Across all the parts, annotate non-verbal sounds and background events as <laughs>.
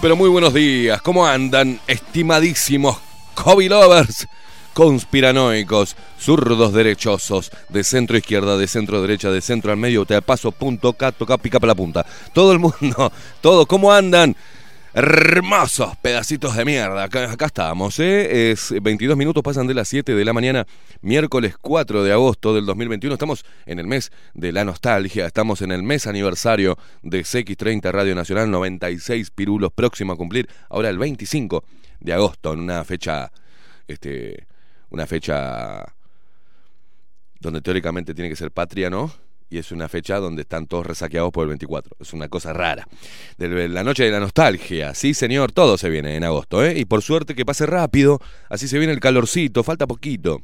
Pero muy buenos días. ¿Cómo andan, estimadísimos Kobe lovers? Conspiranoicos, zurdos derechosos, de centro izquierda, de centro derecha, de centro al medio, te paso, punto, cato, toca, pica para la punta. Todo el mundo, <laughs> todo, ¿cómo andan? Hermosos pedacitos de mierda. Acá, estamos, ¿eh? Es 22 minutos, pasan de las 7 de la mañana, miércoles 4 de agosto del 2021. Estamos en el mes de la nostalgia, estamos en el mes aniversario de CX30 Radio Nacional, 96 pirulos, próximo a cumplir ahora el 25 de agosto, en una fecha, este, una fecha donde teóricamente tiene que ser patria, ¿no? Y es una fecha donde están todos resaqueados por el 24. Es una cosa rara. La noche de la nostalgia. Sí, señor, todo se viene en agosto, ¿eh? Y por suerte que pase rápido. Así se viene el calorcito. Falta poquito.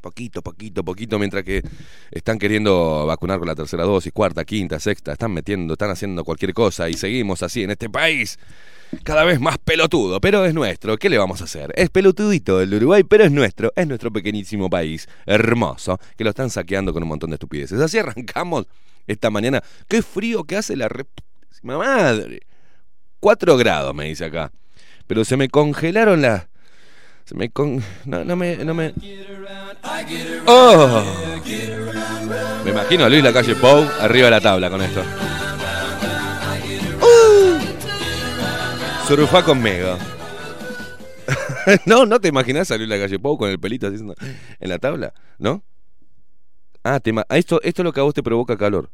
Poquito, poquito, poquito, mientras que están queriendo vacunar con la tercera dosis, cuarta, quinta, sexta, están metiendo, están haciendo cualquier cosa y seguimos así en este país cada vez más pelotudo, pero es nuestro. ¿Qué le vamos a hacer? Es pelotudito el Uruguay, pero es nuestro, es nuestro pequeñísimo país, hermoso, que lo están saqueando con un montón de estupideces. Así arrancamos esta mañana. Qué frío que hace la reputísima madre. Cuatro grados, me dice acá. Pero se me congelaron las... Se me con... No me... No me... ¡Oh! Me imagino a Luis la calle Pou arriba de la tabla con esto. ¡Uh! Surfá conmigo. <laughs> no, no te imaginas salir la calle Pou con el pelito así en la tabla, ¿no? Ah, te, esto, esto es lo que a vos te provoca calor.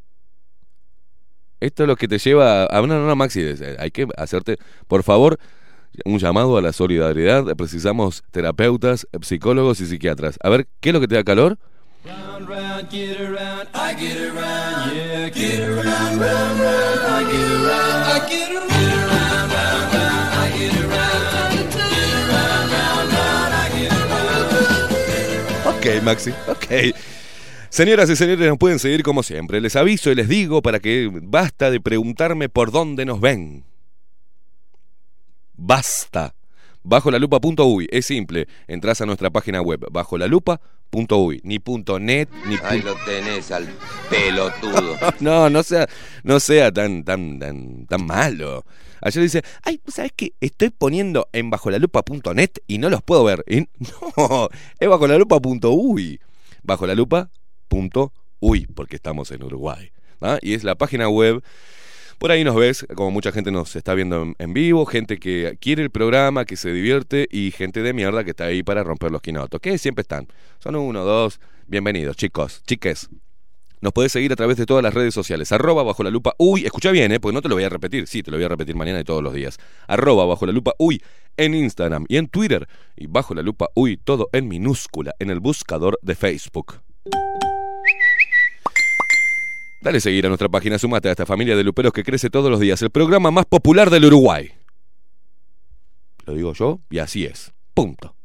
Esto es lo que te lleva a una, no, Maxi, hay que hacerte, por favor, un llamado a la solidaridad. Precisamos terapeutas, psicólogos y psiquiatras. A ver, ¿qué es lo que te da calor? Ok, Maxi, ok. Señoras y señores, nos pueden seguir como siempre. Les aviso y les digo para que basta de preguntarme por dónde nos ven. Basta. Bajo la lupa.uy. Es simple. Entrás a nuestra página web, bajo la lupa.uy. Ni punto net, ni Ahí lo tenés al pelotudo. <laughs> no, no sea, no sea tan, tan, tan, tan malo. Ayer dice, ay, ¿sabes qué? Estoy poniendo en bajo la lupa.net y no los puedo ver. Y <laughs> no, es bajo la lupa.uy. Bajo la lupa.uy, porque estamos en Uruguay. ¿ah? Y es la página web por ahí nos ves, como mucha gente nos está viendo en, vivo, gente que quiere el programa, que se divierte y gente de mierda que está ahí para romper los quinotos, que siempre están. Son uno, dos, bienvenidos, chicos, chiques. Nos podés seguir a través de todas las redes sociales. Arroba bajo la lupa. Uy, escucha bien, ¿eh? Porque no te lo voy a repetir. Sí, te lo voy a repetir mañana y todos los días. Arroba bajo la lupa. Uy, en Instagram y en Twitter. Y bajo la lupa. Uy, todo en minúscula en el buscador de Facebook. Dale seguir a nuestra página, sumate a esta familia de luperos que crece todos los días, el programa más popular del Uruguay. Lo digo yo y así es. Punto.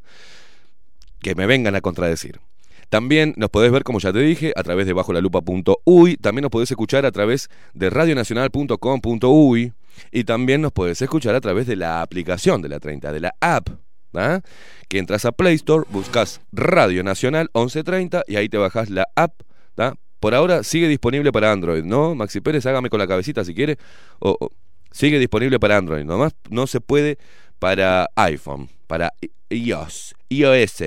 Que me vengan a contradecir. También nos podés ver, como ya te dije, a través de bajo la lupa.uy. También nos podés escuchar a través de radionacional.com.uy. Y también nos podés escuchar a través de la aplicación de la 30, de la app. ¿ah? Que entras a Play Store, buscas Radio Nacional 1130 y ahí te bajas la app ¿ah? Por ahora sigue disponible para Android, ¿no? Maxi Pérez, hágame con la cabecita si quiere. O, sigue disponible para Android, nomás no se puede para iPhone, para iOS, iOS,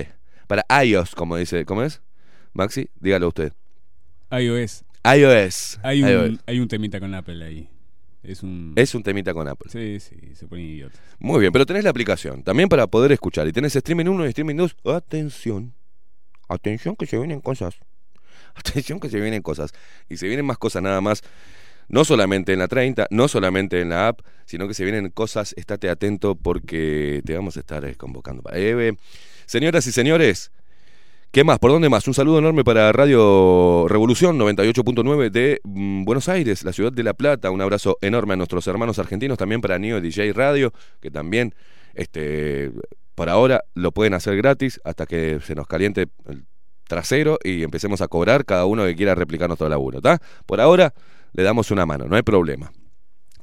para iOS, como dice, ¿cómo es? Maxi, dígalo usted. iOS. iOS. Hay un, hay un temita con Apple ahí. Es un... es un temita con Apple. Sí, sí, se pone idiota. Muy bien, pero tenés la aplicación también para poder escuchar. Y tenés streaming 1 y streaming 2. Atención. Atención que se vienen cosas. <laughs> Atención que se vienen cosas. Y se vienen más cosas nada más. No solamente en la 30, no solamente en la app, sino que se vienen cosas, estate atento porque te vamos a estar eh, convocando. para eh, señoras y señores, ¿qué más? ¿Por dónde más? Un saludo enorme para Radio Revolución 98.9 de mm, Buenos Aires, la ciudad de La Plata. Un abrazo enorme a nuestros hermanos argentinos, también para Neo DJ Radio, que también, este, por ahora lo pueden hacer gratis hasta que se nos caliente el trasero y empecemos a cobrar cada uno que quiera replicar nuestro laburo, ¿está? Por ahora le damos una mano, no hay problema.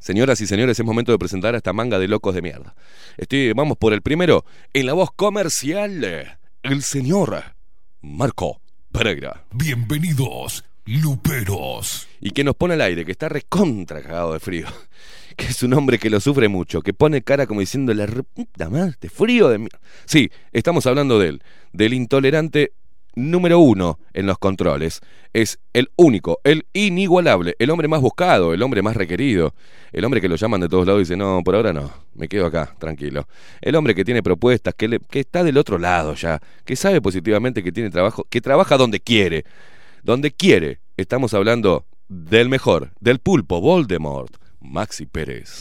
Señoras y señores, es momento de presentar a esta manga de locos de mierda. Estoy, vamos por el primero, en la voz comercial, el señor Marco Pereira. Bienvenidos, Luperos. Y que nos pone al aire, que está recontra cagado de frío. <laughs> Que es un hombre que lo sufre mucho, que pone cara como diciendo la puta madre, de frío de mierda. Sí, estamos hablando de él, del intolerante número uno en los controles. Es el único, el inigualable, el hombre más buscado, el hombre más requerido, el hombre que lo llaman de todos lados y dice, no, por ahora no, me quedo acá, tranquilo. El hombre que tiene propuestas, que, que está del otro lado ya, que sabe positivamente que tiene trabajo, que trabaja donde quiere, donde quiere. Estamos hablando del mejor, del pulpo Voldemort, Maxi Pérez.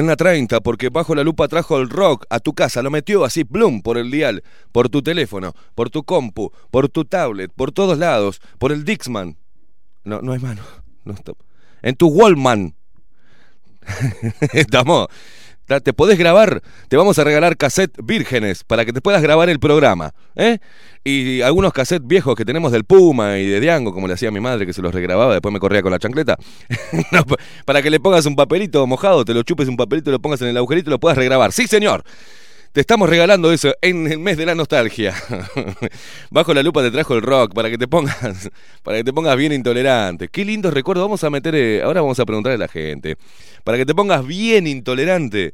En la 30, porque bajo la lupa trajo el rock a tu casa, lo metió así, plum, por el dial, por tu teléfono, por tu compu, por tu tablet, por todos lados, por el Dixman. No, no hay mano. No En tu Wallman. <laughs> Estamos. Te podés grabar, te vamos a regalar cassette vírgenes para que te puedas grabar el programa. ¿eh? Y algunos cassettes viejos que tenemos del Puma y de Diango, como le hacía mi madre, que se los regrababa, después me corría con la chancleta. <laughs> Para que le pongas un papelito mojado, te lo chupes un papelito, lo pongas en el agujerito y lo puedas regrabar. Sí, señor. Te estamos regalando eso en el mes de la nostalgia. <laughs> Bajo la lupa te trajo el rock para que te pongas, <laughs> para que te pongas bien intolerante. Qué lindo recuerdo. Vamos a meter, eh, ahora vamos a preguntarle a la gente. Para que te pongas bien intolerante,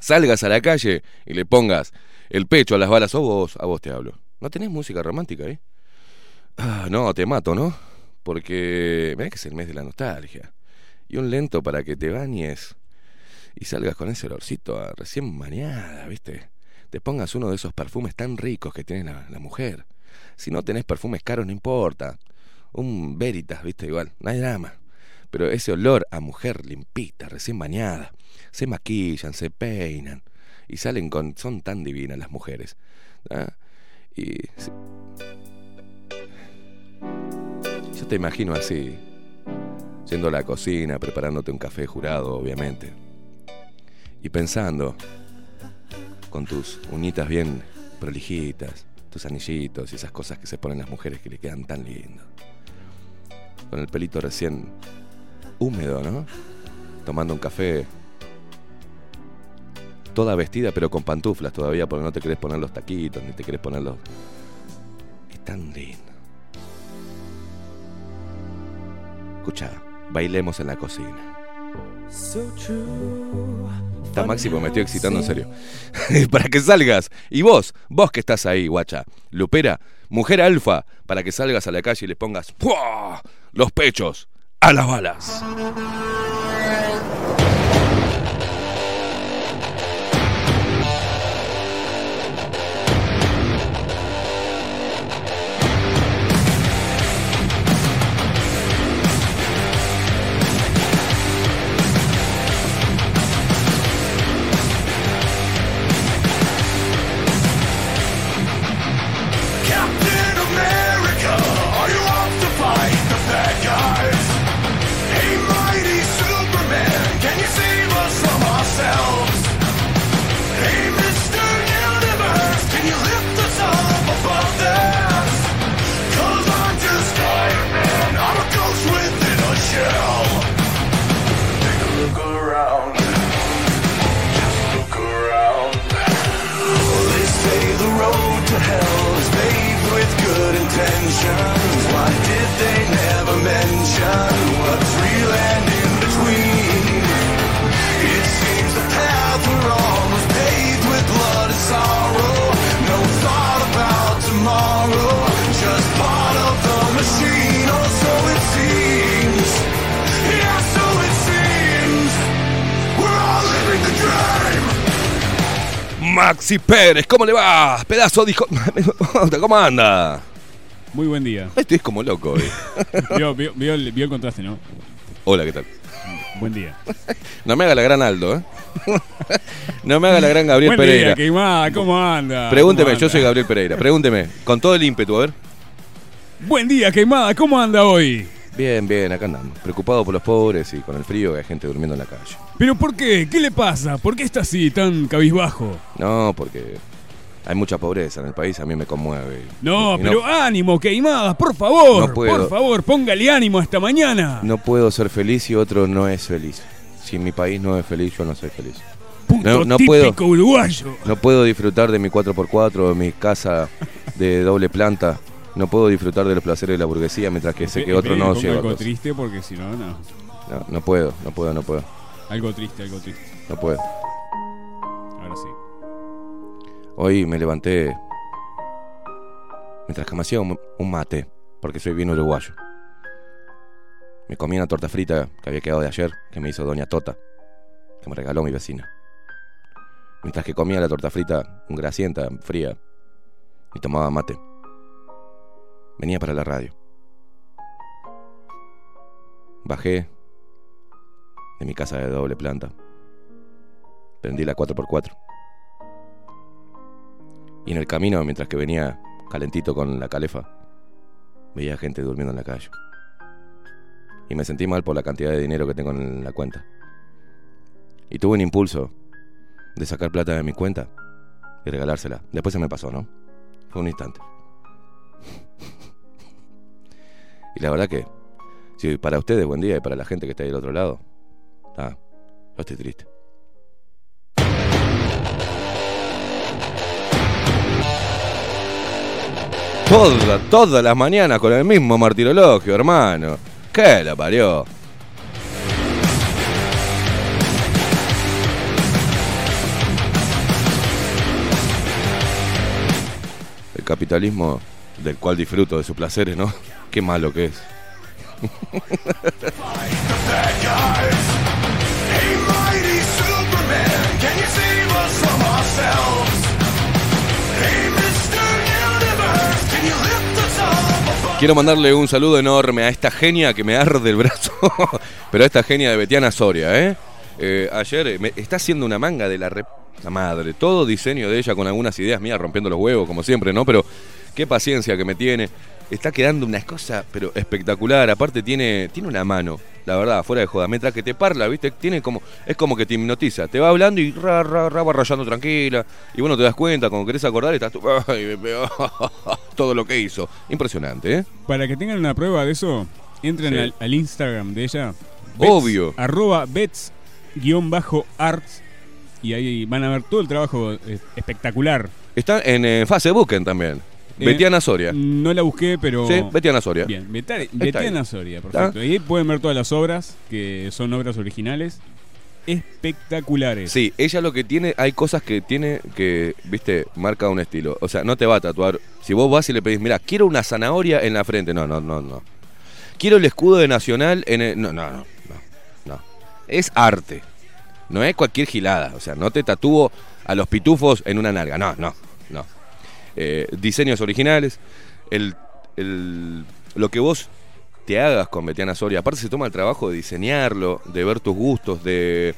salgas a la calle y le pongas el pecho a las balas. O vos, a vos te hablo. ¿No tenés música romántica ahí? Ah, no, te mato, ¿no? Porque mirá que es el mes de la nostalgia. Y un lento para que te bañes y salgas con ese olorcito a recién bañada, ¿viste? Te pongas uno de esos perfumes tan ricos que tiene la, mujer. Si no tenés perfumes caros, no importa. Un Veritas, ¿viste? Igual, no hay drama. Pero ese olor a mujer limpita, recién bañada. Se maquillan, se peinan. Y salen con... Son tan divinas las mujeres. ¿ah? Y... Yo te imagino así. Yendo a la cocina, preparándote un café jurado, obviamente y pensando con tus uñitas bien prolijitas, tus anillitos y esas cosas que se ponen las mujeres que le quedan tan lindos. Con el pelito recién húmedo, ¿no? Tomando un café. Toda vestida pero con pantuflas todavía porque no te querés poner los taquitos ni te querés poner los... Es tan lindo. Escucha, bailemos en la cocina. Está Máximo, me estoy excitando en serio. <laughs> para que salgas. Y vos, vos que estás ahí, guacha. Lupera, mujer alfa, para que salgas a la calle y le pongas ¡pua! los pechos a las balas. Maxi Pérez, ¿cómo le va? Pedazo dijo. <laughs> ¿Cómo anda? Muy buen día. Estoy como loco hoy. <laughs> Vio, vio- vio el, vio el contraste, ¿no? Hola, ¿qué tal? Buen día. No me haga la gran Aldo, ¿eh? <laughs> No me haga la gran Gabriel buen Pereira. día, Queimada, ¿cómo anda? Pregúnteme, ¿Cómo yo soy Gabriel Pereira. Pregúnteme, con todo el ímpetu, a ver. Buen día, Queimada, ¿cómo anda hoy? Bien, bien, acá andamos. Preocupado por los pobres y con el frío que hay gente durmiendo en la calle. ¿Pero por qué? ¿Qué le pasa? ¿Por qué está así, tan cabizbajo? No, porque hay mucha pobreza en el país, a mí me conmueve. No, Y pero ánimo, Queimadas, por favor. No puedo. Por favor, póngale ánimo esta mañana. No puedo ser feliz si otro no es feliz. Si mi país no es feliz, yo no soy feliz. Punto no- no típico puedo. uruguayo. No puedo disfrutar de mi 4x4, de mi casa de doble planta. No puedo disfrutar de los placeres de la burguesía mientras que sé que otro no lleva algo triste porque si no, no. No, no puedo, no puedo, no puedo, Algo triste, algo triste. no puedo. Ahora sí. Hoy me levanté mientras que me hacía un, mate, porque soy bien uruguayo. Me comí una torta frita que había quedado de ayer, que me hizo Doña Tota, que me regaló mi vecina. Mientras que comía la torta frita, un grasienta, fría, y tomaba mate. Venía para la radio. Bajé de mi casa de doble planta. Prendí la 4x4. Y en el camino, mientras que venía calentito con la calefa, veía gente durmiendo en la calle. Y me sentí mal por la cantidad de dinero que tengo en la cuenta. Y tuve un impulso de sacar plata de mi cuenta y regalársela. Después se me pasó, ¿no? Fue un instante. <laughs> y la verdad que, si para ustedes buen día y para la gente que está ahí del otro lado, ah, yo estoy triste. Toda, todas las mañanas con el mismo martirologio, hermano. ¿Qué la parió? El capitalismo del cual disfruto de sus placeres, ¿no? <laughs> Qué malo que es. <laughs> Quiero mandarle un saludo enorme a esta genia que me arde el brazo, <laughs> pero a esta genia de Betiana Soria, ¿eh? Eh, ayer eh, me está haciendo una manga de la, re- la madre, todo diseño de ella con algunas ideas mías rompiendo los huevos, como siempre, ¿no? Pero qué paciencia que me tiene. Está quedando una cosa, pero espectacular. Aparte tiene, tiene una mano, la verdad, fuera de joda. Mientras que te parla, ¿viste? Tiene como, es como que te hipnotiza. Te va hablando y ra, ra, ra, va rayando tranquila. Y bueno, te das cuenta, cuando querés acordar, estás tú, <laughs> ay, me pegó. <laughs> todo lo que hizo. Impresionante, ¿eh? Para que tengan una prueba de eso, entren Sí. al, al Instagram de ella. Obvio. Arroba bets-arts. Y ahí van a ver todo el trabajo eh, espectacular. Está en eh, Facebook también. Eh, Betiana Soria. No la busqué, pero. Sí, Betiana Soria. Bien, Beta- ahí. Betiana Soria, perfecto. Y ahí pueden ver todas las obras, que son obras originales, espectaculares. Sí, ella lo que tiene, hay cosas que tiene que, viste, marca un estilo. O sea, no te va a tatuar. Si vos vas y le pedís, mira, quiero una zanahoria en la frente. No, no, no, no. Quiero el escudo de Nacional en el... No, no, no, no. no. Es arte. No es cualquier gilada. O sea, no te tatúo a los pitufos en una nalga. No, no. Eh, diseños originales. El, el- lo que vos te hagas con Betiana Soria. Aparte se toma el trabajo de diseñarlo, de ver tus gustos, de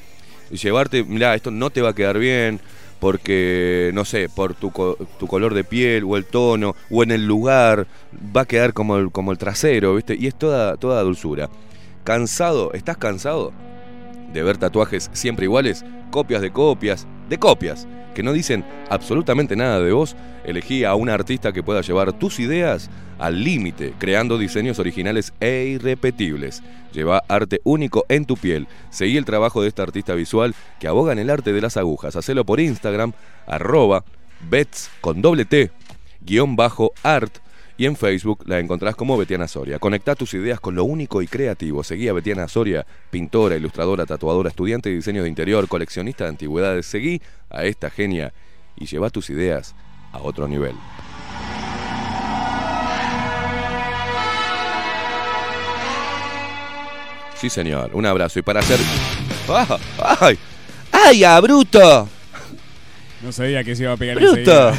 llevarte, mirá, esto no te va a quedar bien porque, no sé, por tu, tu color de piel o el tono o en el lugar, va a quedar como el, como el trasero, ¿viste? Y es toda, toda dulzura. ¿Cansado? ¿Estás cansado de ver tatuajes siempre iguales? Copias de copias, de copias, que no dicen absolutamente nada de vos. Elegí a una artista que pueda llevar tus ideas al límite, creando diseños originales e irrepetibles. Lleva arte único en tu piel. Seguí el trabajo de esta artista visual que aboga en el arte de las agujas. Hacelo por Instagram, arroba bets con bajo art. Y en Facebook la encontrás como Betiana Soria. Conectá tus ideas con lo único y creativo. Seguí a Betiana Soria, pintora, ilustradora, tatuadora, estudiante de diseño de interior, coleccionista de antigüedades. Seguí a esta genia y lleva tus ideas a otro nivel. Sí, señor. Un abrazo. Y para hacer. ¡Ah! ¡Ay! ¡Ay, a bruto! No sabía que se iba a pegar ¡Bruto!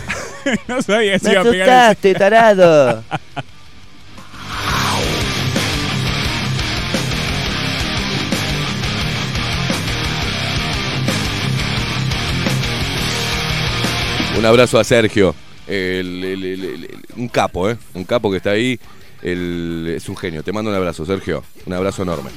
<laughs> no sabía que se ¡Me iba a pegar asustaste, tarado! Un abrazo a Sergio, el- el- el- el- el- un capo, ¿eh? Un capo que está ahí. el- es un genio. Te mando un abrazo, Sergio. Un abrazo enorme.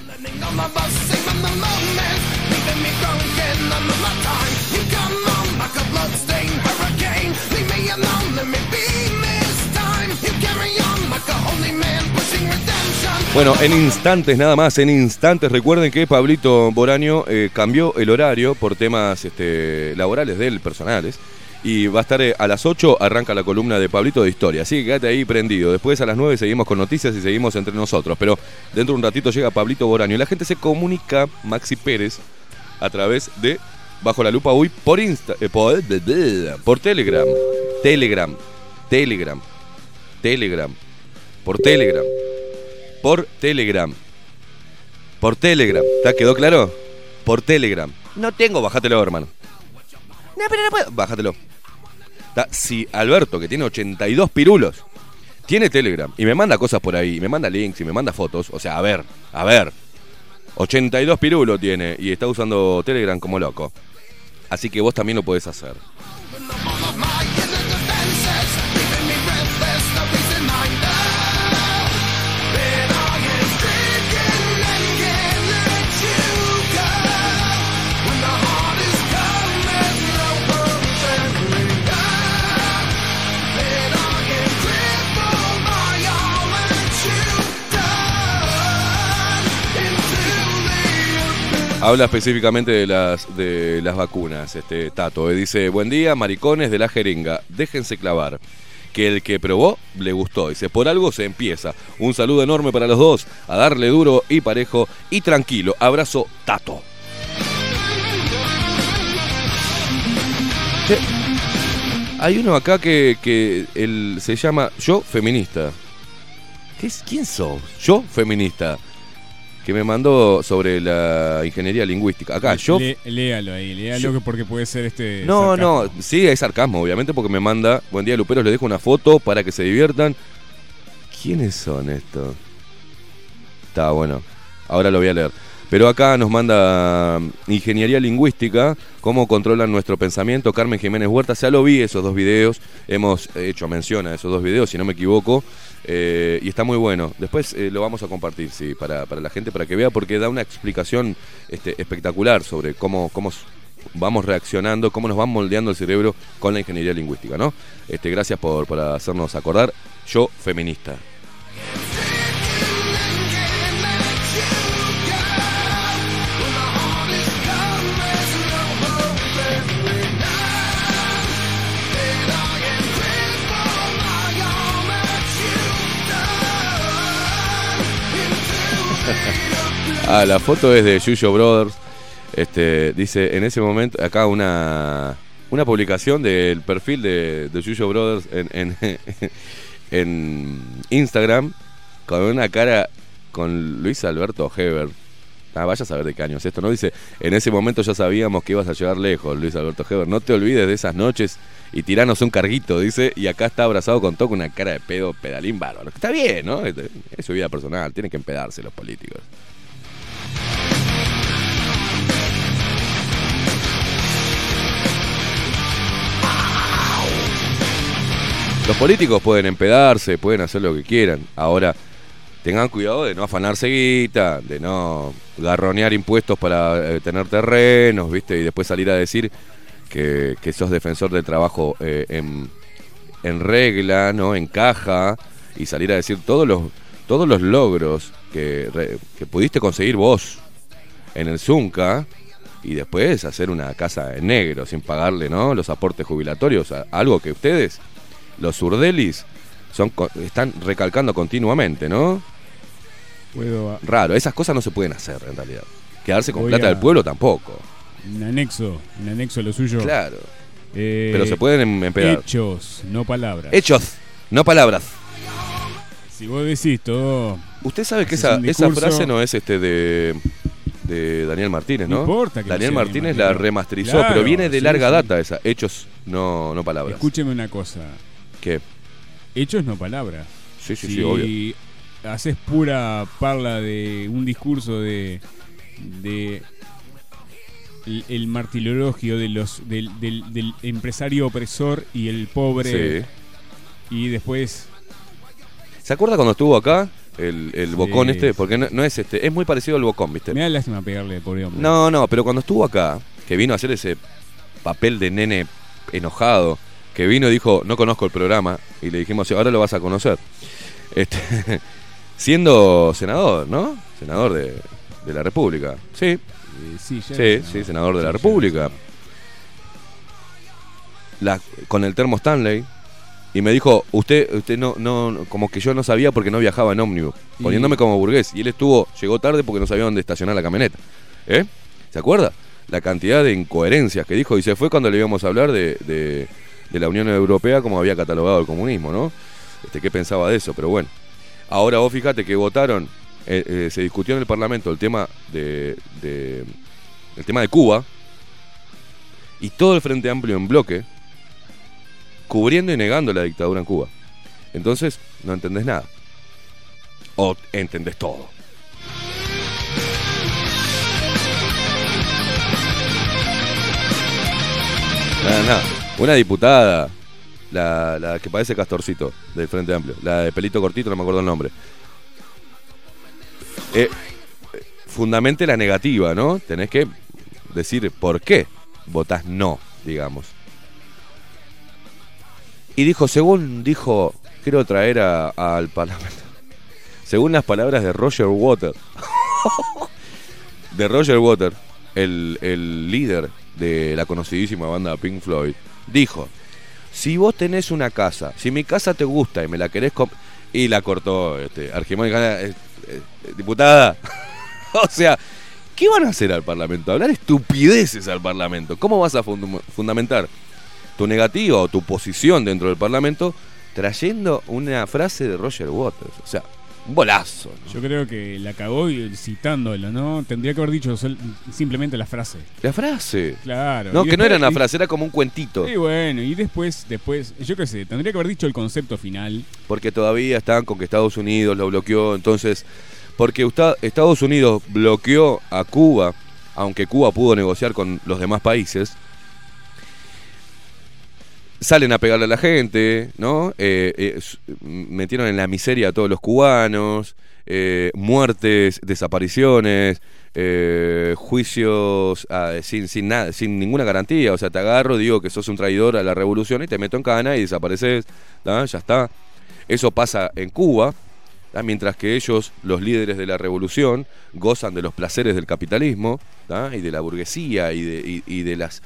Bueno, en instantes nada más, en instantes. Recuerden que Pablito Boraño eh, cambió el horario por temas este, laborales de él, personales. Y va a estar eh, a las 8, arranca la columna de Pablito de Historia. Así que quédate ahí prendido. Después a las 9 seguimos con noticias y seguimos entre nosotros. Pero dentro de un ratito llega Pablito Boraño. Y la gente se comunica, Maxi Pérez, a través de Bajo la Lupa Uy por Insta, eh, por, por Telegram. Telegram. Telegram. Telegram. Por Telegram. Por Telegram. Por Telegram. ¿Te quedó claro? Por Telegram. No tengo, bájatelo, hermano. No, pero no puedo. Bájatelo. Si Alberto, que tiene 82 pirulos, tiene Telegram y me manda cosas por ahí, y me manda links y me manda fotos, o sea, a ver, a ver. 82 pirulos tiene y está usando Telegram como loco. Así que vos también lo podés hacer. <laughs> Habla específicamente de las, de las vacunas, este Tato. eh, Dice, buen día, maricones de la jeringa, déjense clavar. Que el que probó le gustó. Dice, por algo se empieza. Un saludo enorme para los dos. A darle duro y parejo y tranquilo. Abrazo, Tato. Hay uno acá que, que se llama Yo Feminista. ¿Qué es? ¿Quién sos? Yo Feminista que me mandó sobre la ingeniería lingüística. Acá, yo. Le- léalo ahí, léalo Yo- porque puede ser este. No, sarcasmo. no, sí, hay sarcasmo, obviamente, porque me manda. Buen día, Luperos, les dejo una foto para que se diviertan. ¿Quiénes son estos? Está bueno, ahora lo voy a leer. Pero acá nos manda mm, Ingeniería Lingüística, cómo controlan nuestro pensamiento. Carmen Jiménez Huerta, ya lo vi esos dos videos, hemos hecho mención a esos dos videos, si no me equivoco, eh, y está muy bueno. Después eh, lo vamos a compartir, sí, para, para la gente, para que vea, porque da una explicación este, espectacular sobre cómo, cómo vamos reaccionando, cómo nos van moldeando el cerebro con la ingeniería lingüística, ¿no? Este, gracias por, por hacernos acordar. Yo, feminista. Ah, la foto es de Yuyo Brothers. Este, dice, en ese momento, acá una, una publicación del perfil de, de Yuyo Brothers en, <laughs> en, Instagram con una cara con Luis Alberto Heber. Ah, vaya a saber de qué año es esto, ¿no? Dice, en ese momento ya sabíamos que ibas a llegar lejos, Luis Alberto Heber. No te olvides de esas noches y tiranos un carguito, dice, y acá está abrazado con todo con una cara de pedo pedalín bárbaro. Está bien, ¿no? Es su vida personal, tienen que empedarse los políticos. Los políticos pueden empedarse, pueden hacer lo que quieran. Ahora, tengan cuidado de no afanarse guita, de no garronear impuestos para eh, tener terrenos, ¿viste? Y después salir a decir que, que sos defensor del trabajo eh, en, en regla, ¿no? En caja, y salir a decir todos los, todos los logros que, re- que pudiste conseguir vos en el Zunca y después hacer una casa en negro sin pagarle, ¿no? Los aportes jubilatorios, algo que ustedes, los surdelis, son, están recalcando continuamente, ¿no? Puedo. Raro, esas cosas no se pueden hacer en realidad. Quedarse con Voy plata a- del pueblo tampoco. Un anexo, un anexo a lo suyo. Claro. Eh, Pero se pueden em- empedar. Hechos, no palabras. Hechos, no palabras. Si vos decís todo. Usted sabe que esa, frase no es este de, de Daniel Martínez, ¿no? No importa que Daniel Martínez la remasterizó, Claro, pero viene de larga sí. data esa. Hechos, no, no palabras. Escúcheme una cosa. ¿Qué? Hechos no palabras. Sí, sí, si sí, obvio. haces pura parla de un discurso de. de el, el martirologio de los del, del- del empresario opresor y el pobre Sí. y después ¿Se acuerda cuando estuvo acá? El, el bocón Sí, este, porque no, no es este, es muy parecido al bocón, ¿viste? me da lástima pegarle pobre hombre No, no, pero cuando estuvo acá, que vino a hacer ese papel de nene enojado, que vino y dijo, no conozco el programa, y le dijimos, "Sí, ahora lo vas a conocer. Este, <laughs> siendo senador, ¿no? Senador de, de la República. Sí, Eh, sí, ya sí, sí, senador de la República. La, con el termo Stanley. Y me dijo, usted, usted no, no, como que yo no sabía porque no viajaba en ómnibus, Y- poniéndome como burgués. Y él estuvo, llegó tarde porque no sabía dónde estacionar la camioneta. ¿Eh? ¿Se acuerda? La cantidad de incoherencias que dijo y se fue cuando le íbamos a hablar de, de- de la Unión Europea como había catalogado el comunismo, ¿no? Este, ¿Qué pensaba de eso? Pero bueno. Ahora vos fíjate que votaron, eh, eh, se discutió en el Parlamento el tema de, de- el tema de Cuba y todo el Frente Amplio en bloque cubriendo y negando la dictadura en Cuba. Entonces, no entendés nada. O entendés todo. Una diputada, la, la que parece Castorcito, del Frente Amplio, la de pelito cortito, no me acuerdo el nombre. Eh, fundamente la negativa, ¿no? Tenés que decir por qué votás no, digamos. Y dijo, según dijo, quiero traer a- al Parlamento. <laughs> Según las palabras de Roger Water. <laughs> de Roger Water, el, el líder de la conocidísima banda Pink Floyd, dijo, si vos tenés una casa, si mi casa te gusta y me la querés comp-", Y la cortó este, Argimónica, eh, eh, diputada. <laughs> o sea, ¿qué van a hacer al Parlamento? Hablar estupideces al Parlamento. ¿Cómo vas a fundamentar tu negativa o tu posición dentro del Parlamento trayendo una frase de Roger Waters? O sea, un bolazo. ¿no? Yo creo que la cagó y citándolo, ¿no? Tendría que haber dicho sol- simplemente la frase. La frase. Claro. No, y que no después- era una y- frase, era como un cuentito. Y bueno, y después, después, yo qué sé, tendría que haber dicho el concepto final. Porque todavía estaban con que Estados Unidos lo bloqueó. Entonces, porque usta- Estados Unidos bloqueó a Cuba, aunque Cuba pudo negociar con los demás países, salen a pegarle a la gente, ¿no? Eh, eh, metieron en la miseria a todos los cubanos, eh, muertes, desapariciones, eh, juicios ah, sin, sin, nada, sin ninguna garantía. O sea, te agarro, digo que sos un traidor a la revolución y te meto en cana y desapareces, ya está. Eso pasa en Cuba, mientras que ellos, los líderes de la revolución, gozan de los placeres del capitalismo y de la burguesía y de, y- y de las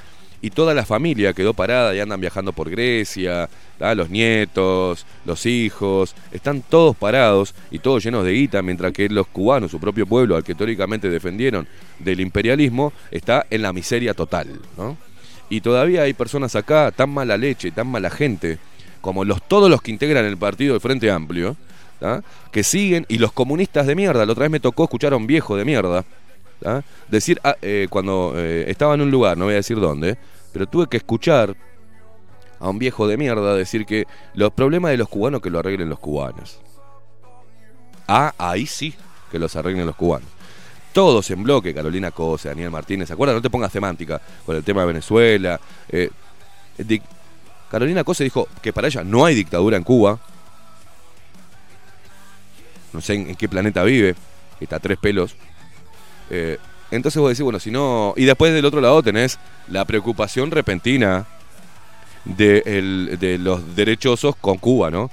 y toda la familia quedó parada y andan viajando por Grecia, los nietos, los hijos, están todos parados y todos llenos de guita, mientras que los cubanos, su propio pueblo, al que teóricamente defendieron del imperialismo, está en la miseria total. ¿no? Y todavía hay personas acá, tan mala leche, tan mala gente, como los, todos los que integran el partido del Frente Amplio, que siguen, y los comunistas de mierda, la otra vez me tocó escuchar a un viejo de mierda, decir, ah, eh, cuando eh, estaba en un lugar, no voy a decir dónde, pero tuve que escuchar a un viejo de mierda decir que los problemas de los cubanos que lo arreglen los cubanos. Ah, ahí sí que los arreglen los cubanos. Todos en bloque, Carolina Cosa, Daniel Martínez, ¿se acuerdan? No te pongas semántica con el tema de Venezuela. eh, Carolina Cosa dijo que para ella no hay dictadura en Cuba. No sé en, en qué planeta vive. Está a tres pelos. Eh, entonces vos decís, bueno, si no. Y después del otro lado tenés la preocupación repentina de, el- de los derechosos con Cuba, ¿no?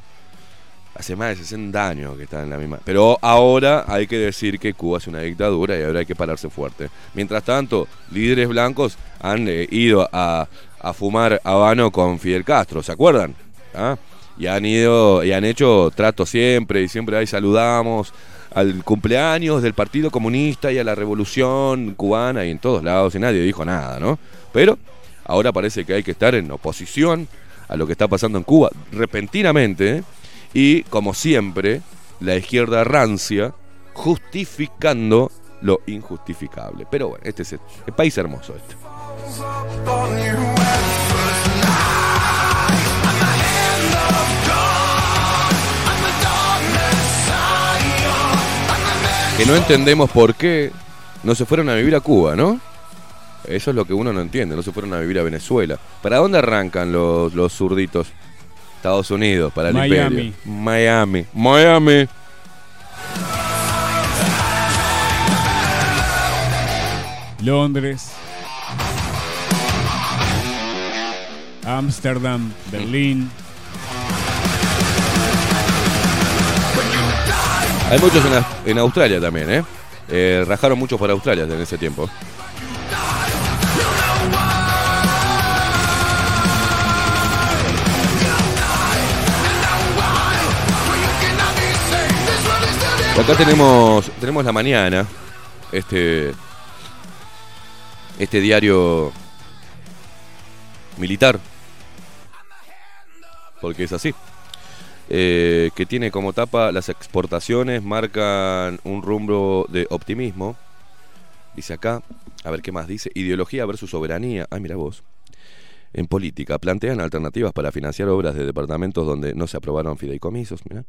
Hace más de 60 años que están en la misma. Pero ahora hay que decir que Cuba es una dictadura y ahora hay que pararse fuerte. Mientras tanto, líderes blancos han eh, ido a, a fumar habano con Fidel Castro, ¿se acuerdan? ¿Ah? Y han ido y han hecho trato siempre y siempre ahí saludamos al cumpleaños del Partido Comunista y a la Revolución Cubana y en todos lados y nadie dijo nada, ¿no? Pero ahora parece que hay que estar en oposición a lo que está pasando en Cuba repentinamente y como siempre la izquierda rancia justificando lo injustificable. Pero bueno, este es el, el país hermoso este. Que no entendemos por qué no se fueron a vivir a Cuba, ¿no? Eso es lo que uno no entiende, no se fueron a vivir a Venezuela. ¿Para dónde arrancan los, los zurditos? Estados Unidos, para el Miami. imperio. Miami. Miami. Londres, Ámsterdam, Berlín. Hay muchos en, Aus- en Australia también, ¿eh? Eh, Rajaron muchos para Australia en ese tiempo. Acá tenemos, tenemos la mañana, este, este diario militar, porque es así, eh, que tiene como tapa las exportaciones marcan un rumbo de optimismo. Dice acá, a ver qué más dice, ideología versus soberanía. Ay, mira vos. En política, plantean alternativas para financiar obras de departamentos donde no se aprobaron fideicomisos. Mira.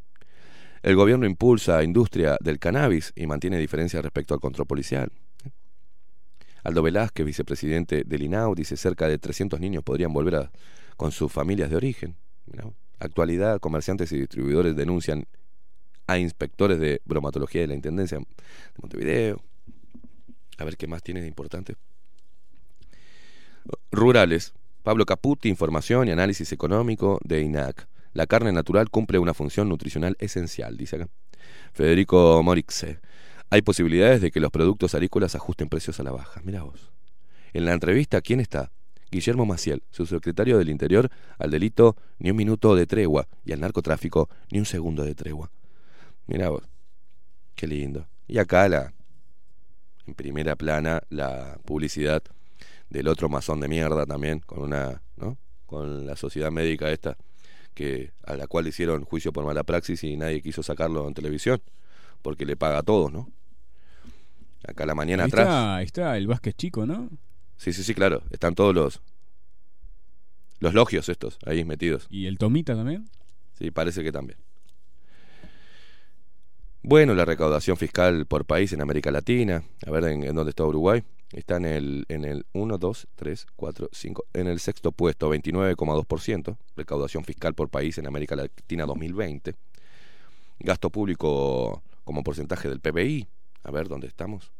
El gobierno impulsa industria del cannabis y mantiene diferencias respecto al control policial. Aldo Velázquez, vicepresidente del INAU, dice cerca de 300 niños podrían volver a- con sus familias de origen. Actualidad, comerciantes y distribuidores denuncian a inspectores de bromatología de la Intendencia de Montevideo. A ver qué más tiene de importante. Rurales. Pablo Caputi, información y análisis económico de INAC. La carne natural cumple una función nutricional esencial, dice acá. Federico Morixe. Hay posibilidades de que los productos agrícolas ajusten precios a la baja. Mira vos. En la entrevista, ¿quién está? Guillermo Maciel, subsecretario del Interior, al delito ni un minuto de tregua y al narcotráfico ni un segundo de tregua. Mira vos. Qué lindo. Y acá la en primera plana la publicidad del otro masón de mierda también con una, ¿no? Con la sociedad médica esta que a la cual hicieron juicio por mala praxis y nadie quiso sacarlo en televisión porque le paga a todos, ¿no? Acá la mañana Ahí atrás. está, ahí está el Vázquez chico, ¿no? Sí, sí, sí, claro. Están todos los los logios estos ahí metidos. Y el Tomita también. Sí, parece que también. Bueno, la recaudación fiscal por país en América Latina. A ver en, en dónde está Uruguay. Está en el, en el 1, 2, 3, 4, 5. En el sexto puesto, 29,2%. Recaudación fiscal por país en América Latina 2020. Gasto público como porcentaje del PBI. A ver, ¿dónde estamos?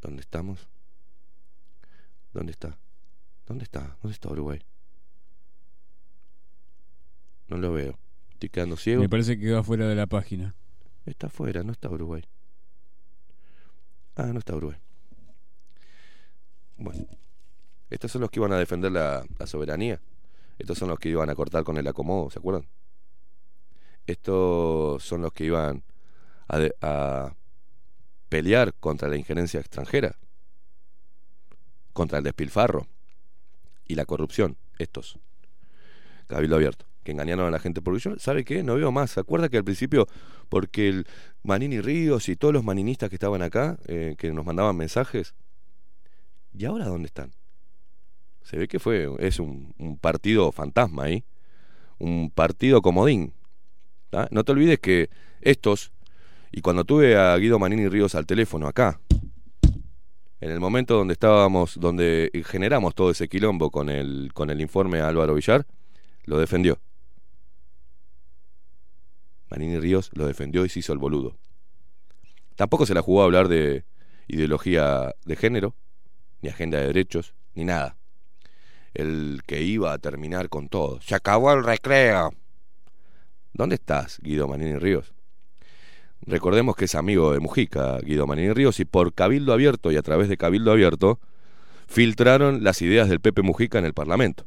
¿Dónde estamos? ¿Dónde está? ¿Dónde está? ¿Dónde está Uruguay? No lo veo. Estoy quedando ciego. Me parece que quedó afuera de la página. Está afuera, no está Uruguay. Ah, no está Uruguay. Bueno, estos son los que iban a defender la, la soberanía. Estos son los que iban a cortar con el acomodo, ¿se acuerdan? Estos son los que iban a, de- a pelear contra la injerencia extranjera, contra el despilfarro y la corrupción. Estos. Cabildo abierto. Que engañaron a la gente. Porque ¿sabe qué? No veo más. ¿Se acuerda que al principio, porque el Manini Ríos y todos los maninistas que estaban acá, eh, que nos mandaban mensajes, ¿y ahora dónde están? Se ve que fue, es un, partido fantasma ahí. Un partido comodín. No te olvides que estos, y cuando tuve a Guido Manini Ríos al teléfono acá, en el momento donde estábamos, donde generamos todo ese quilombo con el, con el informe a Álvaro Villar, lo defendió. Manini Ríos lo defendió y se hizo el boludo. Tampoco se la jugó a hablar de ideología de género, ni agenda de derechos, ni nada. El que iba a terminar con todo. Se acabó el recreo. ¿Dónde estás, Guido Manini Ríos? Recordemos que es amigo de Mujica, Guido Manini Ríos, y por Cabildo Abierto y a través de Cabildo Abierto filtraron las ideas del Pepe Mujica en el Parlamento.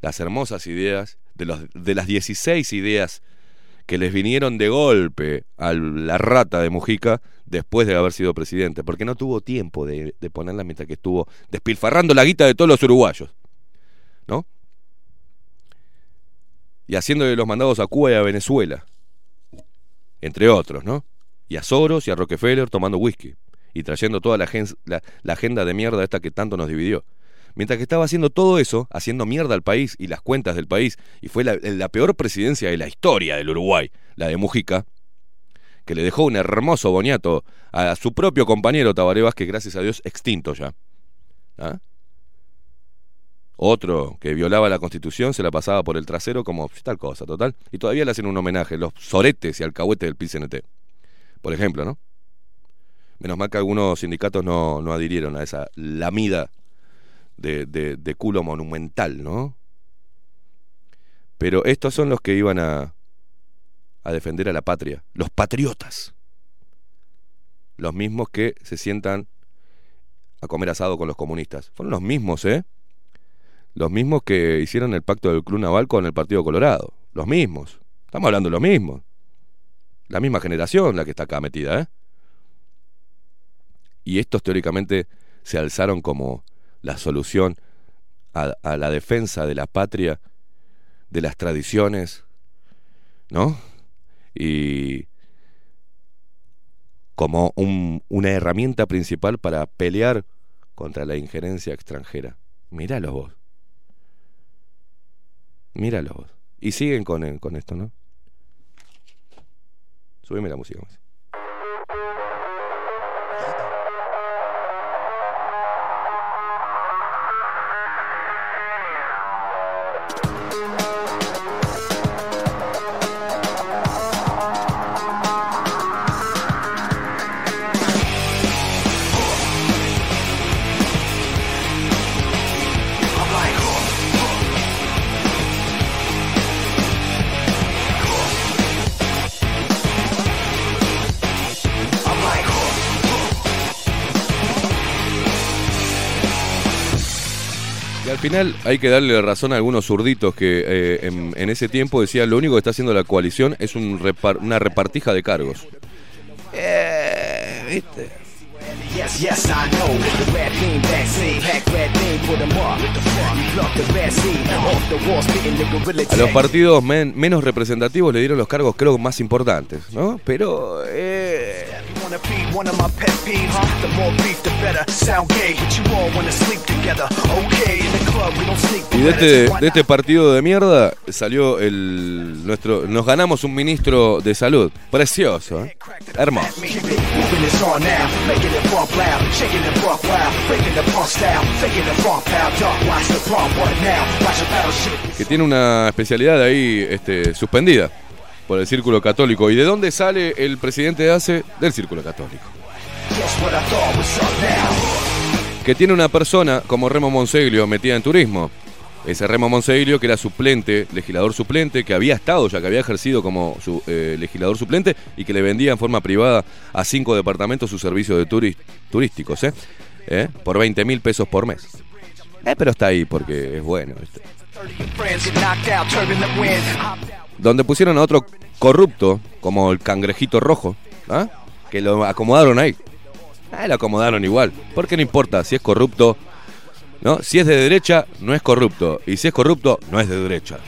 Las hermosas ideas, de, de las 16 ideas que les vinieron de golpe a la rata de Mujica después de haber sido presidente, porque no tuvo tiempo de, de ponerla mientras que estuvo despilfarrando la guita de todos los uruguayos. ¿No? Y haciéndole los mandados a Cuba y a Venezuela. Entre otros, ¿no? Y a Soros y a Rockefeller tomando whisky. y trayendo toda la, gen- la- la agenda de mierda esta que tanto nos dividió. Mientras que estaba haciendo todo eso, haciendo mierda al país y las cuentas del país, y fue la, peor presidencia de la historia del Uruguay, la de Mujica, que le dejó un hermoso boniato a su propio compañero Tabaré Vázquez, gracias a Dios, extinto ya. ¿Ah? Otro que violaba la constitución se la pasaba por el trasero como tal cosa, total. Y todavía le hacen un homenaje, los soretes y alcahuetes del PCNT. Por ejemplo, ¿no? Menos mal que algunos sindicatos no, no adhirieron a esa lamida de, de, de culo monumental, ¿no? Pero estos son los que iban a, a defender a la patria, los patriotas. Los mismos que se sientan a comer asado con los comunistas. Fueron los mismos, ¿eh? Los mismos que hicieron el pacto del Club Naval con el Partido Colorado. Los mismos. Estamos hablando de los mismos. La misma generación la que está acá metida, ¿eh? Y estos teóricamente se alzaron como la solución a, la defensa de la patria, de las tradiciones, ¿no? Y como un- una herramienta principal para pelear contra la injerencia extranjera. Míralos vos. Míralos vos. Y siguen con, el- con esto, ¿no? Subime la música. Maxi. Final hay que darle razón a algunos zurditos que eh, en, en ese tiempo decían lo único que está haciendo la coalición es un repar- una repartija de cargos. Eh, ¿viste? Yes, yes, I know. The red beam vaccine, hack red beam, put up. You pluck the red seed off the wall, spitting the gorilla A los partidos men- menos representativos le dieron los cargos creo más importantes, ¿no? Pero eh, one of my pet peeves? The more beef, the better. Sound gay, but you all wanna sleep together. Okay, in the club, we don't sneak y de este, de este partido de mierda salió el nuestro nos ganamos un ministro de salud, precioso, ¿eh? hermoso. Que tiene una especialidad ahí este, suspendida por el Círculo Católico. ¿Y de dónde sale el presidente de ACE? Del Círculo Católico. Que tiene una persona como Remo Monseglio metida en turismo. Ese Remo Monseglio que era suplente, legislador suplente, que había estado ya, que había ejercido como su, eh, legislador suplente y que le vendía en forma privada a cinco departamentos sus servicios de turis- turísticos, ¿eh? ¿Eh? Por 20 mil pesos por mes. Eh, pero está ahí porque es bueno. ¿viste? 30 friends get knocked out, turbulent wind. Hopped out. donde pusieron a otro corrupto, como el cangrejito rojo, ¿ah? que lo acomodaron ahí. Ah, lo acomodaron igual, porque no importa si es corrupto, ¿no? Si es de derecha, no es corrupto, y si es corrupto, no es de derecha.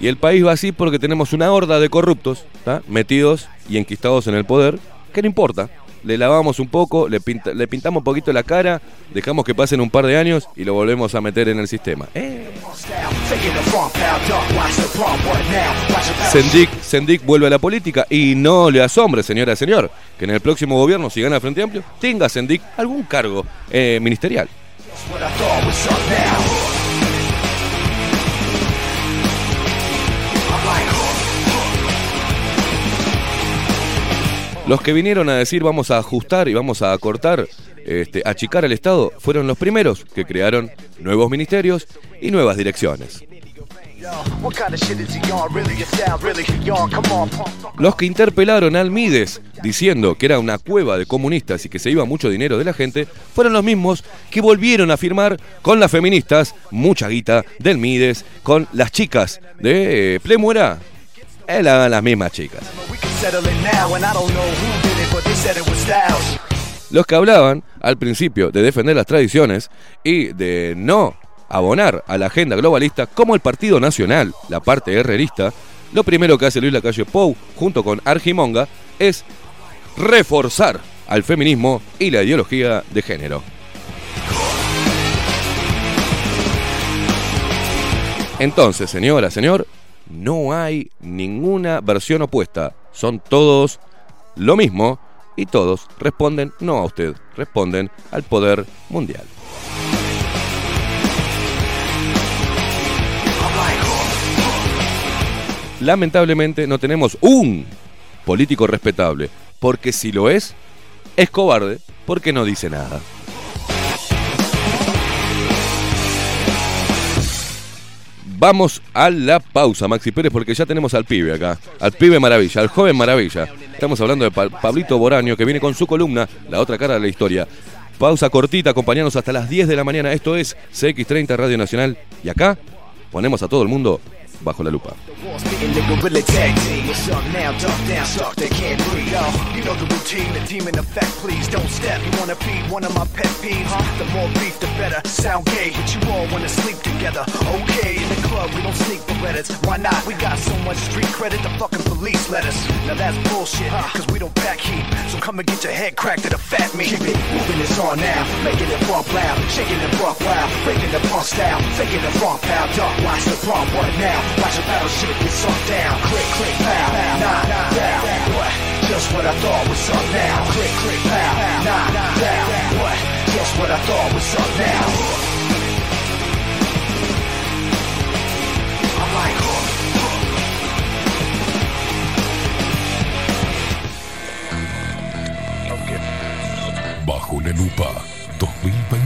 Y el país va así porque tenemos una horda de corruptos, metidos y enquistados en el poder, que no importa. Le lavamos un poco, le, pinta- le pintamos un poquito la cara, dejamos que pasen un par de años y lo volvemos a meter en el sistema. Eh, Sendik vuelve a la política y no le asombre, señora y señor, que en el próximo gobierno, si gana Frente Amplio, tenga Sendik algún cargo eh, ministerial. Los que vinieron a decir vamos a ajustar y vamos a acortar, este, achicar al Estado, fueron los primeros que crearon nuevos ministerios y nuevas direcciones. Los que interpelaron al Mides diciendo que era una cueva de comunistas y que se iba mucho dinero de la gente, fueron los mismos que volvieron a firmar con las feministas mucha guita del Mides, con las chicas de eh, Plemuera. Eh, la- las mismas chicas. Los que hablaban al principio de defender las tradiciones y de no abonar a la agenda globalista como el Partido Nacional, la parte herrerista, lo primero que hace Luis Lacalle Pou junto con Argimonga es reforzar al feminismo y la ideología de género. Entonces, señora, señor, no hay ninguna versión opuesta. Son todos lo mismo y todos responden no a usted, responden al poder mundial. Lamentablemente no tenemos un político respetable, porque si lo es, es cobarde porque no dice nada. Vamos a la pausa, Maxi Pérez, porque ya tenemos al pibe acá. Al pibe maravilla, al joven maravilla. Estamos hablando de Pa- Pablito Boraño, que viene con su columna, La otra cara de la historia. Pausa cortita, acompañanos hasta las 10 de la mañana. Esto es CX30 Radio Nacional. Y acá ponemos a todo el mundo bajo la lupa. Spitting the gorilla tag team. What's up now? Duck down, suck, they can't breathe. Oh, you know the routine, the demon effect. Please don't step. You wanna be one of my pet peeves? Huh? The more beef, the better. Sound gay, but you all wanna sleep together. Okay, in the club, we don't sneak Berettas. Why not? We got so much street credit, the fucking police let us. Now that's bullshit, huh? cause we don't back heat. So come and get your head cracked at a fat me. Keep it moving, it's on now. Making it bump loud, shaking it rough loud. Breaking the punk style, faking the funk pal. Duck, watch the bump, what now? Watch a battleship down. Click, click, pow, nah, down. Just what I thought was up now. Click, click, pow, nah, down. Just what I thought was up now. I'm like, Bajo la lupa 2021.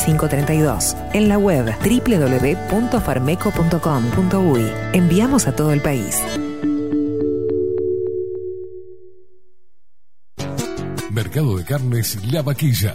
45 32. En la web www.farmeco.com.uy. Enviamos a todo el país. Mercado de Carnes La Vaquilla.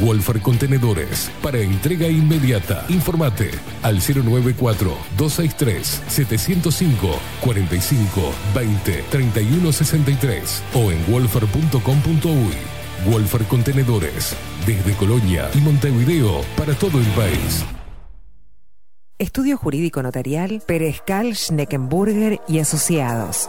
Wolfer Contenedores para entrega inmediata. Informate al 094-263-705 45 20 31 63 o en wolfer.com.uy. Wolfer Contenedores desde Colonia y Montevideo para todo el país. Estudio Jurídico Notarial, Perezcal, Schneckenburger y Asociados.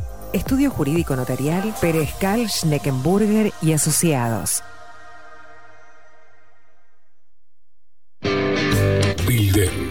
Estudio Jurídico Notarial, Perezcal, Schneckenburger y Asociados. Bilden,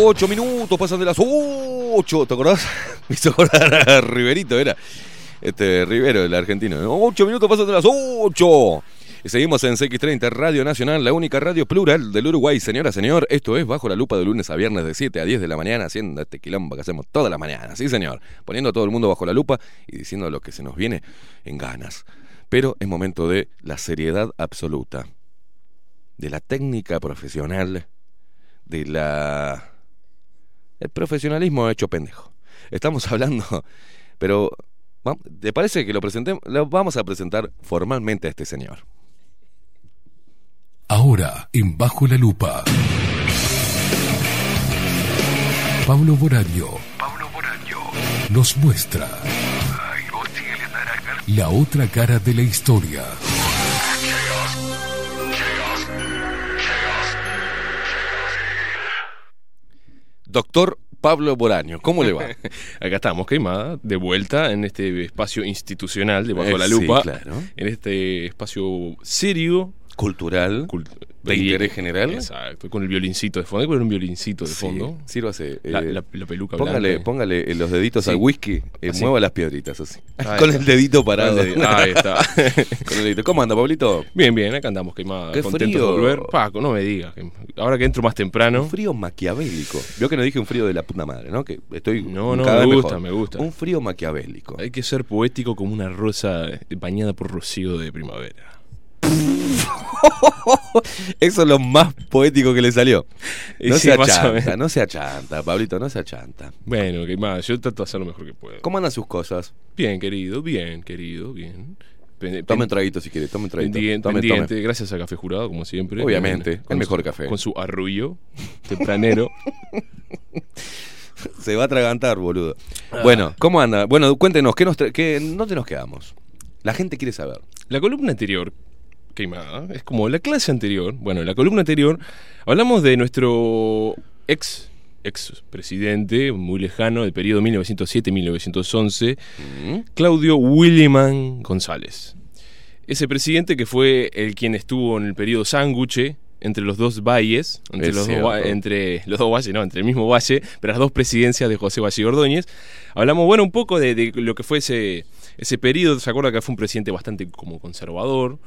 Ocho minutos pasan de las ocho. ¿Te acordás? <laughs> Me hizo acordar a Riverito, era. Este, Rivero, el argentino. Ocho minutos pasan de las ocho. Y seguimos en CX30 Radio Nacional, la única radio plural del Uruguay. Señora, señor, esto es Bajo la Lupa de lunes a viernes de 7 a 10 de la mañana, haciendo este quilombo que hacemos toda la mañana. Sí, señor. Poniendo a todo el mundo bajo la lupa y diciendo lo que se nos viene en ganas. Pero es momento de la seriedad absoluta, de la técnica profesional, de la el profesionalismo hecho pendejo. Estamos <laughs> hablando, pero ¿te parece que lo presentemos? Lo vamos a presentar formalmente a este señor. Ahora, en Bajo la Lupa. Pablo Boraño. Pablo Boraño. Nos muestra. La otra cara de la historia. Doctor Pablo Boraño, ¿cómo le va? <laughs> Acá estamos, Queimada, de vuelta en este espacio institucional de Bajo Eh, la sí, Lupa. claro. En este espacio serio. Cultural, cult- de interés general. Exacto, con el violincito de fondo. Hay que poner un violincito de Sí, fondo. sírvase. La, eh, la- la peluca póngale, blanca. póngale los deditos Sí. al whisky, eh, Así. mueva las piedritas así. Ahí <laughs> Con está. el dedito parado. Con el dedito. Ahí está. <laughs> Con el dedito. ¿Cómo anda, Pablito? Bien, bien, acá andamos, Queimada. Qué Contentos frío. de volver. Paco, no me digas. Ahora que entro más temprano. Un frío maquiavélico. Vio que no dije un frío de la puta madre, ¿no? Que estoy No, no, cada me gusta, mejor. me gusta. Un frío maquiavélico. Hay que ser poético como una rosa bañada por rocío de primavera. <laughs> Eso es lo más poético que le salió. No sí, se más achanta, no se achanta, Pablito, no se achanta. Bueno, Queimada, yo trato de hacer lo mejor que puedo. ¿Cómo andan sus cosas? Bien, querido, bien, querido, bien. Pen- Tome un traguito si quiere, tome un traguito. Pendiente, Tome, tome. pendiente, gracias a Café Jurado, como siempre. Obviamente, Con el mejor su- café. Con su arrullo tempranero. <laughs> Se va a atragantar, boludo. Ah. Bueno, ¿cómo anda? Bueno, cuéntenos, ¿qué nos qué- ¿dónde nos quedamos? La gente quiere saber. La columna anterior, queimada, es como la clase anterior. Bueno, en la columna anterior hablamos de nuestro ex ex presidente muy lejano del periodo 1907-1911, Mm. Claudio Williman González. Ese presidente que fue el quien estuvo en el periodo sándwich entre los dos valles, entre Es los, dos, entre los dos valles, no, entre el mismo valle, pero las dos presidencias de José Valle y Ordóñez. Hablamos, bueno, un poco de, de lo que fue ese, ese periodo. ¿Se acuerda que fue un presidente bastante como conservador?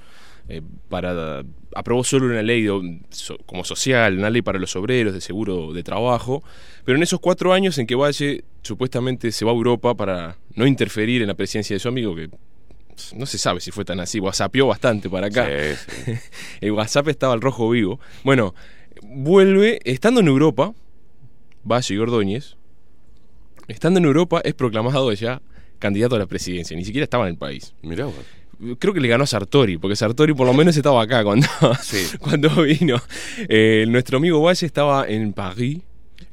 Eh, para aprobó solo una ley so- como social, una ley para los obreros de seguro de trabajo, pero en esos cuatro años en que Valle supuestamente se va a Europa para no interferir en la presidencia de su amigo, que no se sabe si fue tan así, whatsappió bastante para acá. Sí, <laughs> sí. El WhatsApp estaba al rojo vivo. Bueno, vuelve, estando en Europa, Valle y Ordóñez, estando en Europa es proclamado ya candidato a la presidencia, ni siquiera estaba en el país. Mirá vos. Creo que le ganó a Sartori, porque Sartori por lo menos estaba acá cuando, <laughs> Sí. <laughs> cuando vino. Eh, nuestro amigo Valle estaba en París.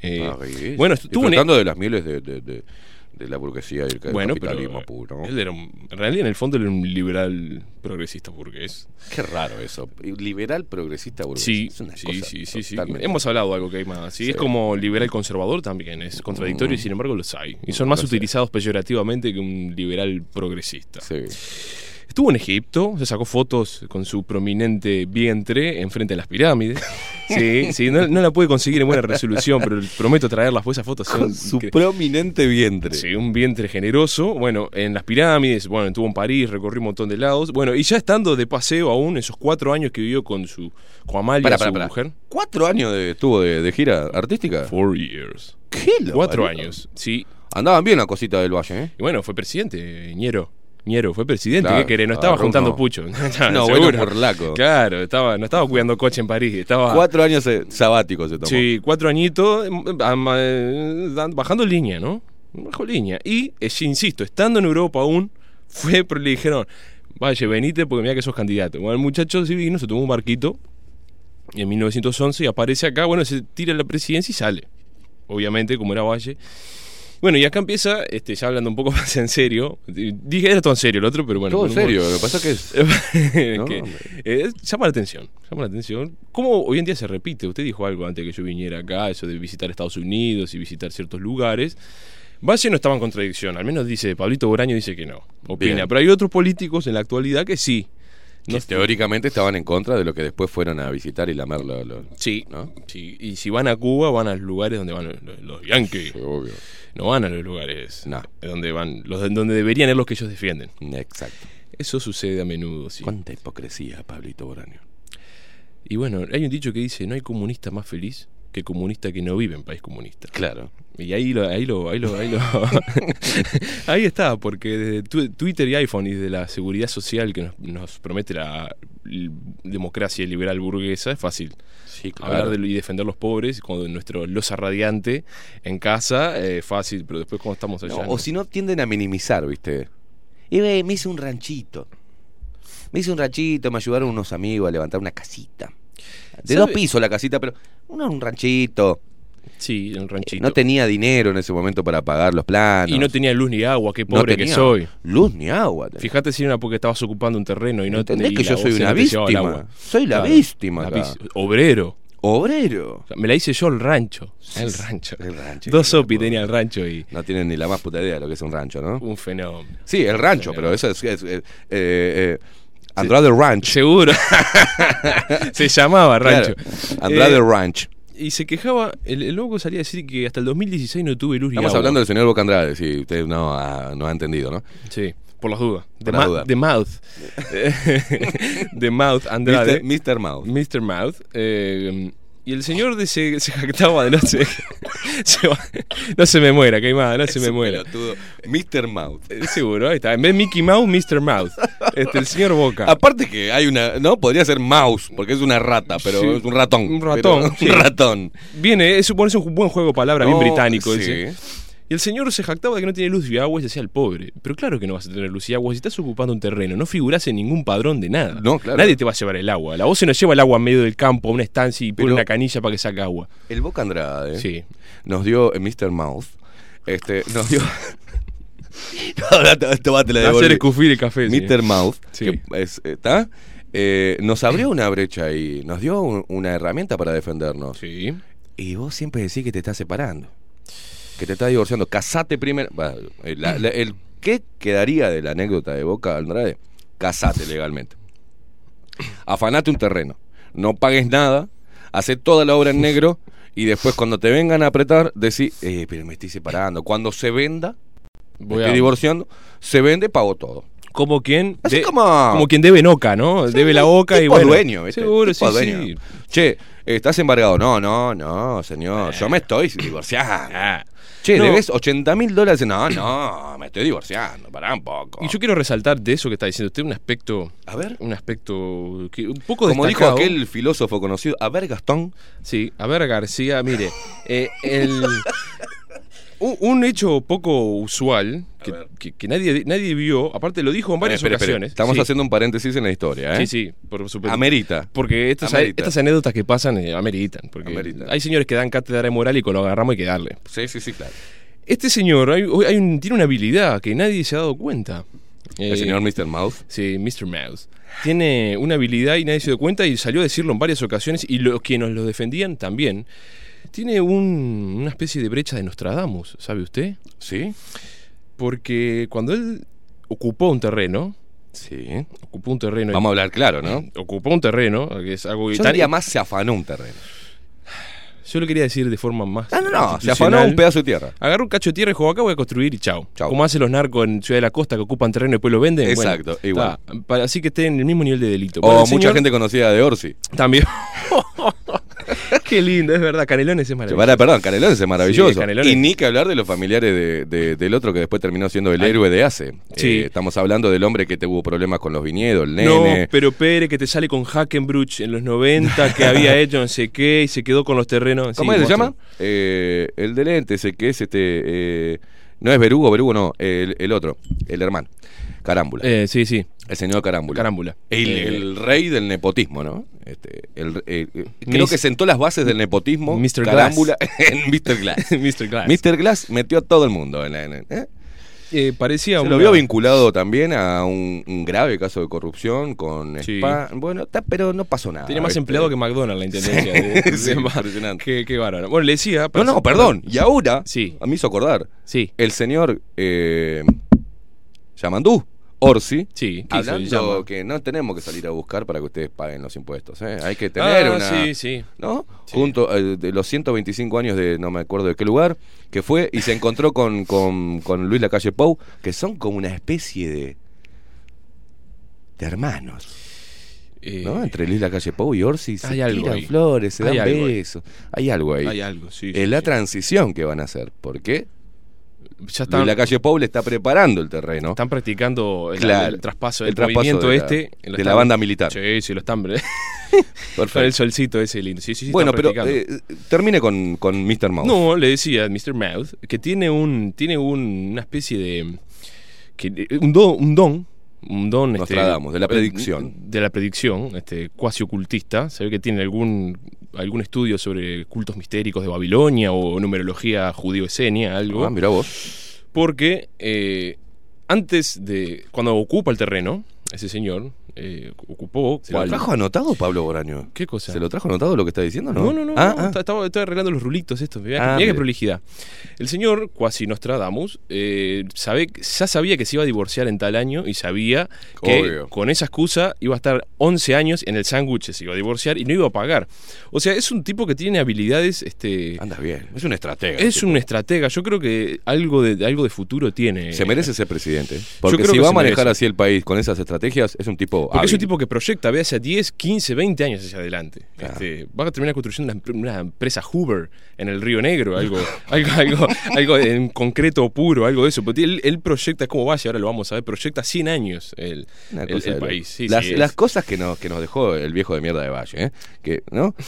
eh, París. bueno, estuvo en- Disfrutando de las mieles de, de- de- de la burguesía y el bueno, capitalismo pero puro. él era un- en realidad en el fondo él era un liberal progresista burgués. Qué raro eso. Liberal progresista burgués. Sí, Es una sí, sí, sí, Hemos hablado de algo que hay más. Sí, Sí. es como liberal conservador también, es contradictorio y sin embargo los hay. Y son más utilizados peyorativamente que un liberal progresista. Sí. Estuvo en Egipto, se sacó fotos con su prominente vientre enfrente de las pirámides. <laughs> Sí, sí, no, no la puede conseguir en buena resolución, pero prometo traerlas, pues esas fotos son Con su incre- prominente vientre. Sí, un vientre generoso. Bueno, en las pirámides, bueno, estuvo en París, recorrió un montón de lados. Bueno, y ya estando de paseo aún, esos cuatro años que vivió con su con Amalia, Pará, su pará, pará. mujer. ¿Cuatro años de- estuvo de, de gira artística? Four years. ¿Qué lo Cuatro parió? años, sí. Andaban bien la cosita del Valle, ¿eh? Y bueno, fue presidente, Ñero. Ñero, fue presidente. Claro, ¿Qué querés? No estaba juntando uno- pucho. <laughs> No, bueno, morlaco. Claro, estaba, no estaba cuidando coche en París. Estaba, Cuatro años sabáticos se tomó. Sí, cuatro añitos, am- eh, bajando línea, ¿no? Bajó línea. Y, eh, insisto, estando en Europa aún, Fue, pero le dijeron, vaya, venite porque mira que sos candidato. Bueno, el muchacho sí vino, se tomó un barquito y en 1911 y aparece acá, bueno, se tira la presidencia y sale. Obviamente, como era Valle. Bueno, y acá empieza, este, ya hablando un poco <laughs> más en serio. Dije, era todo en serio el otro, pero bueno. Todo en serio, lo que pasa que es. <laughs> No, que, eh, llama la atención, llama la atención. ¿Cómo hoy en día se repite? Usted dijo algo antes de que yo viniera acá, eso de visitar Estados Unidos y visitar ciertos lugares. Valle no estaba en contradicción, al menos dice, Pablito Boraño dice que no, opina. Bien. Pero hay otros políticos en la actualidad que sí. Que teóricamente estaban en contra de lo que después fueron a visitar y lamer lo- lo- Sí, ¿no? sí, y si van a Cuba, van a los lugares donde van los, los yankees. Sí, obvio. No van a los lugares No. donde van, los donde deberían ir los que ellos defienden. Exacto. Eso sucede a menudo, sí. Cuánta hipocresía, Pablito Boraño. Y bueno, hay un dicho que dice, no hay comunista más feliz que el comunista que no vive en país comunista. Claro. Y ahí lo, ahí lo, ahí lo, ahí lo, <laughs> ahí está, porque desde Twitter y iPhone y de la seguridad social que nos, nos promete la democracia liberal burguesa, es fácil Sí, hablar de, y defender los pobres cuando nuestro losa radiante en casa es fácil, pero después cuando estamos allá. No, ¿no? o si no, tienden a minimizar, ¿viste? Y ve, me hice un ranchito. Me hice un ranchito, me ayudaron unos amigos a levantar una casita. De ¿Sabe? dos pisos la casita, pero uno un ranchito. Sí, un ranchito. No tenía dinero en ese momento para pagar los planos. y no tenía luz ni agua, qué No pobre que soy. Luz ni agua. Fíjate si era porque estabas ocupando un terreno y no ¿Entendés que yo soy una víctima? Soy la Claro, víctima acá. Obrero. Obrero. O sea, me la hice yo el rancho. El rancho. El rancho. Dos sopi tenía el rancho y No tienen ni la más puta idea de lo que es un rancho, ¿no? un fenómeno. Sí, el rancho, pero eso es... es- es- eh, eh, Andrade Ranch. Seguro. <laughs> Se llamaba rancho. Claro, Andrade Eh, Ranch. y se quejaba, el, el loco salía a decir que hasta el 2016 no tuve luz ni Estamos agua. hablando del señor Boca Andrade, si usted no ha, no ha entendido, ¿no? Sí, por las dudas. Por The, dudas. The Mouth. <laughs> <laughs> The Mouth Andrade. Mr. Mouse. Mr. Mouth. eh, y el señor de se, jactaba de no se, <laughs> se va- no se me muera, Caimada, no se me muera. pelotudo. Mr. Mouse. Eh, Seguro, ahí está. En vez de Mickey Mouse, Mr. Mouth. Este, el señor Boca. Aparte que hay una, no, podría ser mouse, porque es una rata, pero Sí. es un ratón. Un ratón, pero- sí. <laughs> Un ratón. Viene, es suponerse un buen juego de palabras, bien No, británico. sí. dice. Y el señor se jactaba de que no tiene luz y agua y se hacía el pobre. Pero claro que no vas a tener luz y agua si estás ocupando un terreno. No figurás en ningún padrón de nada. No, claro. Nadie te va a llevar el agua. La voz se nos lleva el agua en medio del campo a una estancia y pone una canilla para que saque agua. El Boca Andrade Sí. nos dio, eh, Mr. Mouse, este, nos dio... <laughs> Ahora la Va a hacer escupir el café. sí. Mr. Mouth, Sí. que es- ¿está? Eh, nos abrió una brecha y nos dio un- una herramienta para defendernos. Sí. Y vos siempre decís que te estás separando, que te estás divorciando. Casate primero. Eh, la- la- el, ¿Qué quedaría de la anécdota de Boca Andrade? Casate legalmente. Afanate un terreno. No pagues nada. Hacé toda la obra en negro. Y después, cuando te vengan a apretar, decís, eh, pero me estoy separando. Cuando se venda, me Voy estoy a- divorciando, se vende, pago todo. Como quien, Así de- como- como quien debe en Oca, ¿no? debe la Oca y bueno. dueño, ¿viste? Seguro, sí, dueño. sí. Che, ¿estás embargado? No, no, no, señor. Yo me estoy divorciando. Che, No. ¿debes 80 mil dólares? No, no, me estoy divorciando. Pará un poco. Y yo quiero resaltar de eso que está diciendo usted un aspecto, A ver. un aspecto que un poco Como dijo aquel filósofo conocido, a ver, Gastón. Sí, a ver García, mire, eh, el, <laughs> un, un hecho poco usual que, que- que nadie, nadie vio, aparte lo dijo en varias Eh, ocasiones. Estamos Sí, haciendo un paréntesis en la historia, ¿eh? Sí, sí, por supuesto. Amerita. Porque estas, Amerita. estas anécdotas que pasan eh, ameritan. Porque Amerita. hay señores que dan cátedra de moral y con lo agarramos hay que darle. Sí, sí, sí, claro. Este señor hay, hay un- tiene una habilidad que nadie se ha dado cuenta. El Eh, señor Mr. Mouth. Sí, Mr. Mouse. Tiene una habilidad y nadie se dio cuenta y salió a decirlo en varias ocasiones y los que nos lo defendían también. Tiene un- una especie de brecha de Nostradamus, ¿sabe usted? ¿Sí? Porque cuando él ocupó un terreno, Sí. ocupó un terreno, Vamos a hablar claro, ¿no? <clears throat> ocupó un terreno, que es algo Yo diría más se afanó un terreno. Yo lo quería decir de forma más. No, no, no. Se afanó un pedazo de tierra. Agarró un cacho de tierra y dijo, acá voy a construir y chao. Como hacen los narcos en Ciudad de la Costa que ocupan terreno y después lo venden. bueno, Exacto, igual. está. Así que estén en el mismo nivel de delito. O Bueno, mucha señor gente conocida de Orsi. También. <laughs> <laughs> Qué lindo, es verdad. Canelones es maravilloso. Para, perdón, Canelones es maravilloso. Sí, Canelones. Y ni que hablar de los familiares de, de- del otro que después terminó siendo el Ay. héroe de ACE. Sí. Eh, estamos hablando del hombre que tuvo problemas con los viñedos, el No, nene. pero Pere que te sale con Hackenbruch en los 90, que había <laughs> hecho no sé qué y se quedó con los terrenos. ¿Cómo Sí, se llama? Eh, el de lentes, el que es este. eh, no es Verugo, Verugo no, el, el otro, el hermano. Carámbula. Eh, sí, sí. el señor Carámbula. Carámbula. El, Eh, el rey del nepotismo, ¿no? Este, el- eh, eh, creo Miss- que sentó las bases del nepotismo. Mr. Carámbula <laughs> en Mr. Glass. <laughs> Mr. Glass. Mr. Glass metió a todo el mundo en la- en- ¿eh? Eh, parecía Se una- lo vio vinculado también a un, un grave caso de corrupción con Sí. Spa. Bueno, ta- pero no pasó nada. Tenía más ¿viste? empleado que McDonald's la intendencia. <laughs> Sí, impresionante. Qué, qué bárbaro. Bueno, le decía. No, no, perdón. Y ahora, Sí. a mí hizo acordar, Sí, el señor eh, Yamandú, Orsi, sí. ¿qué hablando que no tenemos que salir a buscar para que ustedes paguen los impuestos. ¿eh? Hay que tener Ah, una... Sí, sí. ¿no? Sí. Junto eh, de los 125 años de no me acuerdo de qué lugar, que fue y se encontró con, con, con Luis Lacalle Pou, que son como una especie de de hermanos, Eh, ¿no? Entre Luis Lacalle Pou y Orsi se algo tiran ahí. flores, se Hay dan ahí. besos. Hay algo ahí. Hay algo, sí. es la transición que van a hacer, porque Ya están, Lacalle Pou le está preparando el terreno. están practicando el, Claro. el traspaso, El el, traspaso movimiento de la- este. de la banda militar. Sí, sí, lo están. <laughs> Con el Perfecto. solcito ese lindo. Sí, sí, sí, Bueno, pero eh, termine con, con Mr. Mouse. No, le decía a Mr. Mouth que tiene un tiene un- una especie de que, un don, un don, un don este, Nostradamus, de la eh, predicción. de la predicción, este cuasi ocultista, se ve que tiene algún algún estudio sobre cultos mistéricos de Babilonia o numerología judío-esenia, algo. Ah, mira vos. Porque eh, antes de. Cuando ocupa el terreno, ese señor eh, ocupó. ¿Se lo trajo anotado Pablo Boraño? ¿Qué cosa? ¿Se lo trajo anotado lo que está diciendo, no? No, no, no, Ah, no, ah. está- Estaba, estaba arreglando los rulitos estos. Mirá, Ah, mirá qué prolijidad. El señor, cuasi Nostradamus, eh, sabe, ya sabía que se iba a divorciar en tal año y sabía que Obvio. con esa excusa iba a estar 11 años en el sándwich, se iba a divorciar y no iba a pagar. O sea, es un tipo que tiene habilidades. Este, Andas bien. Es un estratega. es tipo. un estratega. Yo creo que algo de, algo de futuro tiene. Se merece ser presidente. Porque si va a manejar merece. así el país con esas estrategias, es un tipo. Porque es un tipo que proyecta, ve hacia 10, 15, 20 años hacia adelante. Claro. Este, va a terminar construyendo una, empre- una empresa Hoover en el Río Negro, algo, <laughs> algo, algo, algo en concreto puro, algo de eso. Porque él, él proyecta, es como vaya, ahora lo vamos a ver, proyecta 100 años el, país. Sí, las, sí, las cosas que nos, que nos dejó el viejo de mierda de Valle, ¿eh? Que, ¿no? <laughs>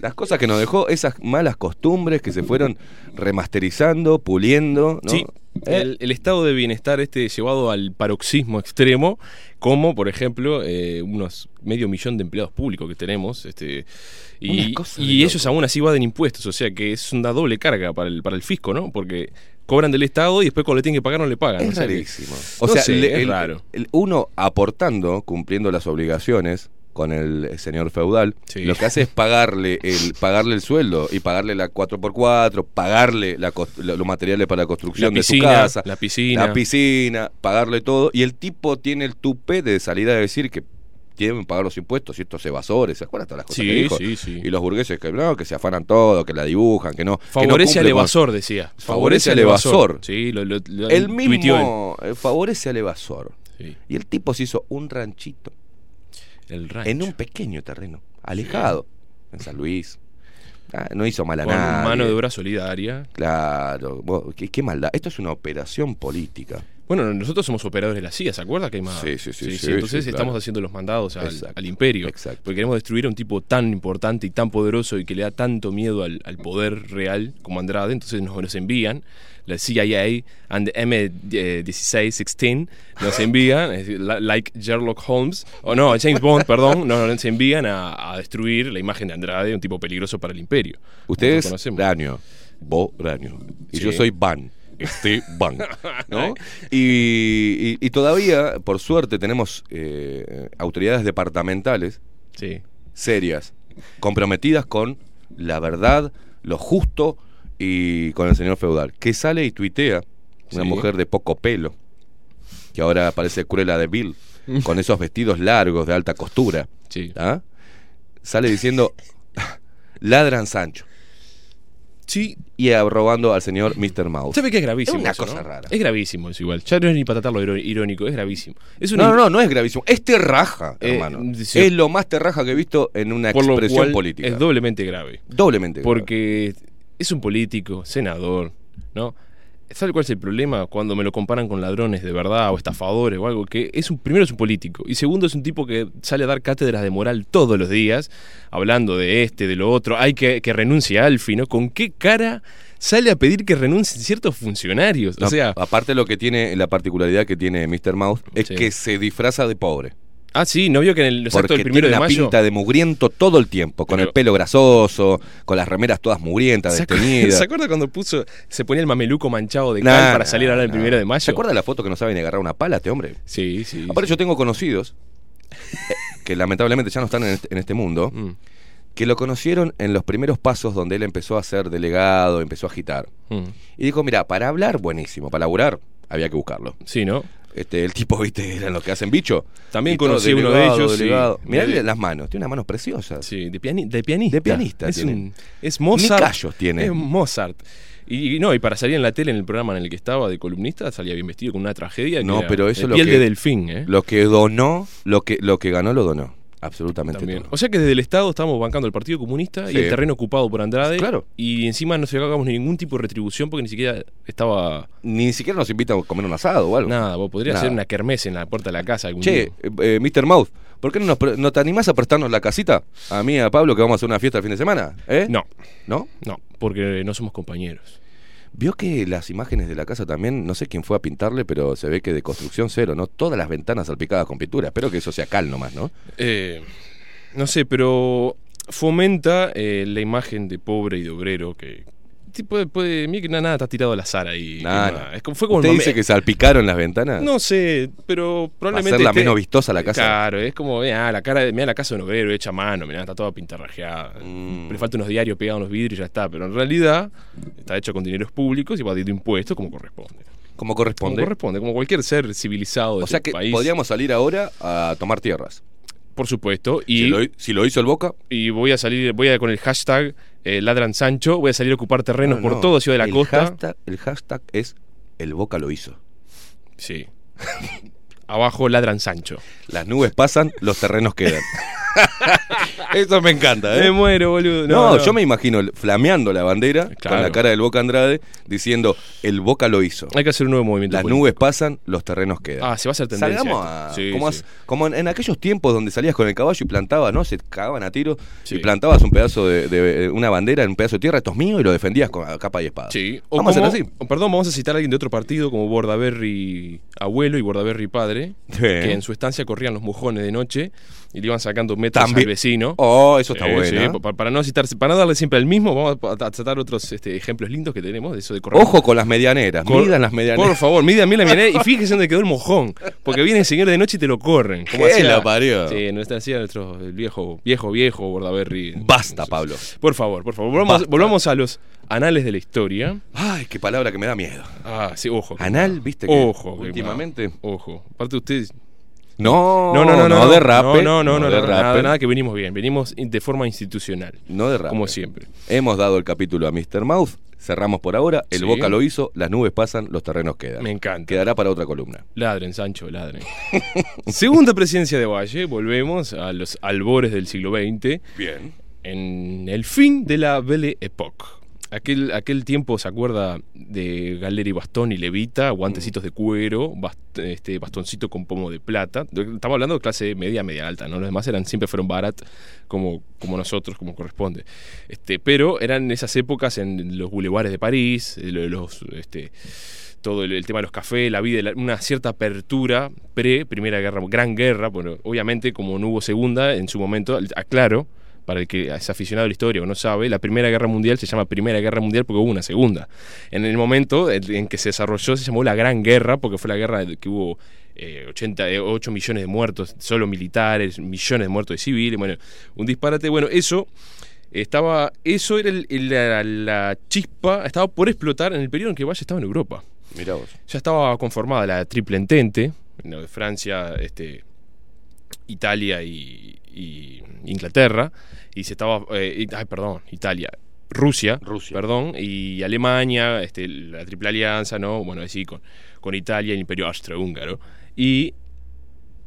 Las cosas que nos dejó, esas malas costumbres que se fueron remasterizando, puliendo, ¿no? Sí. El, el estado de bienestar este llevado al paroxismo extremo, como por ejemplo eh, unos medio millón de empleados públicos que tenemos, este, y, ellos aún así evaden impuestos, o sea que es una doble carga para el, para el fisco, ¿no? Porque cobran del Estado y después cuando le tienen que pagar no le pagan. Es o sea que- rarísimo. O no sea, sé, le- es el- raro. el- uno aportando, cumpliendo las obligaciones con el señor feudal, Sí. lo que hace es pagarle el pagarle el sueldo y pagarle la 4x4, pagarle la los materiales para la construcción La de su casa, la piscina. la piscina, pagarle todo y el tipo tiene el tupe de salir a decir que tienen que pagar los impuestos y estos evasores, ¿se acuerdan todas las cosas Sí, que dijo? sí, sí. Y los burgueses que no, que se afanan todo, que la dibujan, que no que no Favorece al con- evasor, decía. Favorece al evasor. Sí, lo, lo- lo el mismo eh, favorece al evasor. Y el tipo se hizo un ranchito el rancho. en un pequeño terreno, alejado, en San Luis. Ah, no hizo mal a Con nadie. mano de obra solidaria. Claro, qué, qué maldad. Esto es una operación política. Bueno, nosotros somos operadores de la CIA, ¿se acuerda que hay más? Sí, sí, sí, sí, entonces sí, estamos claro. haciendo los mandados al, Exacto, al imperio. exacto. Porque queremos destruir a un tipo tan importante y tan poderoso y que le da tanto miedo al, al poder real como Andrade. Entonces nos, nos envían, la CIA and the M1616 nos envían, es decir, la- like Sherlock Holmes, o no, James Bond, perdón, <laughs> nos, nos envían a, a destruir la imagen de Andrade, un tipo peligroso para el imperio. Usted Nosotros es conocemos. Ranio, Bo Ranio. Y Sí. yo soy Van. Este Van. <laughs> ¿no? Y, y- y todavía, por suerte, tenemos eh, autoridades departamentales Sí. serias, comprometidas con la verdad, lo justo y con el señor feudal, que sale y tuitea una Sí. mujer de poco pelo, que ahora parece Cruella de Bill, <laughs> con esos vestidos largos de alta costura, Sí. ¿ah? sale diciendo, <laughs> ladran Sancho, Sí, y arrobando al señor Mr. Mouse. ¿Sabe que es gravísimo? Es una eso, cosa no? rara. Es gravísimo eso igual. Ya no es ni para tratarlo iró- irónico, es gravísimo. Es una No, no, no, no es gravísimo, es terraja, Eh, hermano. sí. Es lo más terraja que he visto en una por lo expresión cual política. es doblemente grave. Doblemente. grave. Porque es un político, senador, ¿no? ¿Sabe cuál es el problema cuando me lo comparan con ladrones de verdad o estafadores o algo? Que es un, primero es un político y segundo es un tipo que sale a dar cátedras de moral todos los días, hablando de este, de lo otro, hay que, que renuncie a Alfi, ¿no? ¿Con qué cara sale a pedir que renuncien ciertos funcionarios. O No, sea, aparte lo que tiene, la particularidad que tiene Mr. Mouse es Sí. que se disfraza de pobre. Ah, sí, ¿no vio que en el acto Porque del primero tiene de una mayo... pinta de mugriento todo el tiempo, con Pero- el pelo grasoso, con las remeras todas mugrientas, ¿Se acuerda, desteñidas. <laughs> ¿Se acuerda cuando puso, se ponía el mameluco manchado de Nah, cal para salir a hablar el nah. primero de mayo? ¿Se acuerda la foto que no sabe ni agarrar una pala este hombre? Sí, sí. Aparte yo tengo conocidos eh, que lamentablemente ya no están en este, en este mundo, Mm, que lo conocieron en los primeros pasos donde él empezó a ser delegado, empezó a agitar. mm. Y dijo, mira, para hablar, buenísimo, para laburar, había que buscarlo. Sí, ¿no? Este, el tipo, viste, <laughs> eran los que hacen bicho. También Y conocí uno de delegado, ellos, sí. delegado. De- las manos, tiene unas manos preciosas. Sí, de, piani- de pianista. De pianista Es, tiene. un- es Mozart. Ni callos tiene. Es Mozart. Y, y no, y para salir en la tele, en el programa en el que estaba de columnista, salía bien vestido con una tragedia. que No, era pero eso lo piel que- de delfín, ¿eh? Lo que donó, lo que, lo que ganó, lo donó. Absolutamente También. todo. O sea que desde el Estado estamos bancando el Partido Comunista Sí. y el terreno ocupado por Andrade. Claro. Y encima no se hagamos ningún tipo de retribución porque ni siquiera estaba. Ni siquiera nos invitan a comer un asado o algo. Nada, vos podrías Nada. hacer una kermés en la puerta de la casa algún Che, día. eh, eh, Mr. Mouth, ¿por qué no, nos no te animás a prestarnos la casita? A mí y a Pablo que vamos a hacer una fiesta el fin de semana. ¿Eh? No, ¿No? no, porque no somos compañeros. Vio que las imágenes de la casa también, no sé quién fue a pintarle, pero se ve que de construcción cero, ¿no? Todas las ventanas salpicadas con pintura. Espero que eso sea cal nomás, ¿no? Eh, no sé, pero fomenta eh, la imagen de pobre y de obrero que tipo puede, mira que nada, está tirado al azar ahí. Nah, no. Es como, fue como el ¿Usted mame- dice que salpicaron las ventanas? No sé, pero probablemente. hacerla esté- menos vistosa la casa? Claro, es como, mira, la cara, de- mirá la casa de un obrero hecha a mano, mirá, está toda pintarrajeada. Mm. Le falta unos diarios pegados en los vidrios y ya está. Pero en realidad está hecho con dineros públicos y evadiendo impuestos como corresponde. Como Como corresponde. corresponde, como cualquier ser civilizado de o sea este que país. podríamos salir ahora a tomar tierras. Por supuesto. Y, Si, lo, si lo hizo el Boca, y voy a salir, voy a con el hashtag eh, Ladran Sancho, voy a salir a ocupar terrenos No, por no. toda Ciudad de la el Costa. Hashtag, el hashtag es el Boca lo hizo. Sí. <laughs> Abajo Ladran Sancho. Las nubes pasan, los terrenos quedan. <laughs> <laughs> Eso me encanta, ¿eh? Me muero, boludo. No, No, no. yo me imagino flameando la bandera con la cara del Boca Andrade diciendo el Boca lo hizo. Hay que hacer un nuevo movimiento. Las político. nubes pasan, los terrenos quedan. Ah, se va a hacer tendencia. Salgamos a. Sí, como, sí. as- como en, en aquellos tiempos donde salías con el caballo y plantabas, ¿no? Se cagaban a tiro Sí. y plantabas un pedazo de, de- una bandera en un pedazo de tierra, esto es mío, y lo defendías con capa y espada. Sí. O Vamos a hacer así. perdón, vamos a citar a alguien de otro partido como Bordaberry abuelo y Bordaberry padre, que en su estancia corrían los mojones de noche y le iban sacando metros También- al vecino. Oh, eso está bueno. sí, pa- para, no citarse, para no darle siempre al mismo, vamos a, a tratar otros este, ejemplos lindos que tenemos de eso de correr. Ojo con las medianeras, Cor- midan las medianeras. Por favor, midan bien la <laughs> milanesa y fíjense dónde quedó el mojón. Porque viene el señor de noche y te lo corren. Como ¿Qué hacía- la parió? Sí, nuestra hacía nuestro el viejo, viejo, viejo Bordaberry. Basta, Pablo. Por favor, por favor. Volvamos, volvamos a los anales de la historia. Ay, qué palabra que me da miedo. Ah, sí, ojo. Anal, viste que Ojo. últimamente. Ojo. Aparte ustedes. No, No, no, no, no. no derrape. No, no, no, no, derrape. nada, nada que venimos bien. Venimos de forma institucional. No derrape. Como siempre. Hemos dado el capítulo a Mr. Mouth. Cerramos por ahora. El Sí. Boca lo hizo. Las nubes pasan, los terrenos quedan. Me encanta. Quedará para otra columna. Ladren, Sancho, ladren. <laughs> Segunda presidencia de Valle, volvemos a los albores del siglo XX, Bien. en el fin de la Belle Époque. Aquel, aquel tiempo se acuerda de galera y bastón y levita, guantecitos de cuero, bast- este, bastoncito con pomo de plata. Estamos hablando de clase media, media alta, ¿no? Los demás eran, siempre fueron barat, como, como nosotros, como corresponde. Este, pero eran esas épocas en los bulevares de París, eh, lo- los, este, todo el, el tema de los cafés, la vida, la- una cierta apertura pre Primera Guerra, Gran Guerra, bueno, obviamente como no hubo segunda en su momento, aclaro, para el que es aficionado a la historia o no sabe, la Primera Guerra Mundial se llama Primera Guerra Mundial porque hubo una segunda. En el momento en que se desarrolló se llamó la Gran Guerra porque fue la guerra que hubo eh, 88 millones de muertos, solo militares, millones de muertos de civiles, bueno, un disparate, bueno, eso estaba, eso era el- el- la, la chispa, estaba por explotar en el periodo en que Valle estaba en Europa Mira vos. ya estaba conformada la triple entente, Francia, este, Italia y, y Inglaterra, y se estaba, eh, y- ay, perdón, Italia, Rusia, Rusia. perdón, y Alemania, este, la triple alianza, ¿no? Bueno, así con, con Italia el Imperio Austrohúngaro, y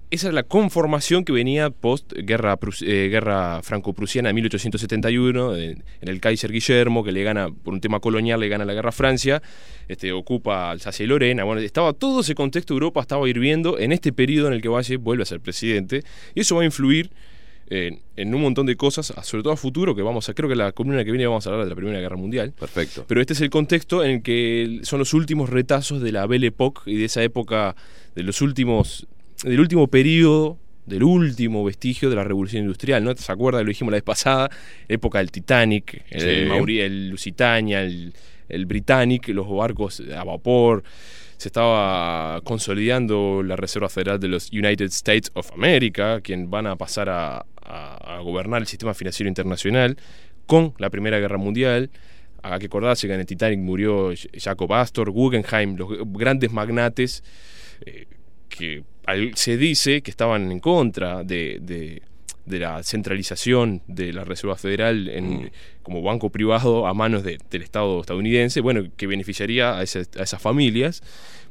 esa es la conformación que venía post guerra, eh, guerra franco-prusiana de 1871, en, en el Kaiser Guillermo, que le gana, por un tema colonial, le gana la guerra a Francia, este, ocupa Alsacia y Lorena. Bueno, estaba todo ese contexto Europa estaba hirviendo en este periodo en el que Valle vuelve a ser presidente, y eso va a influir en, en un montón de cosas, sobre todo a futuro, que vamos a, creo que la columna que viene vamos a hablar de la Primera Guerra Mundial. Perfecto. Pero este es el contexto en el que son los últimos retazos de la Belle Époque y de esa época, de los últimos, del último periodo, del último vestigio de la revolución industrial, ¿no? ¿Se acuerda? Lo dijimos la vez pasada, época del Titanic, el, Sí. Mauri- el Lusitania, el, el Britannic, los barcos a vapor. Se estaba consolidando la Reserva Federal de los United States of America, quien van a pasar a, gobernar el sistema financiero internacional con la Primera Guerra Mundial. Hay que acordarse que en el Titanic murió Jacob Astor, Guggenheim, los grandes magnates eh, que se dice que estaban en contra de- de la centralización de la Reserva Federal en, como banco privado a manos de- del Estado estadounidense, bueno, que beneficiaría a, ese- a esas familias.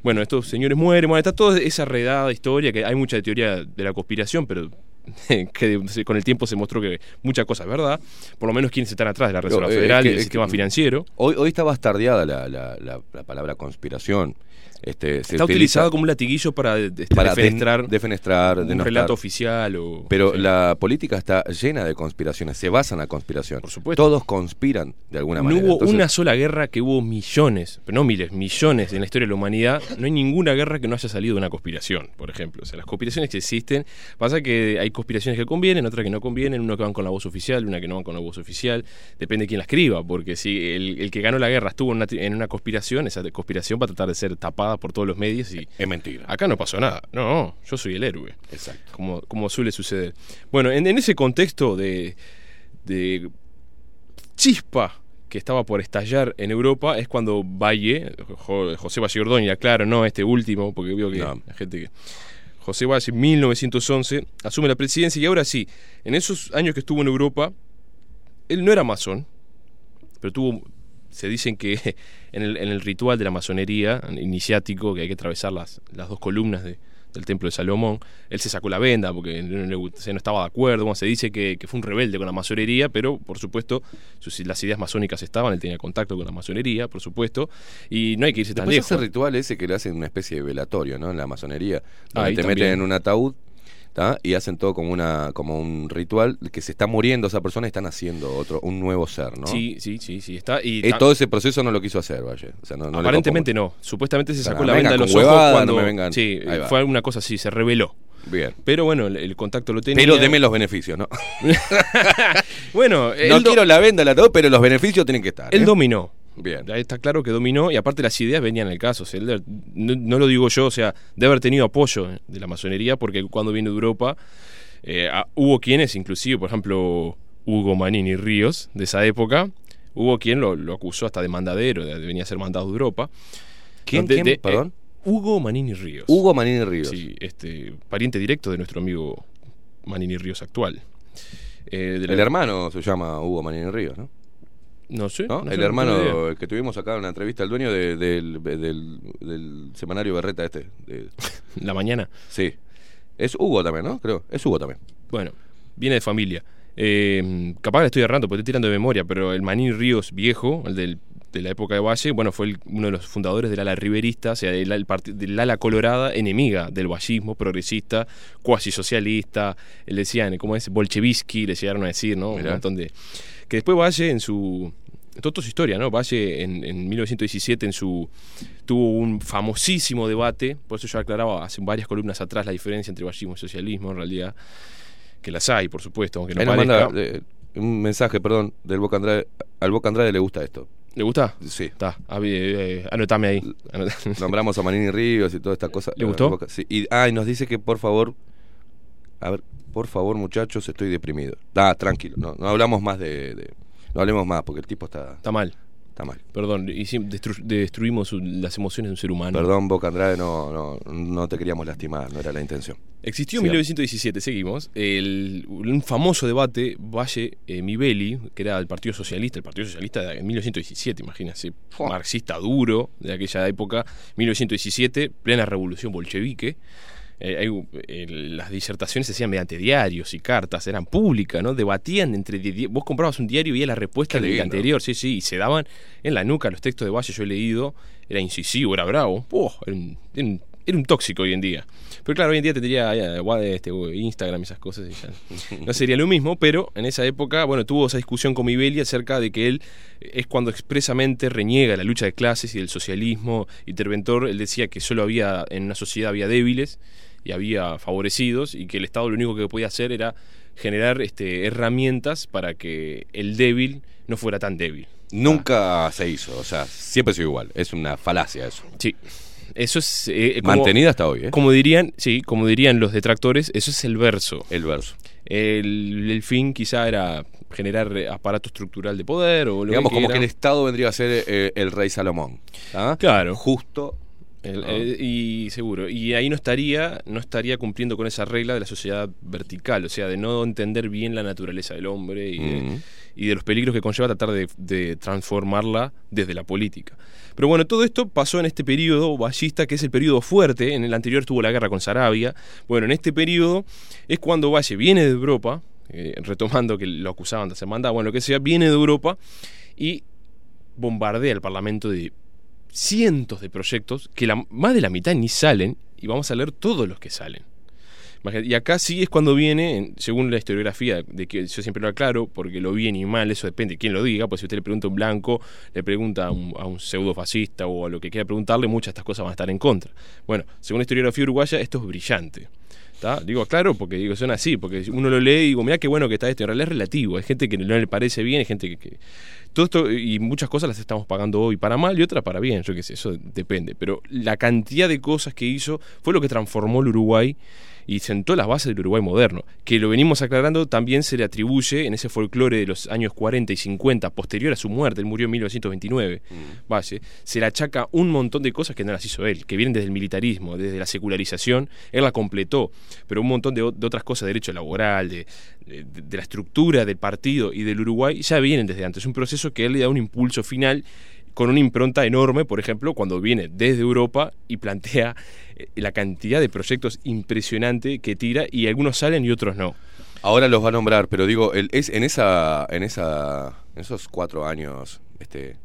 Bueno, estos señores mueren, bueno, está toda esa redada historia, que hay mucha teoría de la conspiración, pero <laughs> que se- con el tiempo se mostró que mucha cosa es verdad, por lo menos quienes están atrás de la Reserva Pero, eh, Federal es que- y del sistema que- financiero. Hoy, hoy está bastardeada la, la- la- la palabra conspiración. Este, se Está utiliza utilizado como un latiguillo para, este, para defenestrar un denostar. relato oficial o Pero sí. la política está llena de conspiraciones, se basa en la conspiración. Por supuesto. Todos conspiran de alguna no manera. hubo Entonces, una sola guerra que hubo millones, no miles, millones en la historia de la humanidad. No hay ninguna guerra que no haya salido de una conspiración, por ejemplo. O sea, las conspiraciones que existen, pasa que hay conspiraciones que convienen, otras que no convienen, una que van con la voz oficial, una que no van con la voz oficial. Depende de quién la escriba, porque si el, el que ganó la guerra estuvo en una, en una conspiración, esa conspiración va a tratar de ser tapada por todos los medios y Es mentira. acá no pasó nada. No, yo soy el héroe. Exacto. como, como suele suceder. Bueno, en, en ese contexto de, de chispa que estaba por estallar en Europa es cuando Valle, Jo- José Valle Ordóñez, claro, no este último, porque veo que No. la gente que... José Valle, 1911, asume la presidencia y ahora sí, en esos años que estuvo en Europa, él no era masón, pero tuvo, se dicen que <laughs> en el, en el ritual de la masonería iniciático, que hay que atravesar las, las dos columnas de- del templo de Salomón, él se sacó la venda porque no, se no estaba de acuerdo, bueno, se dice que, que fue un rebelde con la masonería, pero por supuesto sus, las ideas masónicas estaban, él tenía contacto con la masonería, por supuesto, y no hay que irse tan Después lejos. ese ritual ese que le hacen una especie de velatorio, ¿no? En la masonería. Donde Ahí te también. meten en un ataúd ¿tá? y hacen todo como una como un ritual que se está muriendo esa persona y están haciendo otro un nuevo ser, ¿no? Sí, sí, sí, sí, está. Y Eh, todo ese proceso no lo quiso hacer, Valle. O sea, no, no le aparentemente no, supuestamente se sacó la venda de los ojos huevada, cuando... me vengan. Sí, fue alguna cosa así, se reveló. Bien. Pero bueno, el, el contacto lo tenía. Pero deme los beneficios, ¿no? <laughs> Bueno, no quiero la venda, la todo, pero los beneficios tienen que estar. él ¿eh? dominó. Bien. Ahí está claro que dominó y aparte las ideas venían al caso. o sea, no, no lo digo yo, o sea, de haber tenido apoyo de la masonería porque cuando vino de Europa eh, hubo quienes, inclusive, por ejemplo, Hugo Manini Ríos, de esa época, hubo quien lo, lo acusó hasta de mandadero, de, venir a ser mandado de Europa. ¿Quién, De- quién? de- Perdón. eh, Hugo Manini Ríos. Hugo Manini Ríos. Sí, este, pariente directo de nuestro amigo Manini Ríos actual. Eh, de la- El hermano se llama Hugo Manini Ríos, ¿no? No sé. ¿No? no el no hermano el que tuvimos acá en la entrevista, el dueño de- del, del, del semanario Berreta este. de- <laughs> La mañana. sí. Es Hugo también, ¿no? Creo. Es Hugo también. Bueno, viene de familia. Eh, capaz que estoy errando porque estoy tirando de memoria, pero el Manín Ríos viejo, el del- de la época de Valle, bueno, fue el- uno de los fundadores del ala riverista, o sea, del, al- parti- del ala colorada enemiga del vallismo, progresista, cuasi socialista, le decían, ¿cómo es? Bolchevisky, le llegaron a decir, ¿no? Un montón de. Que después Valle en su. Esto es historia, ¿no? Valle en, en 1917 en su tuvo un famosísimo debate, por eso yo aclaraba hace varias columnas atrás la diferencia entre vallismo y socialismo, en realidad, que las hay, por supuesto, aunque no parezca. manda eh, un mensaje, perdón, del Boca Andrade. Al Boca Andrade le gusta esto. ¿Le gusta? Sí. Está, eh, anotame ahí. Nombramos a Manini Ríos y toda esta cosa. ¿Le gustó? Sí. Y, ah, y nos dice que por favor. A ver, por favor, muchachos, estoy deprimido. Ah, tranquilo, no, no hablamos más de, de- No hablemos más porque el tipo está, Está mal, está mal. perdón, destru- destruimos las emociones de un ser humano. Perdón, Boca Andrade, no, no, no te queríamos lastimar, no era la intención. Existió en Sigamos. 1917, seguimos, el, un famoso debate Valle eh, Mibeli, que era el Partido Socialista, el Partido Socialista de, en 1917, imagínense, marxista duro de aquella época, 1917, plena revolución bolchevique. Eh, hay, eh, las disertaciones se hacían mediante diarios y cartas, eran públicas, ¿no? Debatían entre... Vos comprabas un diario y veías la respuesta Qué del lindo. anterior, sí, sí, y se daban en la nuca los textos de Valle, yo he leído, era incisivo, era bravo, era un- era un- era un tóxico hoy en día. Pero claro, hoy en día tendría ya, gua- este, Instagram y esas cosas y ya <laughs> no sería lo mismo, pero en esa época, bueno, tuvo esa discusión con Mivelli acerca de que él es cuando expresamente reniega la lucha de clases y del socialismo interventor. Él decía que solo había, en una sociedad había débiles y había favorecidos y que el Estado lo único que podía hacer era generar este, herramientas para que el débil no fuera tan débil. Nunca se hizo, o sea, siempre sido igual. Es una falacia eso. Sí. Eso es. eh, como- Mantenida hasta hoy, ¿eh? Como dirían, sí, como dirían los detractores, eso es el verso. El verso. El, el fin quizá era generar eh, aparato estructural de poder o lo Digamos que como que el Estado vendría a ser eh, el rey Salomón. ¿ah? Claro. Justo. El- ¿no? eh, y seguro. Y ahí no estaría, no estaría cumpliendo con esa regla de la sociedad vertical, o sea, de no entender bien la naturaleza del hombre y, de, Mm. y de los peligros que conlleva tratar de, de transformarla desde la política. Pero bueno, todo esto pasó en este periodo ballista, que es el periodo fuerte. En el anterior tuvo la guerra con Sarabia. Bueno, en este periodo es cuando Valle viene de Europa, eh, retomando que lo acusaban de hacer mandado, bueno, lo que sea, viene de Europa y bombardea el Parlamento de cientos de proyectos que la, más de la mitad ni salen y vamos a leer todos los que salen. Y acá sí es cuando viene, en- según la historiografía, de que yo siempre lo aclaro, porque lo bien y mal, eso depende de quién lo diga, pues si usted le pregunta a un blanco, le pregunta a un, a un pseudo fascista o a lo que quiera preguntarle, muchas de estas cosas van a estar en contra. Bueno, según la historiografía uruguaya, esto es brillante. ¿Tá? Digo, claro, porque digo, son así, porque uno lo lee y digo, mira qué bueno que está esto. En realidad es relativo, hay gente que no le parece bien, hay gente que- Todo esto y muchas cosas las estamos pagando hoy para mal y otras para bien, yo qué sé, eso depende. Pero la cantidad de cosas que hizo fue lo que transformó el Uruguay y sentó las bases del Uruguay moderno. Que lo venimos aclarando, también se le atribuye en ese folclore de los años 40 y 50, posterior a su muerte, él murió en 1929, Valle, se le achaca un montón de cosas que no las hizo él, que vienen desde el militarismo, desde la secularización, él la completó, pero un montón de, de otras cosas, derecho laboral, de, de- de la estructura del partido y del Uruguay, ya vienen desde antes. Es un proceso que él le da un impulso final con una impronta enorme, por ejemplo, cuando viene desde Europa y plantea eh, la cantidad de proyectos impresionante que tira y algunos salen y otros no. Ahora los va a nombrar, pero digo, el- es en esa, en esa, en esos cuatro años, este,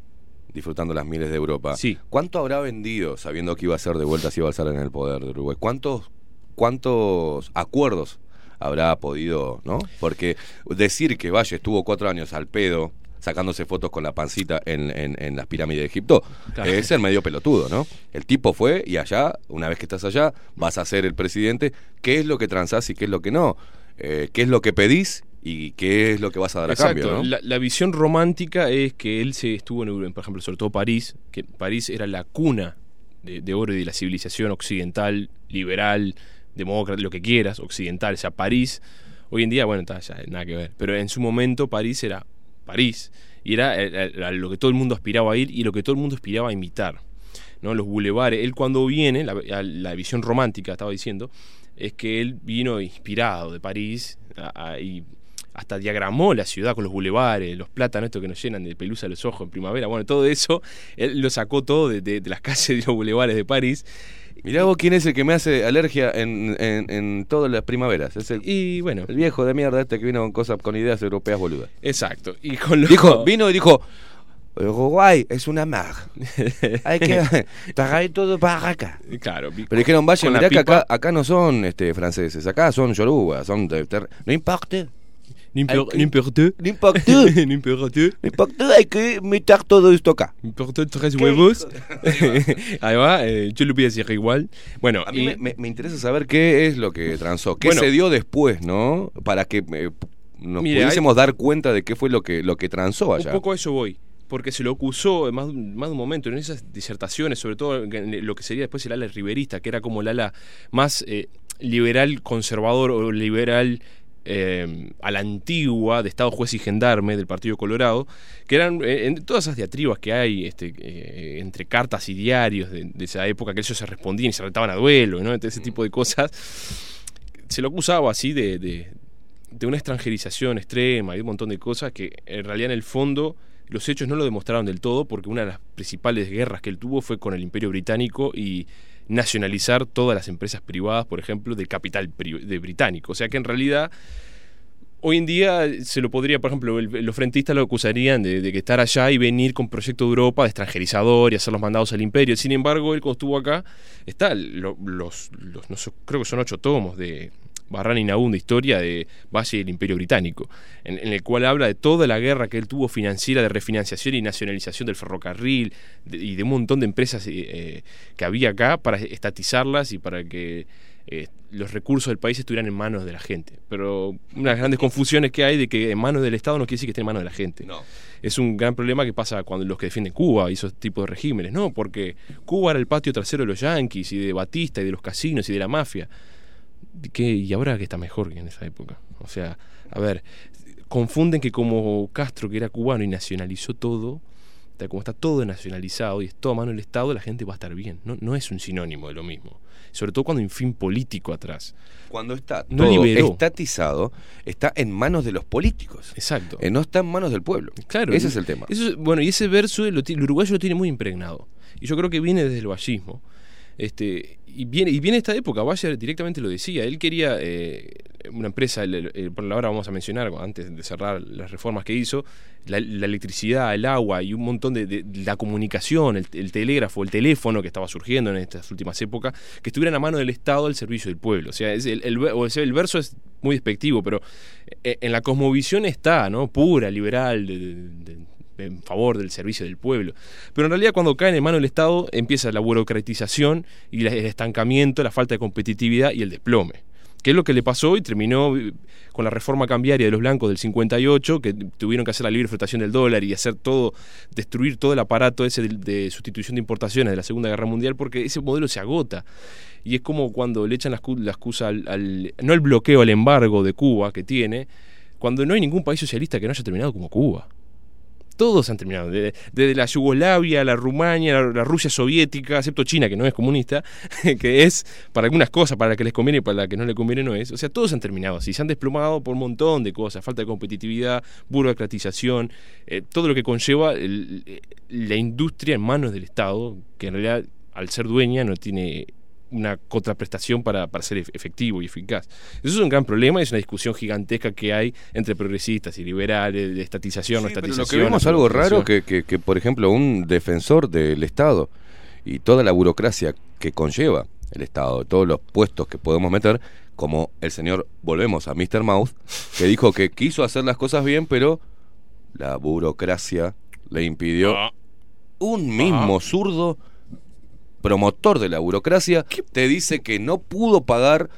disfrutando las miles de Europa. Sí. ¿Cuánto habrá vendido sabiendo que iba a ser de vuelta si iba a estar en el poder de Uruguay? ¿Cuántos, cuántos acuerdos habrá podido, no? Porque decir que Valle estuvo cuatro años al pedo sacándose fotos con la pancita en, en- en las pirámides de Egipto, Claro. es ser medio pelotudo, ¿no? El tipo fue y allá, una vez que estás allá, vas a ser el presidente, ¿qué es lo que transás y qué es lo que no? Eh, ¿Qué es lo que pedís y qué es lo que vas a dar a cambio, ¿no? la, la visión romántica es que él se estuvo en Europa, por ejemplo, sobre todo París, que París era la cuna de, de oro y de la civilización occidental, liberal, demócrata, lo que quieras, occidental. O sea, París, hoy en día, bueno, está, ya nada que ver. Pero en su momento París era París. Y era, era- era lo que todo el mundo aspiraba a ir y lo que todo el mundo aspiraba a imitar. ¿no? Los bulevares. Él cuando viene, la, visión romántica, estaba diciendo, es que él vino inspirado de París a- y hasta diagramó la ciudad con los bulevares, los plátanos estos que nos llenan de pelusa los ojos en primavera. Bueno, todo eso, él lo sacó todo de, de- de las calles de los bulevares de París. Mirá vos quién es el que me hace alergia en, en- en todas las primaveras. Es el, Y bueno, el viejo de mierda este que vino con cosas, con ideas europeas boludas. exacto. Y con lo- Dijo, <laughs> vino y dijo, Uruguay es una mar. Hay que <laughs> traer todo para acá. Claro, Pero dijeron, vaya, mirá que acá, acá no son este, franceses, acá son yorubas, son de ter- No importa, N'importe- n'importe. N'importe. <laughs> no importa, hay que meter todo esto acá. Importe tres huevos. <laughs> <laughs> Ahí va, eh, yo lo voy a decir igual. Bueno, A mí y- me, me- interesa saber qué es lo que transó, qué Bueno. se dio después, ¿no? Para que eh, nos pudiésemos dar cuenta de qué fue lo que, lo que transó allá. Un poco a eso voy. Porque se lo acusó en más, de un- más de un momento en esas disertaciones, sobre todo en lo que sería después el ala riverista, que era como el ala más eh, liberal conservador o liberal eh, a la antigua de Estado juez y gendarme del Partido Colorado, que eran eh, en todas esas diatribas que hay este, eh, entre cartas y diarios de, esa época, que ellos se respondían y se retaban a duelo, ¿no? Entre ese tipo de cosas, se lo acusaba así de, de, de una extranjerización extrema y un montón de cosas que en realidad en el fondo los hechos no lo demostraron del todo porque una de las principales guerras que él tuvo fue con el imperio británico y nacionalizar todas las empresas privadas, por ejemplo, del capital de británico. O sea que en realidad Hoy en día se lo podría, por ejemplo, el- los frentistas lo acusarían de, que estar allá y venir con proyecto de Europa de extranjerizador y hacer los mandados al imperio. Sin embargo, él cuando estuvo acá, está lo- los, los- no creo que son ocho tomos de Barran de historia de Valle del Imperio Británico, en, en el cual habla de toda la guerra que él tuvo financiera de refinanciación y nacionalización del ferrocarril de- y de un montón de empresas eh, eh, que había acá para estatizarlas y para que eh, los recursos del país estuvieran en manos de la gente. Pero una de las grandes confusiones que hay de que en manos del Estado no quiere decir que esté en manos de la gente. No. Es un gran problema que pasa cuando los que defienden Cuba y esos tipos de regímenes, ¿no? Porque Cuba era el patio trasero de los yanquis y de Batista y de los casinos y de la mafia. ¿Y ahora que está mejor que en esa época? O sea, a ver, confunden que como Castro, que era cubano y nacionalizó todo, como está todo nacionalizado y es todo a mano del Estado, la gente va a estar bien. No, no es un sinónimo de lo mismo. Sobre todo cuando hay un fin político atrás. Cuando está No todo liberó. estatizado, está en manos de los políticos. Exacto. Eh, no está en manos del pueblo. Claro. Ese y- es el tema. eso es- bueno, y ese verso el, el uruguayo lo tiene muy impregnado. Y yo creo que viene desde el vallismo. Este, y viene, y viene esta época, Bayer directamente lo decía, él quería eh, una empresa, por la hora vamos a mencionar, antes de cerrar las reformas que hizo, la, electricidad, el agua y un montón de, de- la comunicación, el, el telégrafo, el teléfono que estaba surgiendo en estas últimas épocas, que estuvieran a mano del Estado al servicio del pueblo. O sea, es el, verso es muy despectivo, pero eh, en la cosmovisión está, ¿no? Pura, liberal, de- de- en favor del servicio del pueblo. Pero en realidad cuando cae en mano del Estado empieza la burocratización y el estancamiento, la falta de competitividad y el desplome. Que es lo que le pasó y terminó eh, con la reforma cambiaria de los blancos del 58, que tuvieron que hacer la libre flotación del dólar y hacer todo, destruir todo el aparato ese de, sustitución de importaciones de la Segunda Guerra Mundial, porque ese modelo se agota. Y es como cuando le echan la excu- la excusa al, al- no el bloqueo, al embargo de Cuba que tiene, cuando no hay ningún país socialista que no haya terminado como Cuba. Todos han terminado, desde, la Yugoslavia, la Rumania, la, Rusia soviética, excepto China, que no es comunista, <laughs> que es para algunas cosas, para la que les conviene y para la que no les conviene no es. O sea, todos han terminado se han desplomado por un montón de cosas, falta de competitividad, burocratización, eh, todo lo que conlleva el- la industria en manos del Estado, que en realidad, al ser dueña, no tiene una contraprestación para, para ser ef- efectivo y eficaz. Eso es un gran problema y es una discusión gigantesca que hay entre progresistas y liberales, de estatización, no Sí, pero estatización. lo que vemos algo raro que, que, por ejemplo, un defensor del Estado y toda la burocracia que conlleva el Estado, todos los puestos que podemos meter, como el señor, volvemos a Mr. Mouth, que dijo que quiso hacer las cosas bien, pero la burocracia le impidió. Ah. Un mismo zurdo promotor de la burocracia te dice que no pudo pagar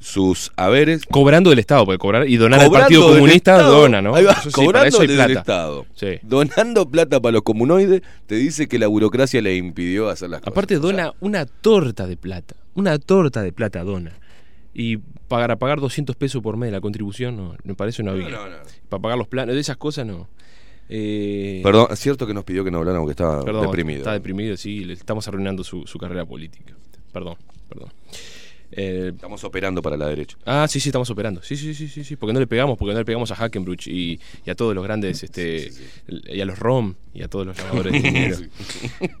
sus haberes Cobrando del Estado, puede cobrar y donar al Cobrando Partido del Comunista, Estado. dona, ¿no? Ahí va, Eso sí, para cobrando eso hay desde el plata. Estado. Sí. Donando plata para los comunoides, te dice que la burocracia le impidió hacer las cosas. Aparte O sea, dona una torta de plata, una torta de plata dona. Y para pagar 200 pesos por mes de la contribución, no, me parece una vida. no, no. Para pagar los planos, de esas cosas no. Eh, Perdón, es cierto que nos pidió que no habláramos, que estaba perdón, deprimido. Está deprimido, sí, le estamos arruinando su, su carrera política. Perdón, perdón. Eh, Estamos operando para la derecha. Ah, sí, sí, estamos operando. Sí, sí, sí, sí, sí. Porque no le pegamos, porque no le pegamos a Hackenbruch y, y a todos los grandes, este, y a los ROM y a todos los llamadores de <laughs> dinero.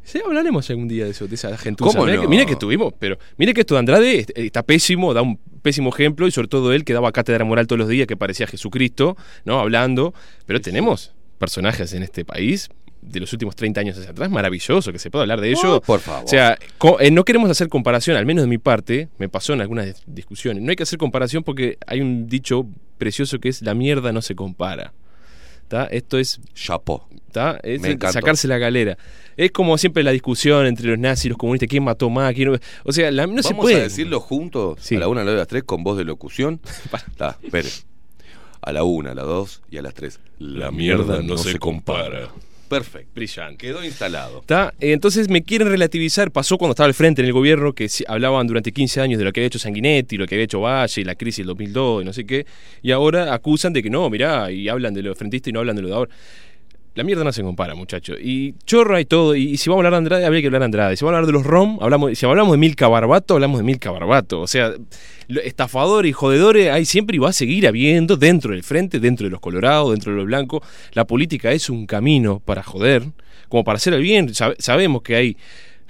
Sí, hablaremos algún día de eso, de esa gentuza. ¿Cómo mira, no? que, mira que tuvimos, pero mire que esto de Andrade est- está pésimo, da un pésimo ejemplo y sobre todo él que daba cátedra moral todos los días que parecía Jesucristo, ¿no? Hablando, pero tenemos personajes en este país de los últimos 30 años hacia atrás, maravilloso que se pueda hablar de ello. Oh, por favor. O sea, eh, no queremos hacer comparación, al menos de mi parte, me pasó en algunas dis- discusiones. No hay que hacer comparación porque hay un dicho precioso que es la mierda no se compara. ¿Tá? Esto es Chapo. Es sacarse la galera. Es como siempre la discusión entre los nazis y los comunistas, quién mató más, quién no. O sea, la- no se Vamos puede. a decirlo juntos Sí. a la una, a la dos, a las tres con voz de locución. <laughs> Está, espere. A la una, a las dos y a las tres. La, mierda, no, se compara. Perfecto. Brillante. Quedó instalado. ¿Tá? Eh, Entonces me quieren relativizar, pasó cuando estaba al frente en el gobierno, que sí, hablaban durante 15 años de lo que había hecho Sanguinetti, lo que había hecho Valle, la crisis del 2002 y no sé qué, y ahora acusan de que no, mirá, y hablan de lo frentista y no hablan de lo de ahora. La mierda no se compara, muchachos. Y chorra y todo. Y, si vamos a hablar de Andrade, habría que hablar de Andrade. Si vamos a hablar de los ROM, hablamos, si hablamos de Milka Barbato, hablamos de Milka Barbato. O sea, estafadores y jodedores hay siempre y va a seguir habiendo dentro del frente, dentro de los colorados, dentro de los blancos. La política es un camino para joder, como para hacer el bien. Sabe- sabemos que hay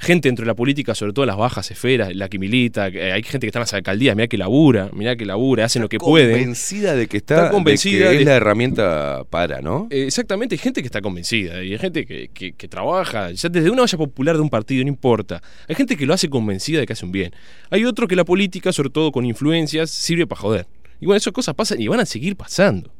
gente dentro de la política, sobre todo en las bajas esferas, la que milita, que hay gente que está en las alcaldías, mirá que labura, mirá que labura, hacen lo que pueden. Convencida de que está, Está convencida de que es de- la herramienta para, ¿no? Eh, Exactamente, hay gente que está convencida y hay gente que, que- que trabaja, ya desde una olla popular de un partido, no importa. Hay gente que lo hace convencida de que hace un bien. Hay otro que la política, sobre todo con influencias, sirve para joder. Y bueno, esas cosas pasan y van a seguir pasando.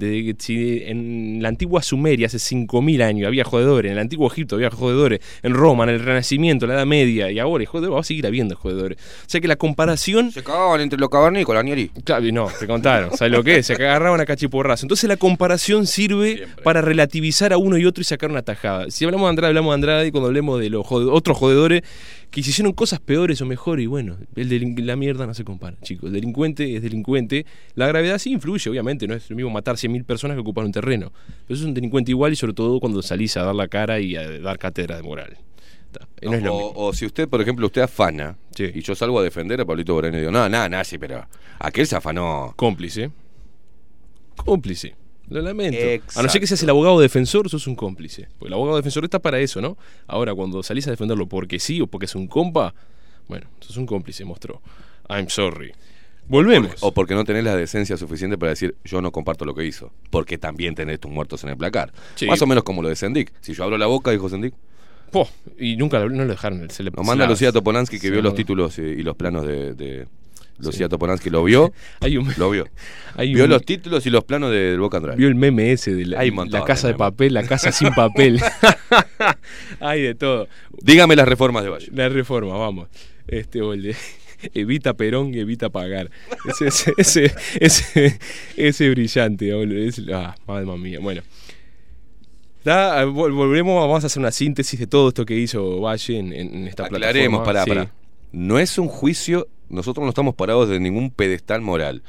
Que si en la antigua Sumeria, hace 5.000 años, había jodedores, en el antiguo Egipto había jodedores, en Roma, en el Renacimiento, en la Edad Media, y ahora hay jodedores, va a seguir habiendo jodedores. O sea que la comparación Se cagaban entre los cavernícolas, Nieri. Claro, y no, te contaron, ¿sabes lo que es? Se agarraban a cachiporrazo. Entonces la comparación sirve para relativizar a uno y otro y sacar una tajada. Si hablamos de Andrade, hablamos de Andrade, y cuando hablemos de los jode- otros jodedores que hicieron cosas peores o mejores, y bueno, el la mierda no se compara, chicos. El delincuente es delincuente. La gravedad sí influye, obviamente, no es lo mismo matar 100.000 personas que ocupar un terreno. Pero eso es un delincuente igual y sobre todo cuando salís a dar la cara y a dar cátedra de moral. No, o, o si usted, por ejemplo, usted afana y yo salgo a defender a Pablito Moreno y digo, no, nada, nada, sí, pero aquel se afanó. Cómplice. Cómplice. Lo lamento. A no ser que seas el abogado defensor, sos un cómplice. Porque el abogado defensor está para eso, ¿no? Ahora, cuando salís a defenderlo porque sí o porque es un compa, bueno, sos un cómplice, mostró. I'm sorry. Volvemos. O porque no tenés la decencia suficiente para decir, yo no comparto lo que hizo. Porque también tenés tus muertos en el placar. Sí. Más o menos como lo de Sendik. Si yo abro la boca, dijo Sendik. Po, y nunca lo- no lo dejaron. Se le, Nos manda la- Lucía Toponansky que vio los títulos y, y los planos de, de- Lucía Toponansky. ¿Lo vio? <laughs> Hay un- Lo vio. <laughs> hay vio un- los títulos y los planos de- del Boca Andrés. Vio el meme ese de la, casa de de papel, la casa sin papel. <laughs> Hay de todo. Dígame las reformas de Valle. La reforma, vamos. Este, o el de evita Perón y evita pagar. Ese, ese, ese, ese, ese brillante. Es- ah, madre mía. Bueno. Da, vol- volvemos, vamos a hacer una síntesis de todo esto que hizo Valle en, en- en esta Aclaremos, plataforma. pará, Sí. pará. No es un juicio, nosotros no estamos parados de ningún pedestal moral.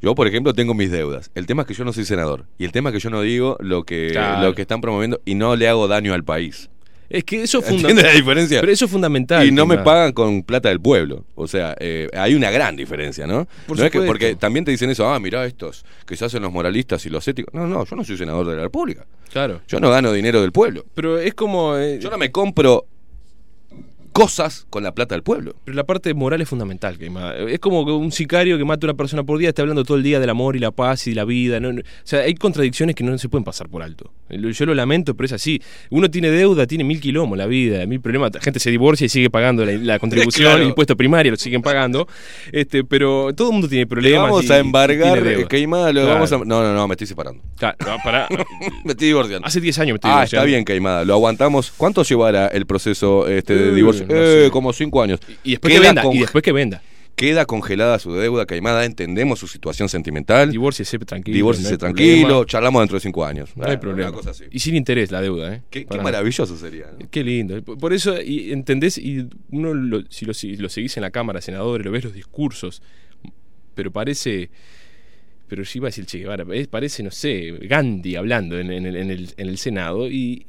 Yo, por ejemplo, tengo mis deudas. El tema es que yo no soy senador. Y el tema es que yo no digo lo que, Claro. lo que están promoviendo y no le hago daño al país. Es que eso es ¿Entiendes fundamental. la diferencia? Pero eso es fundamental. Y no me pagan con plata del pueblo. O sea, eh, hay una gran diferencia, ¿no? Por no es que, porque también te dicen eso, ah, mirá estos que se hacen los moralistas y los éticos. No, no, yo no soy senador de la República. Claro. Yo no gano dinero del pueblo. Pero es como. eh, Yo no me compro cosas con la plata del pueblo. Pero la parte moral es fundamental. Que es como un sicario que mata a una persona por día está hablando todo el día del amor y la paz y la vida. O sea, hay contradicciones que no se pueden pasar por alto. Yo lo lamento, pero es así. Uno tiene deuda, tiene mil quilombos la vida, mil problemas. La gente se divorcia y sigue pagando la, la contribución, Claro. el impuesto primario, lo siguen pagando. Este, pero todo el mundo tiene Le problemas. vamos y- a embargar, eh, Queimada, lo Claro. vamos a... No, no, no, me estoy separando. Claro, no, pará. <laughs> me estoy divorciando. Hace 10 años me estoy Ah, divorciando. está bien, Queimada. Lo aguantamos. ¿Cuánto llevará el proceso este, de Eh, no Eh, sé. como cinco años. Y después que venda. con- Y después que venda. Queda congelada su deuda, Queimada. Entendemos su situación sentimental. Divórciese tranquilo. Divórciese no tranquilo. problema. Charlamos dentro de cinco años. No hay problema. una cosa así. Y sin interés la deuda, ¿eh? Qué, maravilloso sería. ¿no? Qué lindo. Por eso, y, ¿entendés? Y uno, lo- si, lo, si lo seguís en la Cámara, senadores, lo ves los discursos, pero parece. Pero yo iba a decir Che Guevara, es- parece, no sé, Gandhi hablando en, en el, en el- en el Senado, y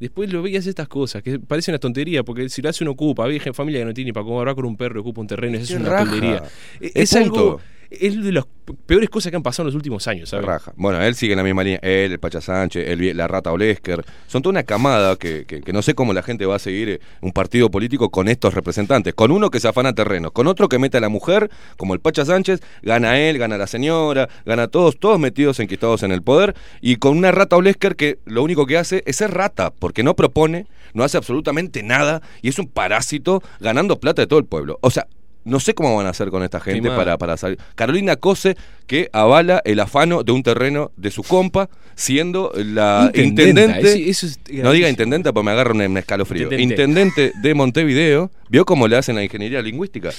después lo veías estas cosas, que parece una tontería, porque si lo hace uno ocupa, había familia que no tiene ni para comer, va con un perro, ocupa un terreno, eso es una raja. tontería. Es Es, algo. Es de las peores cosas que han pasado en los últimos años, ¿sabes? Raja. Bueno, él sigue en la misma línea. Él, el Pacha Sánchez, vie- la Rata Olesker. Son toda una camada que, que- que no sé cómo la gente va a seguir eh, un partido político con estos representantes. Con uno que se afana terrenos, con otro que mete a la mujer, como el Pacha Sánchez, gana él, gana la señora, gana todos, todos metidos enquistados en el poder. Y con una Rata Olesker que lo único que hace es ser rata, porque no propone, no hace absolutamente nada y es un parásito ganando plata de todo el pueblo. O sea. No sé cómo van a hacer con esta gente para, para salir. Carolina Cose, que avala el afano de un terreno de su compa, siendo la Intendenta, intendente. ese- eso es no diga intendenta porque me agarra un, un escalofrío. Intendente. Intendente de Montevideo. ¿Vio cómo le hacen la ingeniería lingüística?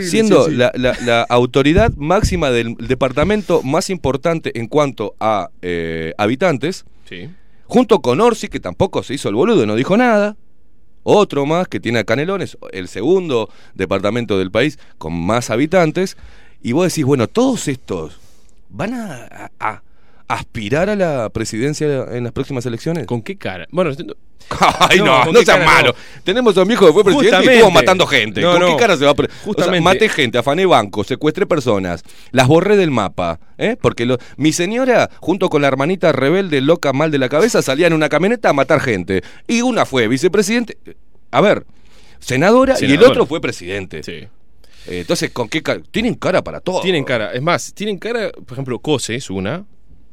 Siendo sí, sí. La, la- la autoridad máxima del departamento más importante en cuanto a eh, habitantes, Sí. junto con Orsi, que tampoco se hizo el boludo, no dijo nada. Otro más que tiene a Canelones, el segundo departamento del país con más habitantes. Y vos decís, bueno, todos estos van a, a- aspirar a la presidencia en las próximas elecciones. ¿Con qué cara? Bueno, <laughs> Ay, No, no, ¿con no, qué seas malo. Tenemos a un viejo que fue presidente y Justamente. estuvo matando gente. No, ¿Con no. qué cara se va a... pre- O sea, Justamente. maté gente, afané bancos, secuestré personas, las borré del mapa. ¿eh? Porque lo- mi señora, junto con la hermanita rebelde, loca, mal de la cabeza, salía en una camioneta a matar gente. Y una fue vicepresidente. A ver, senadora, y el Senadora. otro fue presidente. Sí. Eh, entonces, ¿con qué cara? Tienen cara para todo. Tienen cara, es más, tienen cara, por ejemplo, Cose es una,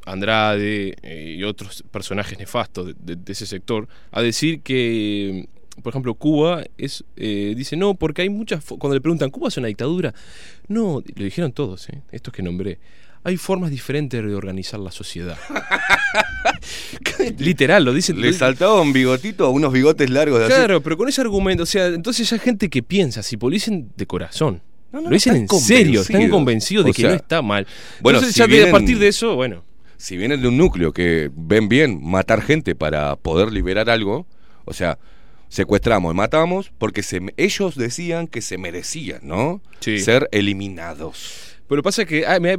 Andrade eh, y otros personajes nefastos de, de- de ese sector, a decir que, por ejemplo, Cuba es, eh, dice, no, porque hay muchas, cuando le preguntan, ¿Cuba es una dictadura? No, lo dijeron todos, eh, estos que nombré. Hay formas diferentes de organizar la sociedad. <laughs> Literal, lo dicen. Le saltaba un bigotito, unos bigotes largos de así. Claro, pero con ese argumento, o sea, entonces hay gente que piensa, si lo dicen de corazón. No, no, lo dicen en serio, están convencidos. de que sea, no está mal. bueno, Entonces si ya vienen- a partir de eso, bueno. Si vienen de un núcleo que ven bien matar gente para poder liberar algo, o sea, secuestramos y matamos porque se, ellos decían que se merecían, ¿no? Sí. Ser eliminados. Pero pasa que ah, me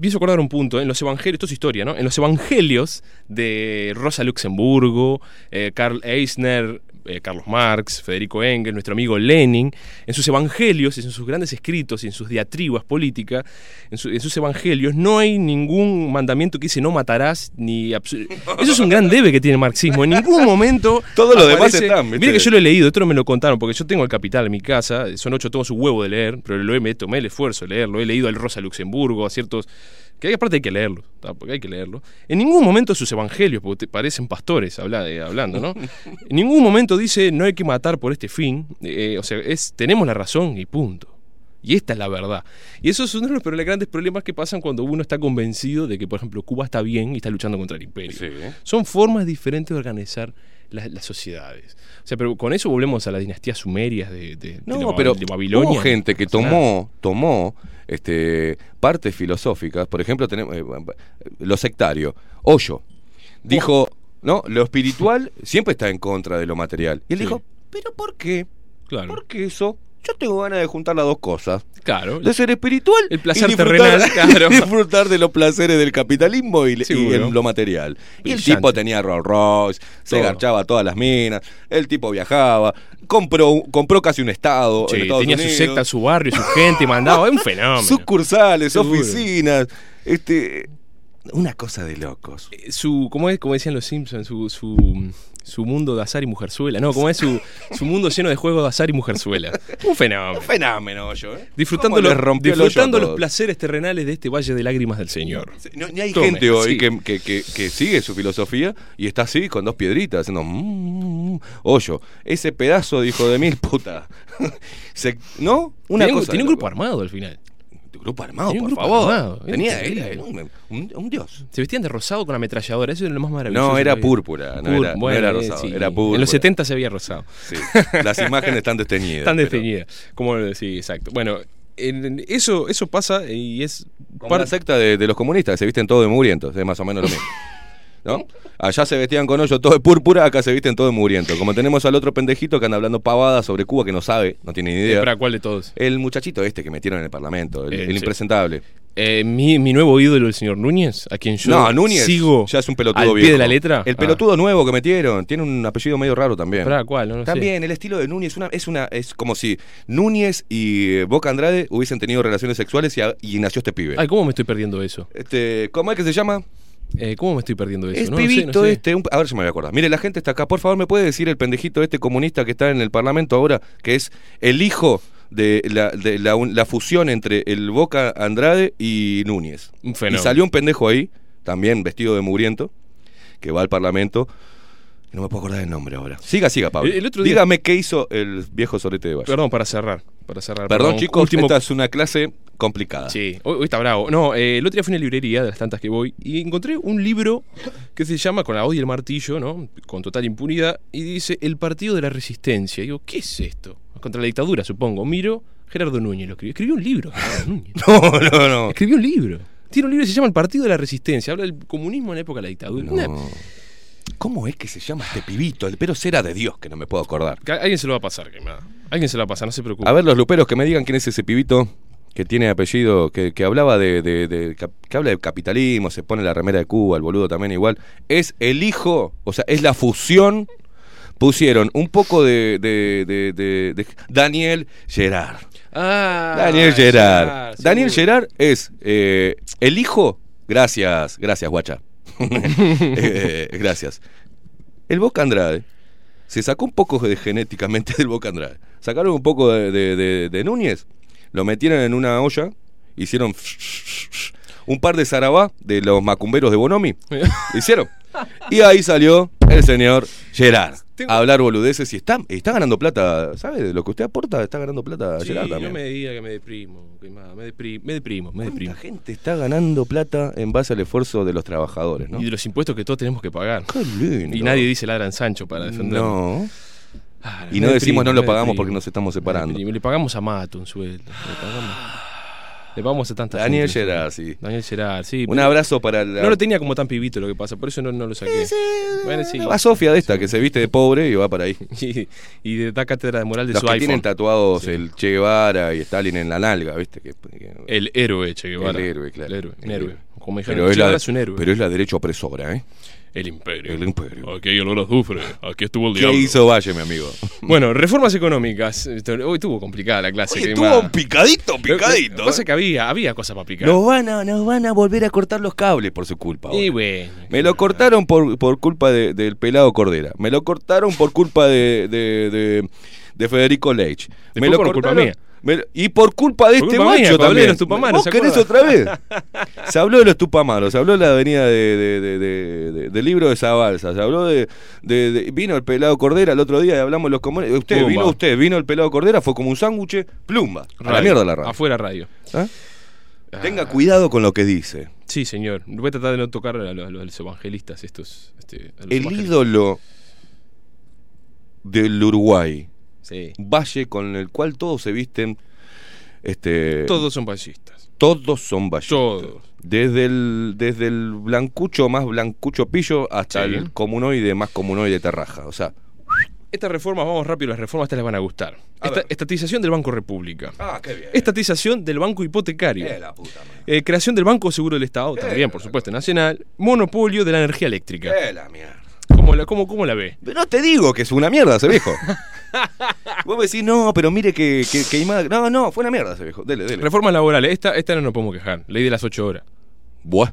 hizo acordar un punto, ¿eh? en los evangelios, esto es historia, ¿no? En los evangelios de Rosa Luxemburgo, eh, Karl Eisner, eh, Carlos Marx, Federico Engels, nuestro amigo Lenin, en sus evangelios, en sus grandes escritos y en sus diatribas políticas, en, su- en sus evangelios, no hay ningún mandamiento que dice no matarás ni... Eso es un gran debe que tiene el marxismo. En ningún <laughs> momento... Todo lo demás están. Mire que yo lo he leído, esto no me lo contaron, porque yo tengo el Capital en mi casa, son ocho tomos, su huevo de leer, pero lo he, me tomé el esfuerzo de leerlo, he leído al Rosa Luxemburgo, a ciertos... Que aparte hay que leerlo, porque hay que leerlo. En ningún momento sus evangelios, porque te parecen pastores habla de- hablando, ¿no? <laughs> En ningún momento dice no hay que matar por este fin, eh, o sea, es tenemos la razón y punto. Y esta es la verdad. Y eso es uno de los grandes problemas que pasan cuando uno está convencido de que, por ejemplo, Cuba está bien y está luchando contra el imperio. Son formas diferentes de organizar las, las sociedades. O sea, pero con eso volvemos a las dinastías sumerias de, de- No, pero de Babilonia. hubo gente que tomó, tomó este, partes filosóficas. Por ejemplo, tenemos eh, lo sectario. Hoyo dijo, no, lo espiritual siempre está en contra de lo material. Y él Sí. dijo, ¿pero por qué? Claro. Porque eso, yo tengo ganas de juntar las dos cosas. Claro. De ser espiritual El placer y terrenal, <laughs> claro. y disfrutar de los placeres del capitalismo y, y lo material. Y el tipo tenía Rolls Royce, se Todo. garchaba todas las minas, el tipo viajaba, compró, compró casi un estado. Sí, en Estados tenía su secta, su barrio, su gente, mandaba. Es un <laughs> fenómeno. sucursales, Seguro. oficinas, este una cosa de locos. Eh, Su, ¿cómo es? Como decían los Simpsons, su, su, su mundo de azar y mujerzuela. No, ¿cómo es su, su mundo lleno de juegos de azar y mujerzuela? <laughs> Un fenómeno. Un fenómeno yo, ¿eh? Disfrutando, ¿Cómo los, disfrutando los placeres terrenales de este valle de lágrimas del Señor. No, ni hay Tome, gente hoy sí. que, que- que- que sigue su filosofía y está así con dos piedritas haciendo mm, mm, hoyo. Ese pedazo de hijo de mil puta. <laughs> Se- ¿No? Una cosa. tenía un grupo armado al final. Grupo armado, un por grupo favor. armado, era Tenía increíble. era un, un- un dios. Se vestían de rosado con ametralladora, eso era lo más maravilloso. No, era púrpura, no era- no era rosado, sí. era En púrpura. los 70 se había rosado. Sí. Las imágenes están desteñidas. Están pero- desteñidas. Como, sí, exacto. Bueno, en- en- eso, eso pasa y es. Como par- la secta de, de los comunistas, que se visten todos de mugrientos, es más o menos lo mismo. <laughs> ¿No? Allá se vestían con hoyo todo de púrpura, acá se visten todo de mugriento. Como tenemos al otro pendejito que anda hablando pavadas sobre Cuba que no sabe, no tiene ni idea. ¿Para cuál de todos? El muchachito este que metieron en el Parlamento, el, Eh, el sí. impresentable. Eh, mi, mi nuevo ídolo, el señor Núñez, a quien yo no, Núñez sigo ya es un pelotudo al pie viejo. de la letra. El Ah. pelotudo nuevo que metieron, tiene un apellido medio raro también. ¿Para cuál? No, no sé. También el estilo de Núñez una, es una es como si Núñez y eh, Boca Andrade hubiesen tenido relaciones sexuales y, a- y nació este pibe. Ay, ¿cómo me estoy perdiendo eso? Este, ¿cómo es que se llama? Eh, ¿Cómo me estoy perdiendo eso? Es No, no sé, pibito no sé. este, un- a ver si me voy a acordar. Mire, la gente está acá. Por favor, ¿me puede decir el pendejito este comunista que está en el Parlamento ahora, que es el hijo de la, de la, fusión entre el Boca Andrade y Núñez? Un Y fenómeno. salió un pendejo ahí, también vestido de mugriento, que va al Parlamento. No me puedo acordar el nombre ahora. Siga, siga, Pablo. El- el otro día- Dígame qué hizo el viejo solete de Valle. Perdón, para cerrar. Para cerrar Perdón, chicos, último- esta es una clase complicada. Sí, hoy, hoy está bravo. No, eh, el otro día fui a una librería de las tantas que voy y encontré un libro que se llama Con la hoz y el martillo, ¿no? Con total impunidad, y dice El Partido de la Resistencia. Y digo, ¿qué es esto? Contra la dictadura, supongo. Miro, Gerardo Núñez lo escribió. Escribió un libro, Gerardo <laughs> Núñez. No, no, no. Escribió un libro. Tiene un libro que se llama El Partido de la Resistencia. Habla del comunismo en la época de la dictadura. Una-. ¿Cómo es que se llama este pibito? El pero será de Dios, que no me puedo acordar. que Alguien se lo va a pasar, quemada. Alguien se lo va a pasar, no se preocupe. A ver, los luperos que me digan quién es ese pibito que tiene apellido, que, que hablaba de, de- de- cap- que habla de capitalismo, se pone la remera de Cuba, el boludo también igual. Es el hijo, o sea, es la fusión. Pusieron un poco de, de- de- de- de Daniel Gerard. Ah, Daniel Gerard. Gerard, Daniel. Gerard es eh, el hijo. Gracias, gracias, guacha. <laughs> Eh, gracias. El Boca Andrade se sacó un poco de genéticamente del Boca Andrade. Sacaron un poco de, de- de- de Núñez, lo metieron en una olla, hicieron un par de zarabá de los macumberos de Bonomi. <laughs> Hicieron. Y ahí salió el señor Gerard Tengo- a hablar boludeces y está, está ganando plata, ¿sabe? De lo que usted aporta, está ganando plata Sí, Gerard no también. me diga que me deprimo, que más, me, me deprimo, me deprimo. La gente está ganando plata en base al esfuerzo de los trabajadores, ¿no? Y de los impuestos que todos tenemos que pagar. Qué lindo. Y nadie dice ladran Sancho para defenderlo. No. Ah, Y no decimos no lo pagamos deprimo. porque nos estamos separando. Le pagamos a Mato un sueldo. Le pagamos, le pagamos a tanta Daniel. Gerard, sí. Daniel Gerard, sí. Un abrazo para la, No lo tenía como tan pibito lo que pasa, por eso no, no lo saqué. Bueno, sí. la Sofía de esta que se viste de pobre y va para ahí. <laughs> Y, y de- da cátedra de moral de Los su que iPhone. tienen tatuados el Che Guevara y Stalin en la nalga, ¿viste? Que, que- El héroe, Che Guevara. El héroe, claro. El héroe, El héroe. héroe. Como dijeron, pero, es Che la, Guevara es un héroe. pero es la derecha opresora, ¿eh? El imperio. El imperio. Aquí hay olor a azufre. Aquí estuvo el ¿Qué diablo. hizo Valle, mi amigo? <laughs> Bueno, reformas económicas. Hoy estuvo complicada la clase. Oye, que estuvo más- picadito, Lo que picadito. pasa ¿eh? es que había, había cosas para picar. Nos van, a, nos van a volver a cortar los cables por su culpa. y ahora. bueno. Me lo cortaron por, por culpa de- del pelado Cordera. Me lo cortaron por culpa de, de, de- de Federico Leitch. Me lo por culpa cortaron- mía. Me y por culpa de Por este culpa macho mía, también. los tupamaros, ¿Vos ¿se querés otra vez? <laughs> se habló de los tupamaros, se habló de la avenida de, de- de- de- de- del libro de Zabalza, se habló de, Vino el pelado Cordera el otro día y hablamos los comunes. Usted, Pumba. vino usted, vino el pelado Cordera, fue como un sándwich, plumba. A la mierda la radio. Afuera radio. ¿Ah? Tenga cuidado con lo que dice. Sí, señor. Voy a tratar de no tocar a los, a los evangelistas estos. este, a los El ídolo del Uruguay. Sí. Valle con el cual todos se visten. Este, Todos son fascistas. todos son vallistas. Todos. Desde el, desde el blancucho más blancucho pillo hasta Sí. el comunoide más comunoide terraja. O sea. Estas reformas, vamos rápido, las reformas estas les van a gustar. A Esta- estatización del Banco República. Ah, qué bien. Estatización del Banco Hipotecario. Eh, la puta. Eh, creación del Banco Seguro del Estado, también, por supuesto, nacional. Monopolio de la energía eléctrica. Eh, la mierda. ¿Cómo la, cómo, cómo la ve? Pero no te digo que es una mierda ese viejo. <laughs> <laughs> Vos me decís, no, pero mire que, que, No, no, fue una mierda ese viejo. Dele, dele. Reformas laborales. Esta, esta no nos podemos quejar. Ley de las 8 horas. Buah.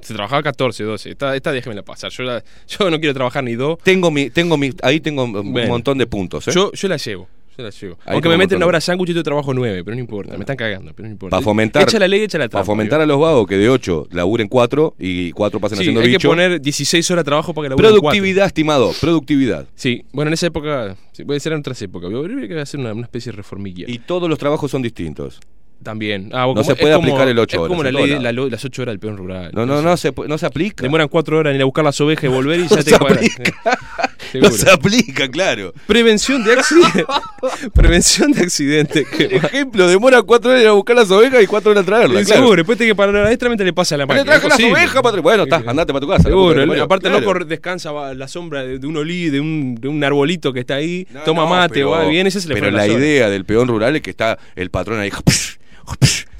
Se trabajaba 14, 12. Esta, esta déjemela pasar. Yo, la- yo no quiero trabajar ni dos. Tengo mi, tengo mi, ahí tengo un Bueno. montón de puntos, ¿eh? Yo, yo la llevo. Yo la llevo. Ahí Aunque me meten una de- hora sándwich y yo trabajo 9, pero no importa. Me están cagando, pero no importa. Para fomentar, Echa la ley, echa la para fomentar a los vagos que de 8 laburen 4 y 4 pasen Sí, haciendo hay bicho. que poner 16 horas de trabajo para que laburen productividad, estimado, productividad. cuatro. Sí, bueno, en esa época, puede ser en otras épocas. Yo creo que ser una, una especie de reformilla. Y todos los trabajos son distintos. También. Ah, No como- se puede como- aplicar el ocho Es como horas, la ley de la las 8 horas del peón rural. No, no, no se, pu- no se aplica. Demoran 4 horas en ir a buscar las ovejas y volver y No ya te se cuadran. <laughs> Sí, No seguro. se aplica, claro. Prevención de accidentes. <laughs> Prevención de accidentes. <laughs> Ejemplo, demora 4 horas a buscar las ovejas y 4 horas en traerlas. Sí, claro. Seguro, después te que parar extra mientras le pasa a la máquina. le traje las ovejas, patrón. Bueno, está, andate para tu casa. la puta Seguro, te el- aparte Claro. el loco descansa a la sombra de, un olí, de un, de un arbolito que está ahí, No, toma no, mate, pero- va, viene, ese se le Pero la idea del peón rural es que está el patrón ahí. <laughs>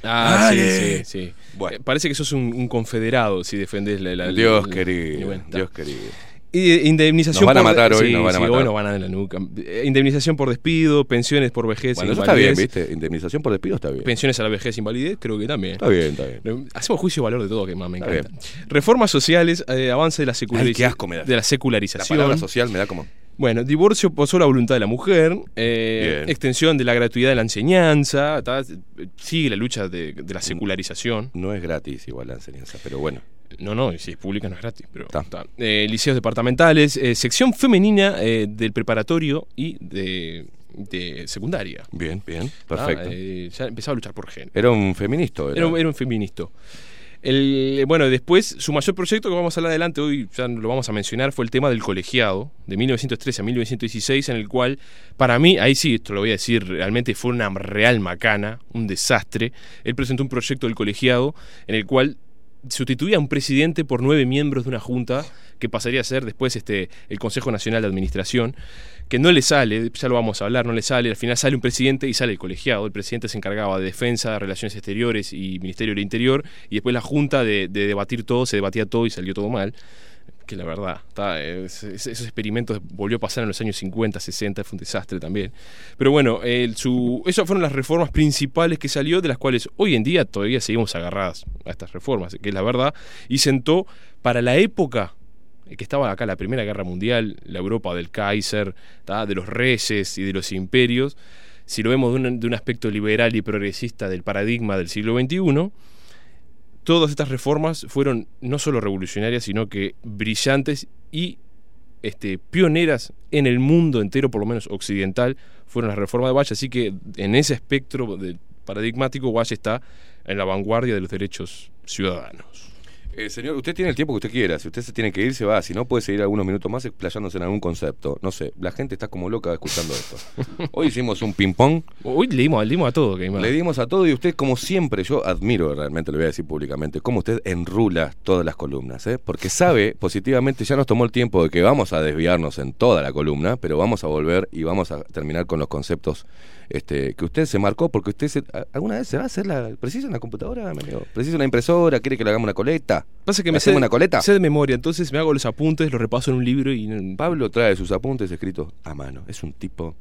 Ah, sí, Dale. sí, sí. Bueno. Eh, parece que sos un, un confederado si defendés la... la- Dios la- querido, bueno. Dios querido. Eh, indemnización Nos van a por- hoy, sí, nos van a sí, matar. hoy nos van a la nuca. Eh, Indemnización por despido, pensiones por vejez Bueno, eso está bien, invalidez. ¿viste? Indemnización por despido está bien. Pensiones a la vejez e invalidez, creo que también. Está bien, está bien. Hacemos juicio de valor de todo, que más me encanta. Reformas sociales, eh, avance de la, Ay, qué asco me da. de la La secularización. palabra social me da como. Bueno, divorcio por sola voluntad de la mujer, eh, extensión de la gratuidad de la enseñanza, sigue la lucha de, de la secularización. No es gratis igual la enseñanza, pero bueno. No, no, si es pública no es gratis, pero ta. Eh, liceos departamentales, eh, sección femenina eh, del preparatorio y de, de secundaria. Bien, bien, perfecto. ya empezaba a luchar por género. Era un feminista. Era. Era un feminista. El, bueno, después, su mayor proyecto que vamos a hablar adelante, hoy ya lo vamos a mencionar, fue el tema del colegiado, de 1913 a 1916, en el cual, para mí, ahí sí, esto lo voy a decir, realmente fue una real macana, un desastre. Él presentó un proyecto del colegiado en el cual sustituía a un presidente por nueve miembros de una junta que pasaría a ser después este, el Consejo Nacional de Administración, que no le sale, ya lo vamos a hablar, no le sale, al final sale un presidente y sale el colegiado, el presidente se encargaba de defensa, relaciones exteriores y Ministerio del Interior, y después la junta de, de debatir todo, se debatía todo y salió todo mal. Que la verdad, esos experimentos volvió a pasar en los años 50, 60, fue un desastre también. Pero bueno, esas fueron las reformas principales que salió, de las cuales hoy en día todavía seguimos agarradas a estas reformas, que es la verdad, y sentó para la época que estaba acá la Primera Guerra Mundial, la Europa del Kaiser, de los reyes y de los imperios, si lo vemos de un, de un aspecto liberal y progresista del paradigma del siglo XXI, todas estas reformas fueron no solo revolucionarias, sino que brillantes y este, pioneras en el mundo entero, por lo menos occidental, fueron las reformas de Valle. Así que en ese espectro de- paradigmático, Valle está en la vanguardia de los derechos ciudadanos. Eh, señor, usted tiene el tiempo que usted quiera. Si usted se tiene que ir, se va. Si no, puede seguir algunos minutos más explayándose en algún concepto. No sé, la gente está como loca escuchando esto. <laughs> Hoy hicimos un ping-pong. Hoy le dimos, le dimos a todo, Caimán. Le dimos a todo y usted, como siempre, yo admiro realmente, lo voy a decir públicamente, cómo usted enrula todas las columnas, ¿eh? porque sabe positivamente, ya nos tomó el tiempo de que vamos a desviarnos en toda la columna, pero vamos a volver y vamos a terminar con los conceptos este, que usted se marcó, porque usted se- alguna vez se va a hacer la... ¿Precisa una computadora, amigo? ¿Precisa una impresora? ¿Quiere que le hagamos una coleta? Pasa que ¿Le me hacemos una coleta? sé de memoria, entonces me hago los apuntes, los repaso en un libro y... Pablo trae sus apuntes escritos a mano. Es un tipo,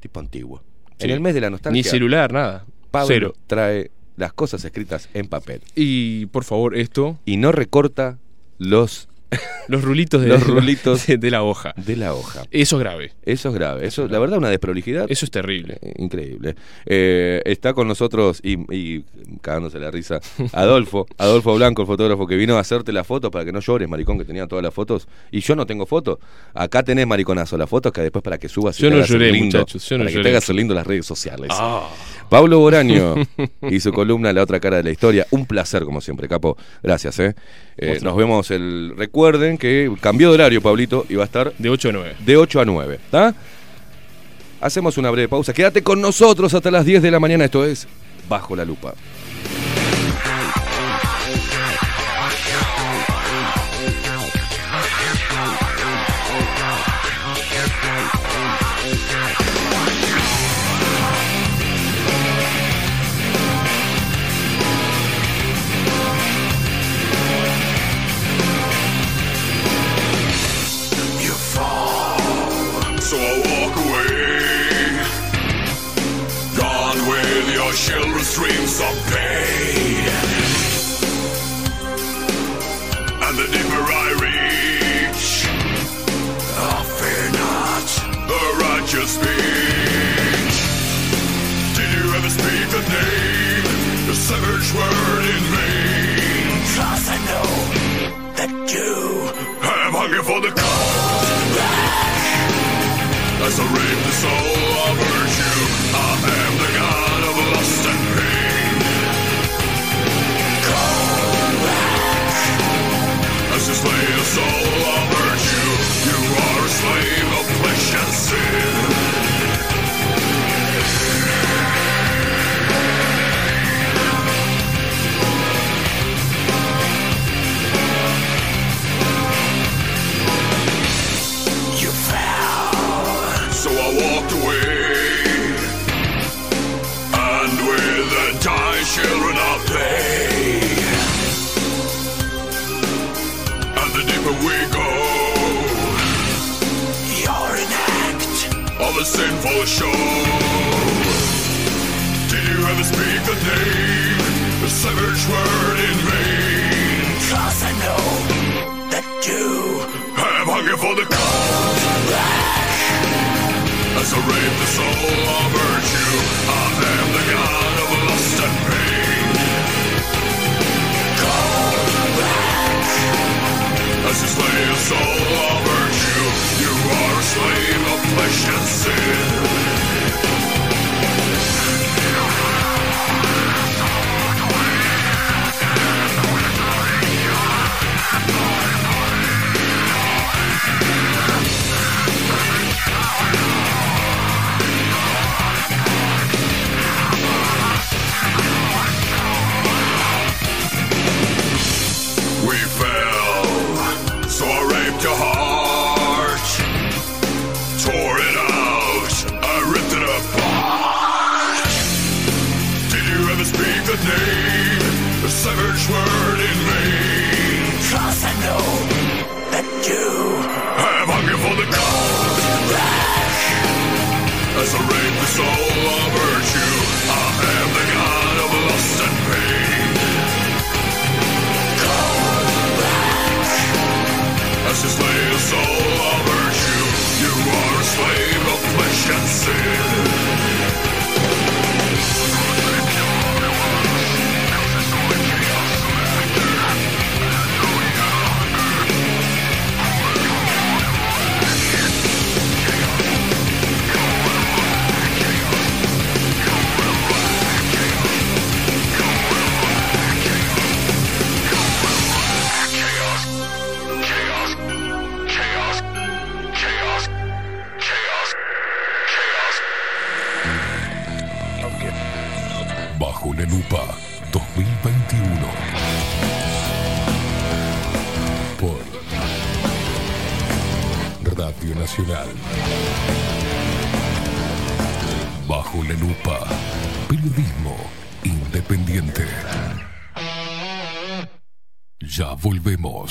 tipo antiguo. Sí. En el mes de la nostalgia, Ni celular, nada. Pablo Cero. trae las cosas escritas en papel. Y por favor, esto, Y no recorta los, <laughs> los rulitos de, Los rulitos. <laughs> de, de la hoja. de la hoja. Eso es grave. Eso es grave. Eso, la verdad, una desprolijidad. Eso es terrible. eh, Increíble. Eh, está con nosotros y, y cagándose la risa Adolfo, <laughs> Adolfo Blanco, el fotógrafo que vino a hacerte la foto para que no llores, maricón, que tenía todas las fotos. Y yo no tengo fotos. Acá tenés, mariconazo, las fotos que después para que subas y Yo te no hagas lloré, lindo, muchachos, yo no para que lloré. te hagas lindo las redes sociales. Ah. Pablo Boraño y su columna La otra cara de la historia. Un placer, como siempre, Capo. Gracias, ¿eh? Eh, nos vemos el. Recuerden que cambió de horario, Pablito, y va a estar De 8 a 9. de 8 a 9. ¿Está? Hacemos una breve pausa. Quédate con nosotros hasta las 10 de la mañana. Esto es Bajo la Lupa. Savage word in vain? Cause I know that you have hunger for the cold As I rape the soul a sinful show. Did you ever speak the name, the savage word in vain? Cause I know that you have hunger for the cold As I rape the soul of virtue I am the god of lust and pain Cold As you slay a soul of virtue are a slave of flesh and sin soul of virtue, I am the god of lust and pain. As you slay is all about you. You are a slave of flesh and sin. Lupa. Periodismo independiente. Ya volvemos.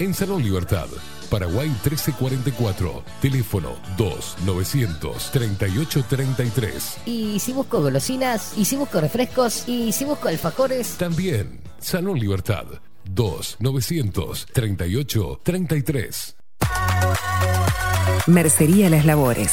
en Salón Libertad. Paraguay 1344. Teléfono 2 938 33. Y si busco golosinas. Y si busco refrescos. Y si busco alfajores. También Salón Libertad 2 938 33. Mercería Las Labores.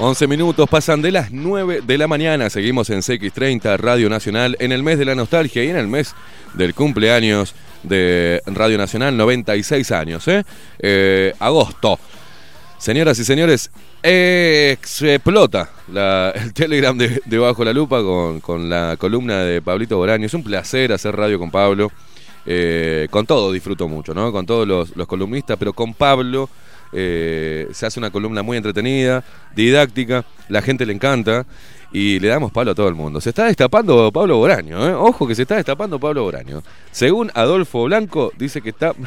11 minutos pasan de las 9 de la mañana. Seguimos en CX30 Radio Nacional en el mes de la nostalgia y en el mes del cumpleaños de Radio Nacional, 96 años, ¿eh? ¿eh? agosto. Señoras y señores, explota la, el Telegram de, de, Bajo la Lupa con, con, la columna de Pablito Boraño. Es un placer hacer radio con Pablo. Eh, con todo disfruto mucho, ¿no? Con todos los, los columnistas, pero con Pablo eh, se hace una columna muy entretenida, didáctica, la gente le encanta y le damos palo a todo el mundo. Se está destapando Pablo Boraño, ¿eh? Ojo que se está destapando Pablo Boraño. Según Adolfo Blanco, dice que está... <laughs>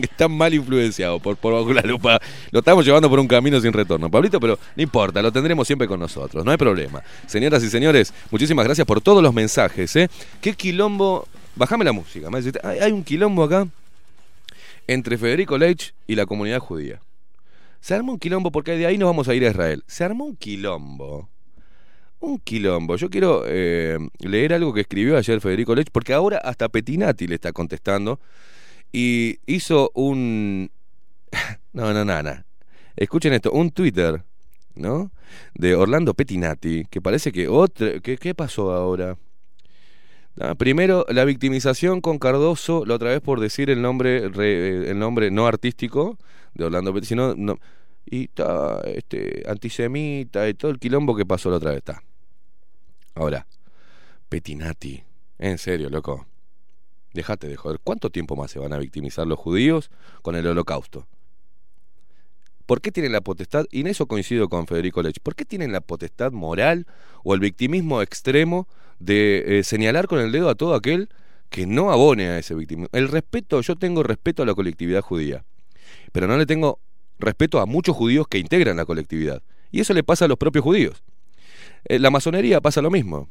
que está mal influenciado por, por la lupa. Lo estamos llevando por un camino sin retorno, Pablito, pero no importa, lo tendremos siempre con nosotros, no hay problema. Señoras y señores, muchísimas gracias por todos los mensajes. ¿eh? ¿Qué quilombo? Bájame la música. hay un quilombo acá entre Federico Leitch y la comunidad judía. Se armó un quilombo porque de ahí nos vamos a ir a Israel. Se armó un quilombo. Un quilombo. Yo quiero eh, leer algo que escribió ayer Federico Leitch, porque ahora hasta Petinati le está contestando. Y hizo un. <laughs> No, no, no, no. Escuchen esto: un Twitter, ¿no? De Orlando Petinati, que parece que otra. ¿Qué, qué pasó ahora? Ah, primero, la victimización con Cardoso, la otra vez por decir el nombre, re- el nombre no artístico de Orlando Petinati, sino. No, y está este, antisemita y todo el quilombo que pasó la otra vez. Está. Ahora, Petinati. En serio, loco. Dejate de joder. ¿Cuánto tiempo más se van a victimizar los judíos con el holocausto? ¿Por qué tienen la potestad, y en eso coincido con Federico Lech, ¿por qué tienen la potestad moral o el victimismo extremo de eh, señalar con el dedo a todo aquel que no abone a ese victimismo? El respeto, yo tengo respeto a la colectividad judía, pero no le tengo respeto a muchos judíos que integran la colectividad. Y eso le pasa a los propios judíos. Eh, la masonería pasa lo mismo.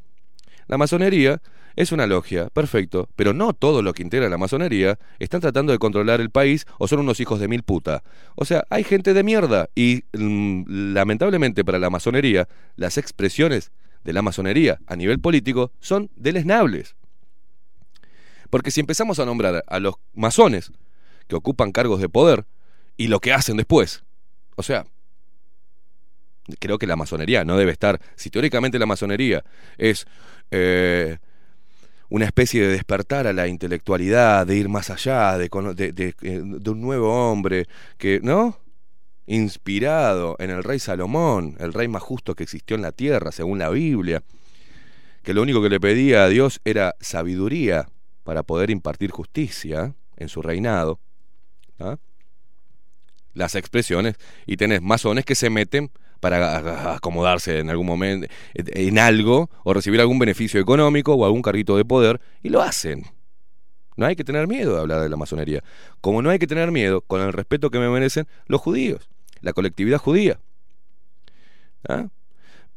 La masonería es una logia, perfecto, pero no todo lo que integra la masonería están tratando de controlar el país o son unos hijos de mil puta. O sea, hay gente de mierda y mm, lamentablemente para la masonería las expresiones de la masonería a nivel político son deleznables. Porque si empezamos a nombrar a los masones que ocupan cargos de poder y lo que hacen después, o sea, creo que la masonería no debe estar, si teóricamente la masonería es eh, una especie de despertar a la intelectualidad, de ir más allá, de, eh, de un nuevo hombre, que, ¿no? Inspirado en el rey Salomón, el rey más justo que existió en la tierra, según la Biblia, que lo único que le pedía a Dios era sabiduría para poder impartir justicia en su reinado. ¿ah? Las expresiones, y tenés masones que se meten para acomodarse en algún momento en algo o recibir algún beneficio económico o algún carrito de poder y lo hacen. No hay que tener miedo de hablar de la masonería, como no hay que tener miedo con el respeto que me merecen los judíos, la colectividad judía. ¿Ah?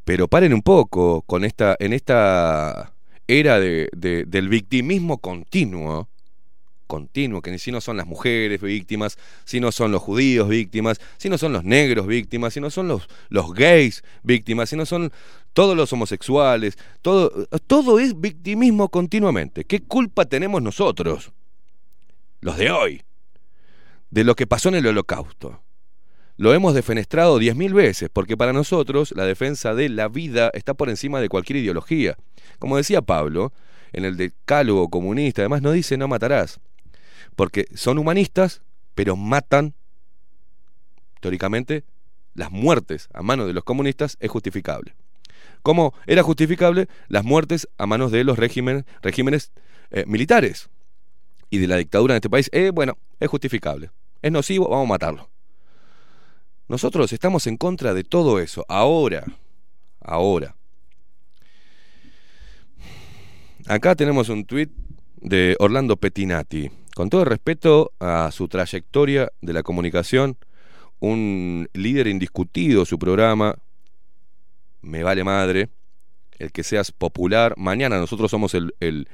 Pero paren un poco con esta en esta era de- de- del victimismo continuo continuo, que si no son las mujeres víctimas, si no son los judíos víctimas, si no son los negros víctimas, si no son los, los gays víctimas, si no son todos los homosexuales, todo, todo es victimismo continuamente. ¿Qué culpa tenemos nosotros, los de hoy, de lo que pasó en el holocausto? Lo hemos defenestrado diez mil veces, porque para nosotros la defensa de la vida está por encima de cualquier ideología. Como decía Pablo, en el decálogo comunista, además no dice no matarás, porque son humanistas, pero matan, teóricamente, las muertes a manos de los comunistas es justificable. ¿Cómo era justificable las muertes a manos de los regímenes, regímenes eh, militares y de la dictadura en este país? Eh, bueno, es justificable. Es nocivo, vamos a matarlo. Nosotros estamos en contra de todo eso. Ahora, ahora. Acá tenemos un tuit de Orlando Pettinati. Con todo el respeto a su trayectoria de la comunicación, un líder indiscutido, su programa, me vale madre, el que seas popular. Mañana nosotros somos el, el,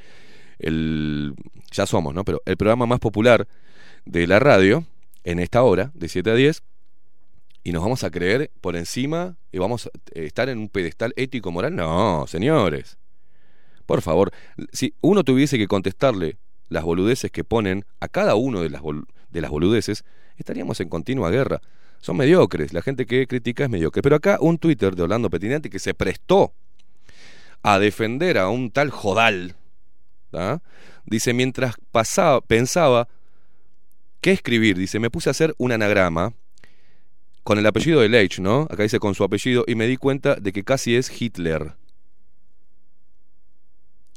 el- ya somos, ¿no? Pero el programa más popular de la radio en esta hora, de 7 a 10, y nos vamos a creer por encima y vamos a estar en un pedestal ético moral. No, señores. Por favor, si uno tuviese que contestarle las boludeces que ponen a cada uno de las, de las boludeces, estaríamos en continua guerra. Son mediocres, la gente que critica es mediocre. Pero acá un Twitter de Orlando Petinati que se prestó a defender a un tal Jodal, ¿tá? dice, mientras pensaba qué escribir, dice, me puse a hacer un anagrama con el apellido de Leitch, ¿no? Acá dice con su apellido y me di cuenta de que casi es Hitler.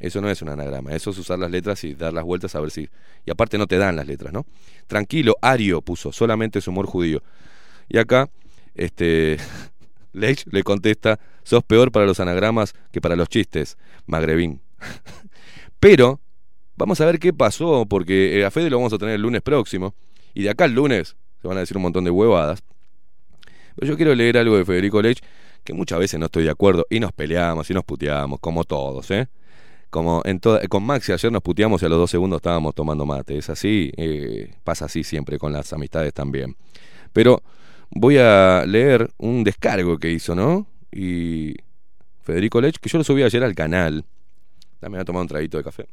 Eso no es un anagrama, eso es usar las letras y dar las vueltas a ver si. Y aparte no te dan las letras, ¿no? Tranquilo, Ario puso, solamente es humor judío. Y acá, este. <laughs> Leitch le contesta: sos peor para los anagramas que para los chistes, Magrebín. <laughs> Pero, vamos a ver qué pasó, porque eh, a Fede lo vamos a tener el lunes próximo. Y de acá al lunes se van a decir un montón de huevadas. Pero yo quiero leer algo de Federico Leitch, que muchas veces no estoy de acuerdo, y nos peleamos y nos puteamos, como todos, ¿eh? Como en toda, con Maxi ayer nos puteamos y a los dos segundos estábamos tomando mate. Es así, eh, pasa así siempre con las amistades también. Pero voy a leer un descargo que hizo, ¿no? Y Federico Lech, que yo lo subí ayer al canal. Dame a tomar un traguito de café.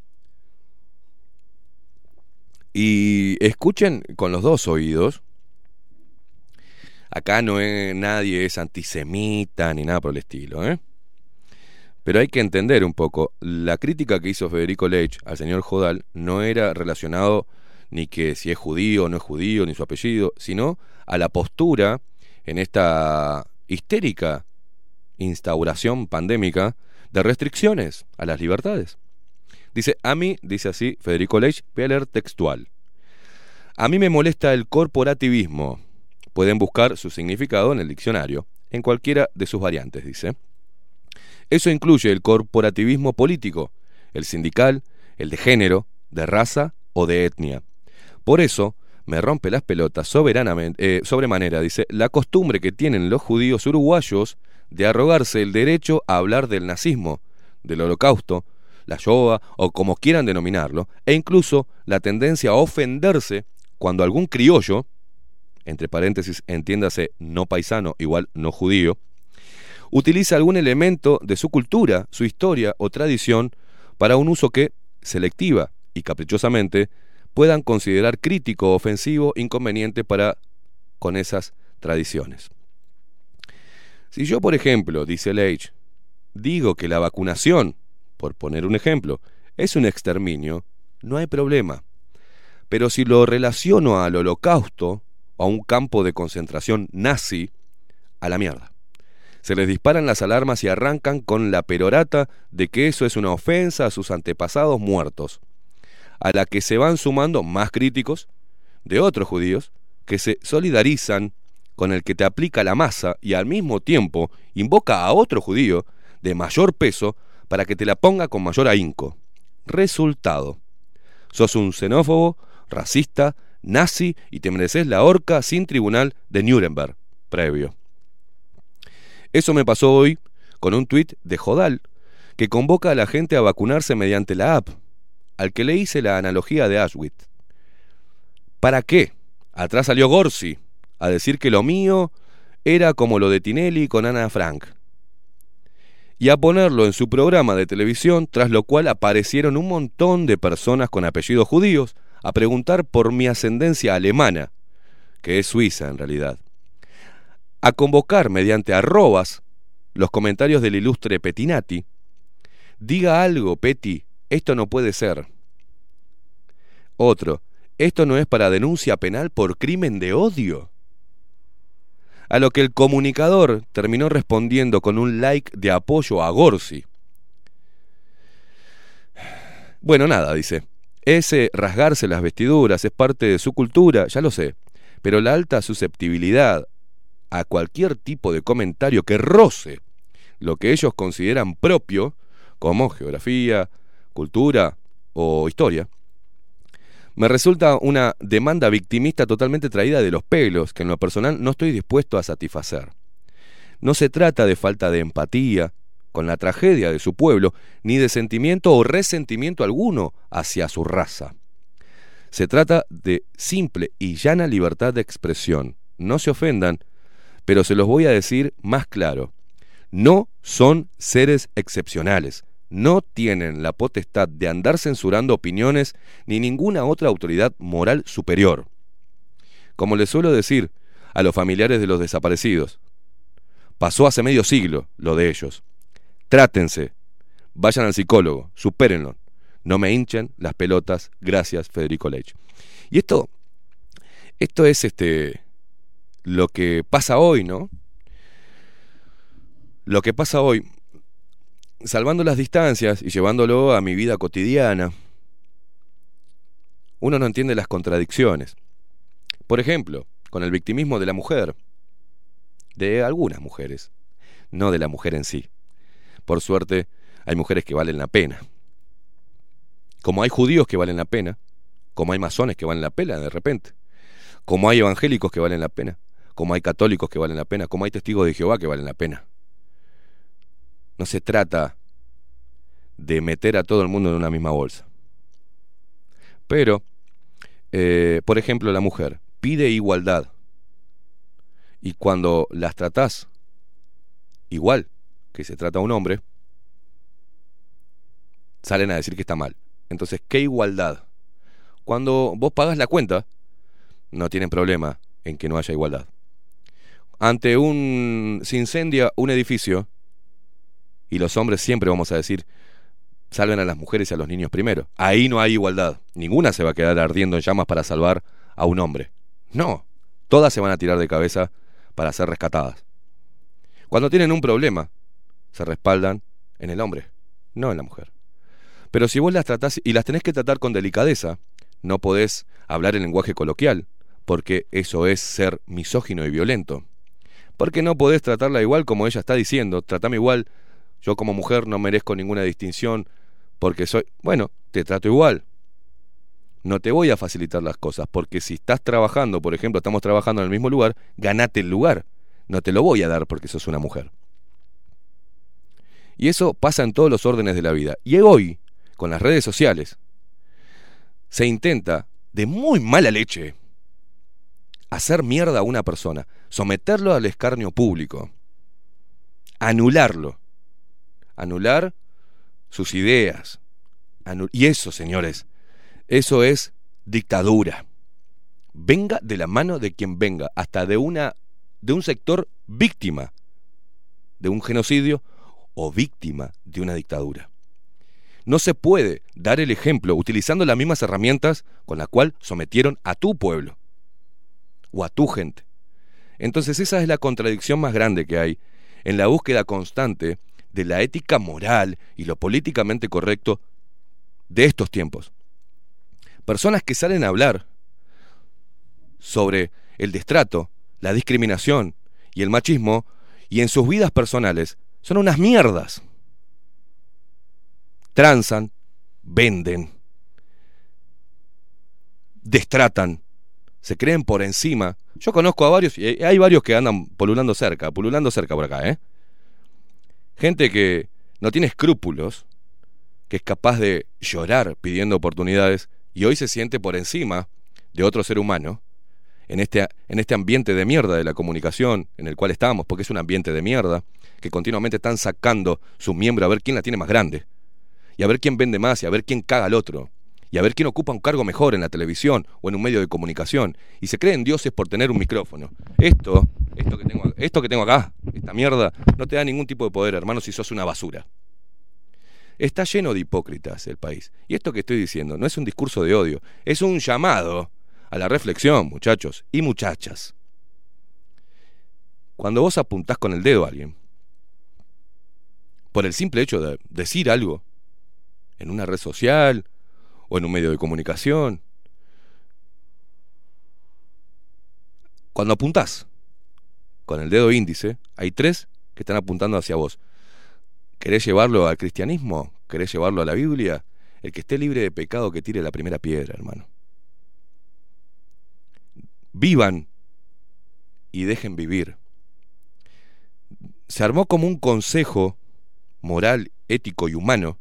Y escuchen con los dos oídos. Acá no es, nadie es antisemita ni nada por el estilo, ¿eh? Pero hay que entender un poco, la crítica que hizo Federico Leitch al señor Jodal no era relacionado ni que si es judío o no es judío, ni su apellido, sino a la postura en esta histérica instauración pandémica de restricciones a las libertades. Dice, a mí, dice así Federico Leitch, voy a leer textual. A mí me molesta el corporativismo. Pueden buscar su significado en el diccionario, en cualquiera de sus variantes, dice. Eso incluye el corporativismo político, el sindical, el de género, de raza o de etnia. Por eso, me rompe las pelotas soberanamente, eh, sobremanera, dice, la costumbre que tienen los judíos uruguayos de arrogarse el derecho a hablar del nazismo, del holocausto, la Shoah o como quieran denominarlo, e incluso la tendencia a ofenderse cuando algún criollo, entre paréntesis entiéndase no paisano igual no judío, utiliza algún elemento de su cultura, su historia o tradición para un uso que, selectiva y caprichosamente, puedan considerar crítico, ofensivo, inconveniente para con esas tradiciones. Si yo, por ejemplo, dice Leitch, digo que la vacunación, por poner un ejemplo, es un exterminio, no hay problema. Pero si lo relaciono al holocausto a un campo de concentración nazi, a la mierda. Se les disparan las alarmas y arrancan con la perorata de que eso es una ofensa a sus antepasados muertos, a la que se van sumando más críticos de otros judíos que se solidarizan con el que te aplica la masa y al mismo tiempo invoca a otro judío de mayor peso para que te la ponga con mayor ahínco. Resultado. Sos un xenófobo, racista, nazi y te mereces la horca sin tribunal de Nuremberg previo. Eso me pasó hoy con un tuit de Jodal que convoca a la gente a vacunarse mediante la app, al que le hice la analogía de Auschwitz. ¿Para qué? Atrás salió Gorsi a decir que lo mío era como lo de Tinelli con Ana Frank. Y a ponerlo en su programa de televisión, tras lo cual aparecieron un montón de personas con apellidos judíos a preguntar por mi ascendencia alemana, que es suiza en realidad. A convocar mediante arrobas los comentarios del ilustre Petinati. Diga algo, Peti, esto no puede ser. Otro, esto no es para denuncia penal por crimen de odio. A lo que el comunicador terminó respondiendo con un like de apoyo a Gorsi. Bueno, nada, dice. Ese rasgarse las vestiduras es parte de su cultura, ya lo sé, pero la alta susceptibilidad a cualquier tipo de comentario que roce lo que ellos consideran propio, como geografía, cultura o historia, me resulta una demanda victimista totalmente traída de los pelos que en lo personal no estoy dispuesto a satisfacer. No se trata de falta de empatía con la tragedia de su pueblo, ni de sentimiento o resentimiento alguno hacia su raza. Se trata de simple y llana libertad de expresión. No se ofendan, pero se los voy a decir más claro. No son seres excepcionales no tienen la potestad de andar censurando opiniones ni ninguna otra autoridad moral superior. Como les suelo decir a los familiares de los desaparecidos, pasó hace medio siglo lo de ellos. Trátense, vayan al psicólogo, supérenlo. No me hinchen las pelotas, gracias Federico Leitch. Y esto, esto es este, lo que pasa hoy, ¿no? Lo que pasa hoy, salvando las distancias y llevándolo a mi vida cotidiana, uno no entiende las contradicciones. Por ejemplo, con el victimismo de la mujer, de algunas mujeres, no de la mujer en sí. Por suerte, hay mujeres que valen la pena. Como hay judíos que valen la pena, como hay masones que valen la pena de repente, como hay evangélicos que valen la pena, como hay católicos que valen la pena, como hay testigos de Jehová que valen la pena. No se trata de meter a todo el mundo en una misma bolsa. Pero, eh, por ejemplo, la mujer pide igualdad. Y cuando las tratás igual que se trata a un hombre, salen a decir que está mal. Entonces, ¿qué igualdad? Cuando vos pagas la cuenta, no tienen problema en que no haya igualdad. Ante un se incendia un edificio y los hombres siempre vamos a decir, salven a las mujeres y a los niños primero. Ahí no hay igualdad. Ninguna se va a quedar ardiendo en llamas para salvar a un hombre. No, todas se van a tirar de cabeza para ser rescatadas. Cuando tienen un problema, se respaldan en el hombre, no en la mujer. Pero si vos las tratás y las tenés que tratar con delicadeza, no podés hablar en lenguaje coloquial, porque eso es ser misógino y violento. Porque no podés tratarla igual como ella está diciendo, tratame igual, yo como mujer no merezco ninguna distinción, porque soy, bueno, te trato igual. No te voy a facilitar las cosas, porque si estás trabajando, por ejemplo, estamos trabajando en el mismo lugar, ganate el lugar. No te lo voy a dar porque sos una mujer. Y eso pasa en todos los órdenes de la vida. Y hoy, con las redes sociales, se intenta, de muy mala leche, hacer mierda a una persona, someterlo al escarnio público, anularlo, anular sus ideas. y eso, señores, eso es dictadura. Venga de la mano de quien venga, hasta de una de un sector víctima de un genocidio o víctima de una dictadura. No se puede dar el ejemplo utilizando las mismas herramientas con las cuales sometieron a tu pueblo o a tu gente. Entonces esa es la contradicción más grande que hay en la búsqueda constante de la ética moral y lo políticamente correcto de estos tiempos. Personas que salen a hablar sobre el destrato, la discriminación y el machismo y en sus vidas personales son unas mierdas. Transan, venden, destratan, se creen por encima. Yo conozco a varios, y hay varios que andan pululando cerca, pululando cerca por acá, ¿eh? Gente que no tiene escrúpulos, que es capaz de llorar pidiendo oportunidades y hoy se siente por encima de otro ser humano en este, en este ambiente de mierda de la comunicación en el cual estamos, porque es un ambiente de mierda, que continuamente están sacando su miembro a ver quién la tiene más grande, y a ver quién vende más, y a ver quién caga al otro, y a ver quién ocupa un cargo mejor en la televisión o en un medio de comunicación, y se creen dioses por tener un micrófono. Esto, esto que tengo, esto que tengo acá, esta mierda, no te da ningún tipo de poder, hermano, si sos una basura. Está lleno de hipócritas el país. Y esto que estoy diciendo no es un discurso de odio, es un llamado a la reflexión, muchachos y muchachas. Cuando vos apuntás con el dedo a alguien, por el simple hecho de decir algo en una red social o en un medio de comunicación, cuando apuntás con el dedo índice, hay tres que están apuntando hacia vos. ¿Querés llevarlo al cristianismo? ¿Querés llevarlo a la Biblia? El que esté libre de pecado que tire la primera piedra, hermano. Vivan y dejen vivir. Se armó como un consejo moral, ético y humano,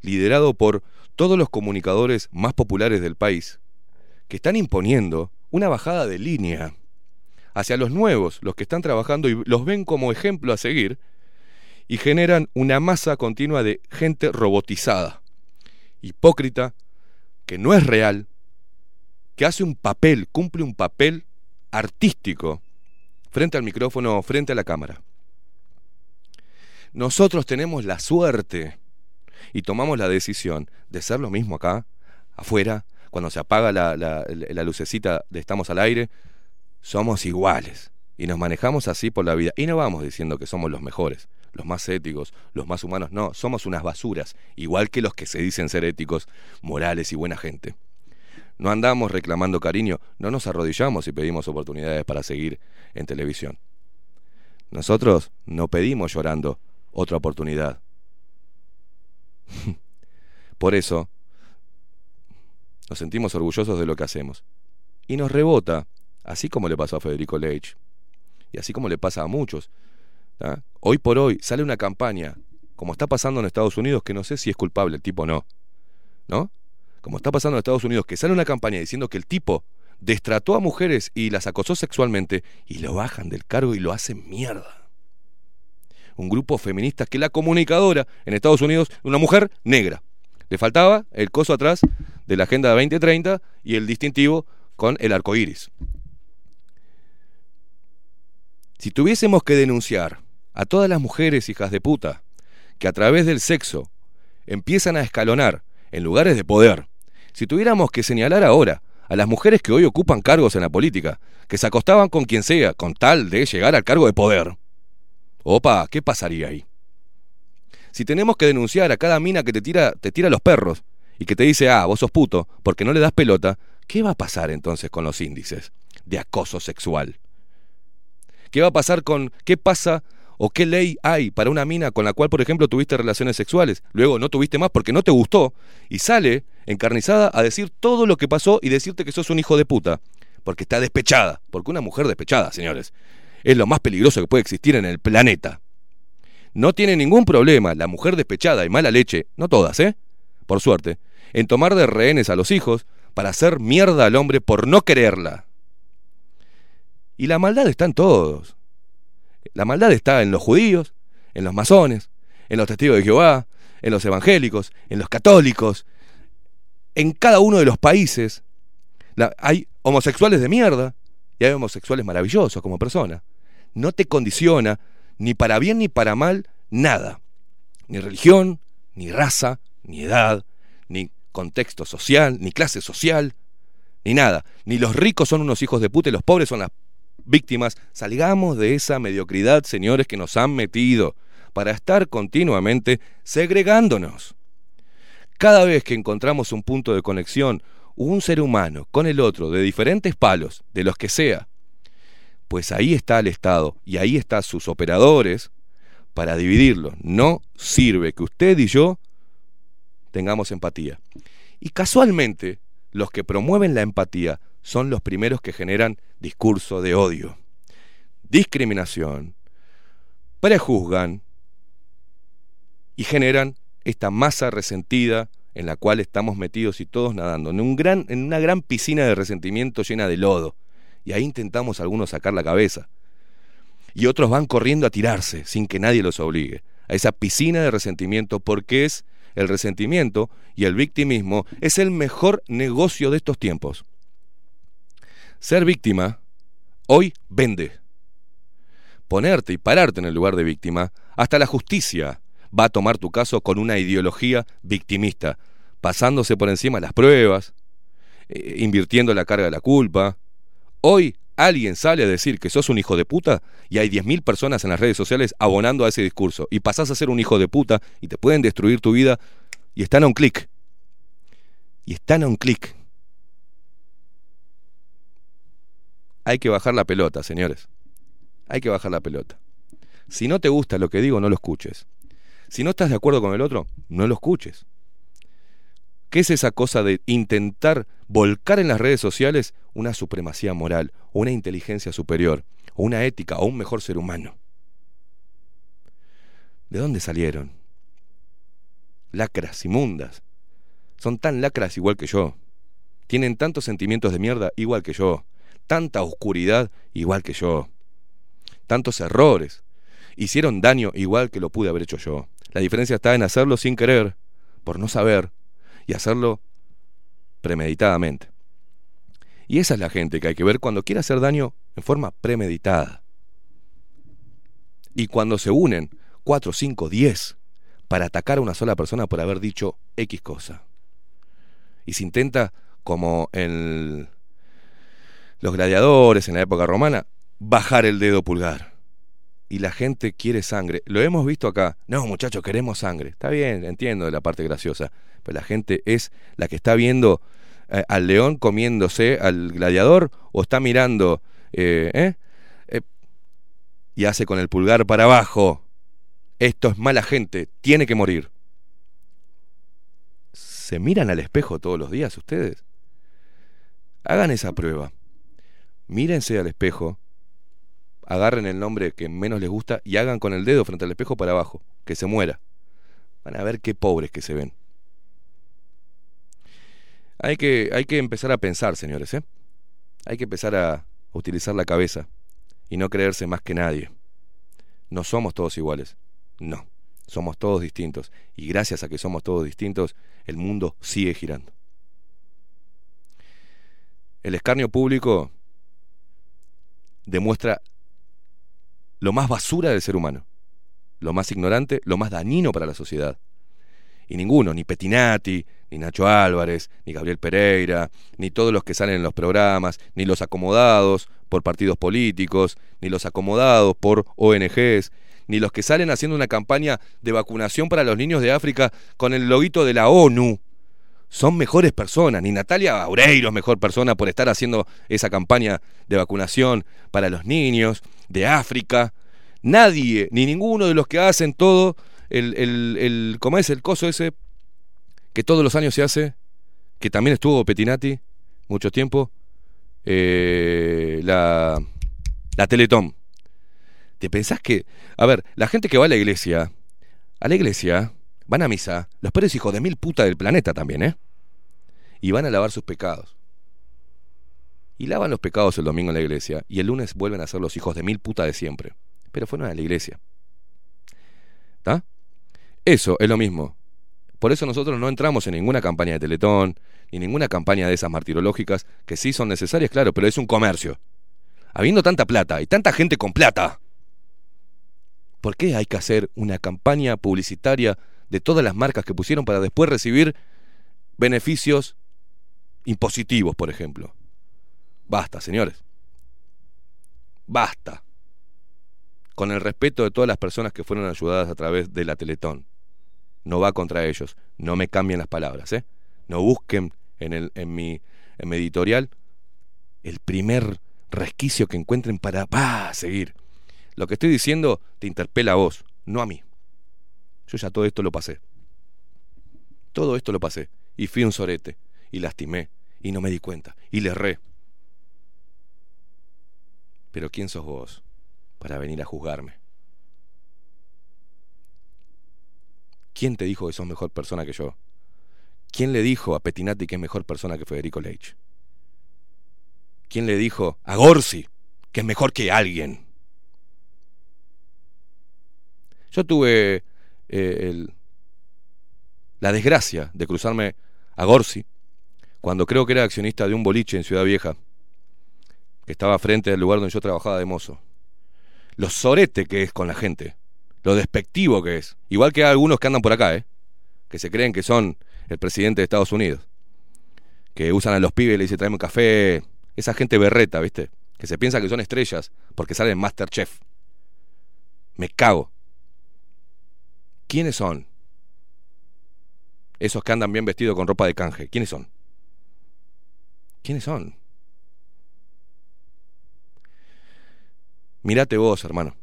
liderado por todos los comunicadores más populares del país, que están imponiendo una bajada de línea hacia los nuevos, los que están trabajando y los ven como ejemplo a seguir, y generan una masa continua de gente robotizada, hipócrita, que no es real, que hace un papel, cumple un papel artístico frente al micrófono, frente a la cámara. Nosotros tenemos la suerte y tomamos la decisión de ser lo mismo acá, afuera, cuando se apaga la, lucecita de estamos al aire, somos iguales y nos manejamos así por la vida. Y no vamos diciendo que somos los mejores, los más éticos, los más humanos, no, somos unas basuras, igual que los que se dicen ser éticos, morales y buena gente. No andamos reclamando cariño, no nos arrodillamos y pedimos oportunidades para seguir en televisión. Nosotros no pedimos llorando otra oportunidad. <laughs> Por eso nos sentimos orgullosos de lo que hacemos. Y nos rebota, así como le pasó a Federico Leitch, y así como le pasa a muchos. Hoy por hoy sale una campaña, como está pasando en Estados Unidos, que no sé si es culpable el tipo o no. ¿No? Como está pasando en Estados Unidos, que sale una campaña diciendo que el tipo destrató a mujeres y las acosó sexualmente y lo bajan del cargo y lo hacen mierda. Un grupo feminista que la comunicadora en Estados Unidos, una mujer negra. Le faltaba el coso atrás de la Agenda 2030 y el distintivo con el arco iris. Si tuviésemos que denunciar a todas las mujeres hijas de puta que a través del sexo empiezan a escalonar en lugares de poder, si tuviéramos que señalar ahora a las mujeres que hoy ocupan cargos en la política, que se acostaban con quien sea con tal de llegar al cargo de poder, opa, ¿qué pasaría ahí? Si tenemos que denunciar a cada mina que te tira, te tira los perros y que te dice, ah, vos sos puto, porque no le das pelota, ¿qué va a pasar entonces con los índices de acoso sexual? ¿Qué va a pasar con qué pasa o qué ley hay para una mina con la cual, por ejemplo, tuviste relaciones sexuales, luego no tuviste más porque no te gustó y sale encarnizada a decir todo lo que pasó y decirte que sos un hijo de puta, porque está despechada, porque una mujer despechada, señores, es lo más peligroso que puede existir en el planeta. No tiene ningún problema la mujer despechada y mala leche, no todas, ¿eh? Por suerte, en tomar de rehenes a los hijos para hacer mierda al hombre por no quererla. Y la maldad está en todos. La maldad está en los judíos, en los masones, en los testigos de Jehová, en los evangélicos, en los católicos, en cada uno de los países. Hay homosexuales de mierda y hay homosexuales maravillosos como personas. No te condiciona ni para bien ni para mal nada. Ni religión, ni raza, ni edad, ni contexto social, ni clase social, ni nada. Ni los ricos son unos hijos de puta y los pobres son las víctimas. Salgamos de esa mediocridad, señores, que nos han metido para estar continuamente segregándonos. Cada vez que encontramos un punto de conexión, un ser humano con el otro, de diferentes palos, de los que sea, pues ahí está el Estado y ahí están sus operadores para dividirlo. No sirve que usted y yo tengamos empatía. Y casualmente, los que promueven la empatía son los primeros que generan discurso de odio, discriminación, prejuzgan y generan esta masa resentida en la cual estamos metidos y todos nadando, en, un gran, en una gran piscina de resentimiento llena de lodo. Y ahí intentamos algunos sacar la cabeza. Y otros van corriendo a tirarse sin que nadie los obligue a esa piscina de resentimiento porque es el resentimiento y el victimismo es el mejor negocio de estos tiempos. Ser víctima hoy vende. Ponerte y pararte en el lugar de víctima, hasta la justicia va a tomar tu caso con una ideología victimista, pasándose por encima las pruebas, eh, invirtiendo la carga de la culpa. Hoy alguien sale a decir que sos un hijo de puta y hay 10.000 personas en las redes sociales abonando a ese discurso y pasás a ser un hijo de puta y te pueden destruir tu vida y están a un clic. Y están a un clic. Hay que bajar la pelota, señores. Hay que bajar la pelota. Si no te gusta lo que digo, no lo escuches. Si no estás de acuerdo con el otro, no lo escuches. ¿Qué es esa cosa de intentar volcar en las redes sociales una supremacía moral, una inteligencia superior, una ética, o un mejor ser humano? ¿De dónde salieron? Lacras inmundas. Son tan lacras igual que yo. Tienen tantos sentimientos de mierda igual que yo. Tanta oscuridad igual que yo. Tantos errores. Hicieron daño igual que lo pude haber hecho yo. La diferencia está en hacerlo sin querer, por no saber, y hacerlo premeditadamente. Y esa es la gente que hay que ver cuando quiere hacer daño en forma premeditada. Y cuando se unen 4, 5, 10 para atacar a una sola persona por haber dicho X cosa. Y se intenta, como en los gladiadores en la época romana, bajar el dedo pulgar. Y la gente quiere sangre. Lo hemos visto acá. No, muchachos, queremos sangre. Está bien, entiendo la parte graciosa. Pero la gente es la que está viendo eh, al león comiéndose al gladiador o está mirando eh, ¿eh? Eh, y hace con el pulgar para abajo. Esto es mala gente, tiene que morir. ¿Se miran al espejo todos los días ustedes? Hagan esa prueba. Mírense al espejo, agarren el nombre que menos les gusta y hagan con el dedo frente al espejo para abajo, que se muera. Van a ver qué pobres que se ven. Hay que, hay que empezar a pensar, señores, ¿eh? Hay que empezar a utilizar la cabeza y no creerse más que nadie. No somos todos iguales. No, somos todos distintos. Y gracias a que somos todos distintos, el mundo sigue girando. El escarnio público demuestra lo más basura del ser humano, lo más ignorante, lo más dañino para la sociedad. Y ninguno, ni Petinati, ni Nacho Álvarez, ni Gabriel Pereira, ni todos los que salen en los programas, ni los acomodados por partidos políticos, ni los acomodados por ONGs, ni los que salen haciendo una campaña de vacunación para los niños de África con el loguito de la ONU son mejores personas. Ni Natalia Aureiro es mejor persona por estar haciendo esa campaña de vacunación para los niños de África. Nadie, ni ninguno de los que hacen todo, el, el, el ¿cómo es el coso ese que todos los años se hace? Que también estuvo Petinati mucho tiempo. eh, la, la Teletón. ¿Te pensás que.? A ver, la gente que va a la iglesia. A la iglesia. Van a misa. Los peores hijos de mil puta del planeta también, ¿eh? Y van a lavar sus pecados. Y lavan los pecados el domingo en la iglesia. Y el lunes vuelven a ser los hijos de mil puta de siempre. Pero fueron a la iglesia. ¿Está? Eso es lo mismo. Por eso nosotros no entramos en ninguna campaña de Teletón, ni ninguna campaña de esas martirológicas, que sí son necesarias, claro, pero es un comercio. Habiendo tanta plata y tanta gente con plata, ¿por qué hay que hacer una campaña publicitaria de todas las marcas que pusieron para después recibir beneficios impositivos, por ejemplo? Basta, señores. Basta. Con el respeto de todas las personas que fueron ayudadas a través de la Teletón. No va contra ellos. No me cambien las palabras, ¿eh? No busquen en, el, en, mi, en mi editorial el primer resquicio que encuentren para seguir. Lo que estoy diciendo te interpela a vos, no a mí. Yo ya todo esto lo pasé. Todo esto lo pasé. Y fui un sorete. Y lastimé. Y no me di cuenta. Y le erré. Pero ¿quién sos vos para venir a juzgarme? ¿Quién te dijo que sos mejor persona que yo? ¿Quién le dijo a Petinati que es mejor persona que Federico Leitch? ¿Quién le dijo a Gorsi que es mejor que alguien? Yo tuve eh, la desgracia de cruzarme a Gorsi cuando creo que era accionista de un boliche en Ciudad Vieja, que estaba frente al lugar donde yo trabajaba de mozo. Lo sorete que es con la gente, lo despectivo que es. Igual que hay algunos que andan por acá, ¿eh? que se creen que son el presidente de Estados Unidos, que usan a los pibes y le dicen traeme un café. Esa gente berreta, ¿viste? Que se piensa que son estrellas porque salen en Masterchef. Me cago. ¿Quiénes son? Esos que andan bien vestidos con ropa de canje. ¿Quiénes son? ¿Quiénes son? Mirate vos, hermano.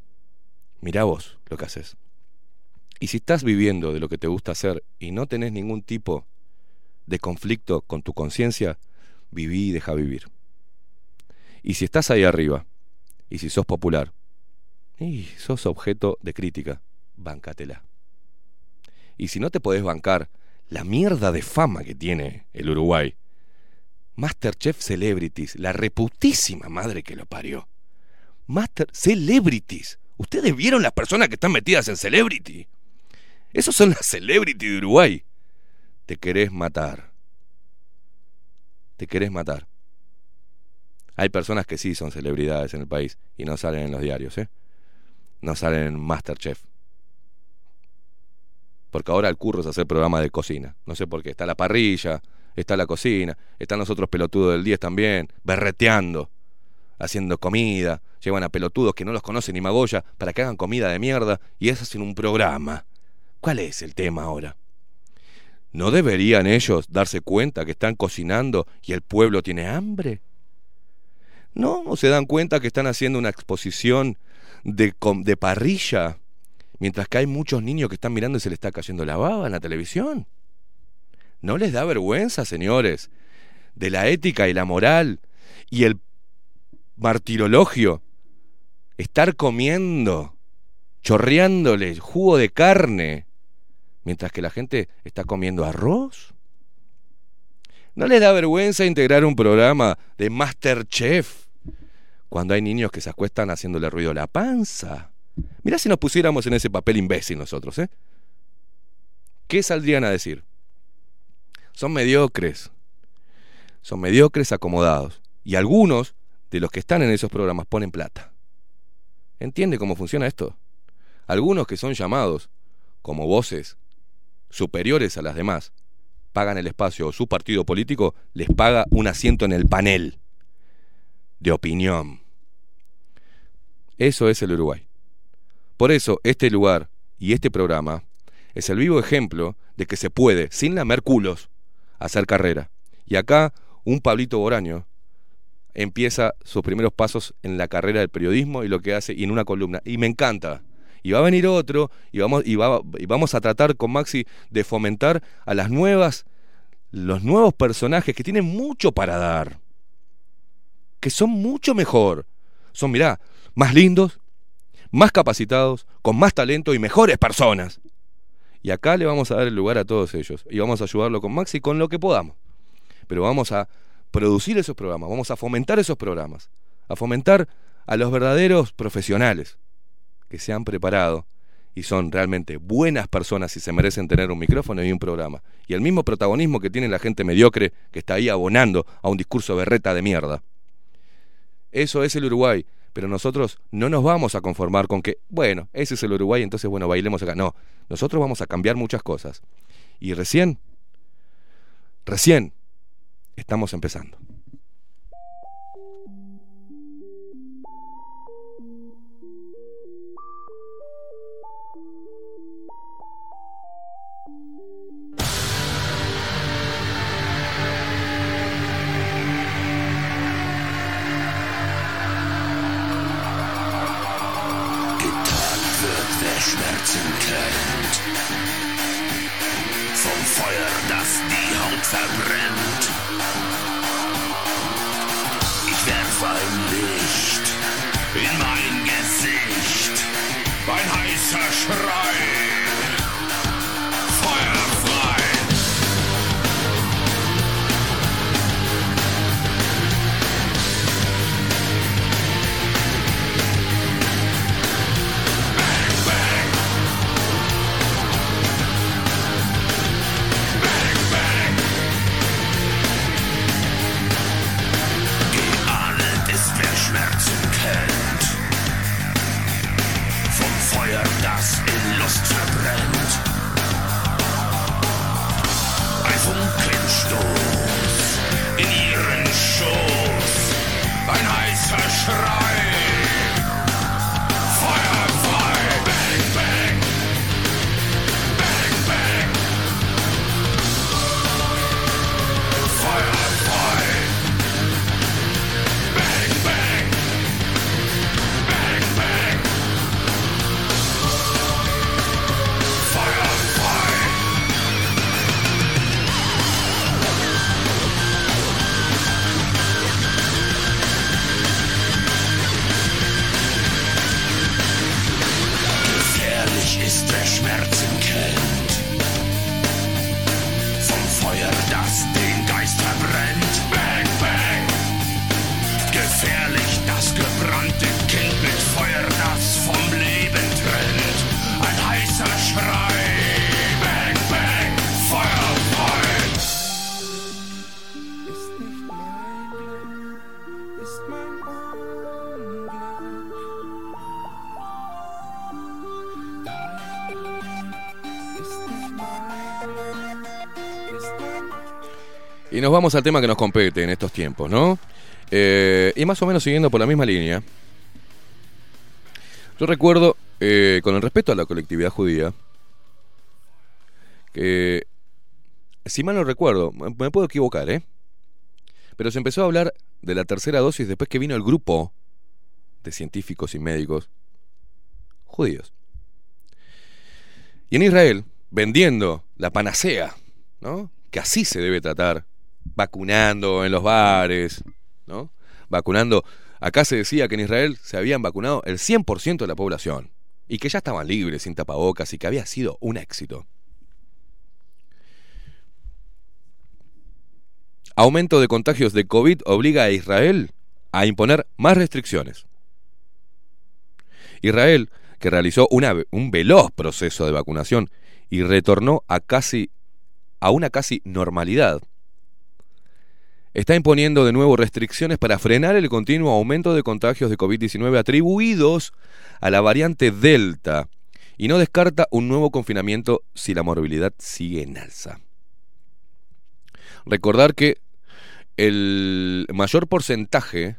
Mirá vos lo que haces. Y si estás viviendo de lo que te gusta hacer y no tenés ningún tipo de conflicto con tu conciencia, viví y deja vivir. Y si estás ahí arriba, y si sos popular, y sos objeto de crítica, bancatela. Y si no te podés bancar la mierda de fama que tiene el Uruguay, Masterchef Celebrities, la reputísima madre que lo parió. Master Celebrities. ¿Ustedes vieron las personas que están metidas en Celebrity? Esos son las Celebrity de Uruguay. Te querés matar. Te querés matar. Hay personas que sí son celebridades en el país y no salen en los diarios, ¿eh? No salen en Masterchef. Porque ahora el curro es hacer programa de cocina. No sé por qué. Está la parrilla, está la cocina, están los otros pelotudos del 10 también, berreteando, haciendo comida. Llevan a pelotudos que no los conocen ni Magoya para que hagan comida de mierda y eso hacen un programa. ¿Cuál es el tema ahora? ¿No deberían ellos darse cuenta que están cocinando y el pueblo tiene hambre? ¿No? ¿O se dan cuenta que están haciendo una exposición de, de parrilla mientras que hay muchos niños que están mirando y se les está cayendo la baba en la televisión? ¿No les da vergüenza, señores, de la ética y la moral y el martirologio estar comiendo, chorreándole jugo de carne, mientras que la gente está comiendo arroz? ¿No les da vergüenza integrar un programa de Masterchef cuando hay niños que se acuestan haciéndole ruido a la panza? Mirá si nos pusiéramos en ese papel imbécil nosotros, ¿eh? ¿Qué saldrían a decir? Son mediocres. Son mediocres acomodados. Y algunos de los que están en esos programas ponen plata. ¿Entiende cómo funciona esto? Algunos que son llamados como voces superiores a las demás pagan el espacio o su partido político les paga un asiento en el panel de opinión. Eso es el Uruguay. Por eso, este lugar y este programa es el vivo ejemplo de que se puede, sin lamer culos, hacer carrera. Y acá, un Pablito Boraño empieza sus primeros pasos en la carrera del periodismo y lo que hace y en una columna. Y me encanta. Y va a venir otro y vamos, y, va- y vamos a tratar con Maxi de fomentar a las nuevas, los nuevos personajes que tienen mucho para dar. Que son mucho mejor. Son, mirá, más lindos, más capacitados, con más talento y mejores personas. Y acá le vamos a dar el lugar a todos ellos. Y vamos a ayudarlo con Maxi con lo que podamos. Pero vamos a producir esos programas, vamos a fomentar esos programas, a fomentar a los verdaderos profesionales que se han preparado y son realmente buenas personas y se merecen tener un micrófono y un programa. Y el mismo protagonismo que tiene la gente mediocre que está ahí abonando a un discurso berreta de mierda. Eso es el Uruguay. Pero nosotros no nos vamos a conformar con que, bueno, ese es el Uruguay, entonces, bueno, bailemos acá. No, nosotros vamos a cambiar muchas cosas. Y recién, recién, estamos empezando. Nos vamos al tema que nos compete en estos tiempos, ¿no? Eh, y más o menos siguiendo por la misma línea. Yo recuerdo, eh, con el respeto a la colectividad judía, que, si mal no recuerdo, me puedo equivocar, ¿eh? Pero se empezó a hablar de la tercera dosis después que vino el grupo de científicos y médicos judíos. Y en Israel, vendiendo la panacea, ¿no? Que así se debe tratar, vacunando en los bares, ¿no? Vacunando. Acá se decía que en Israel se habían vacunado el 100% de la población y que ya estaban libres, sin tapabocas y que había sido un éxito. Aumento de contagios de COVID obliga a Israel a imponer más restricciones. Israel, que realizó un veloz proceso de vacunación y retornó a casi a una casi normalidad, está imponiendo de nuevo restricciones para frenar el continuo aumento de contagios de COVID-19 atribuidos a la variante Delta y no descarta un nuevo confinamiento si la morbilidad sigue en alza. Recordar que el mayor porcentaje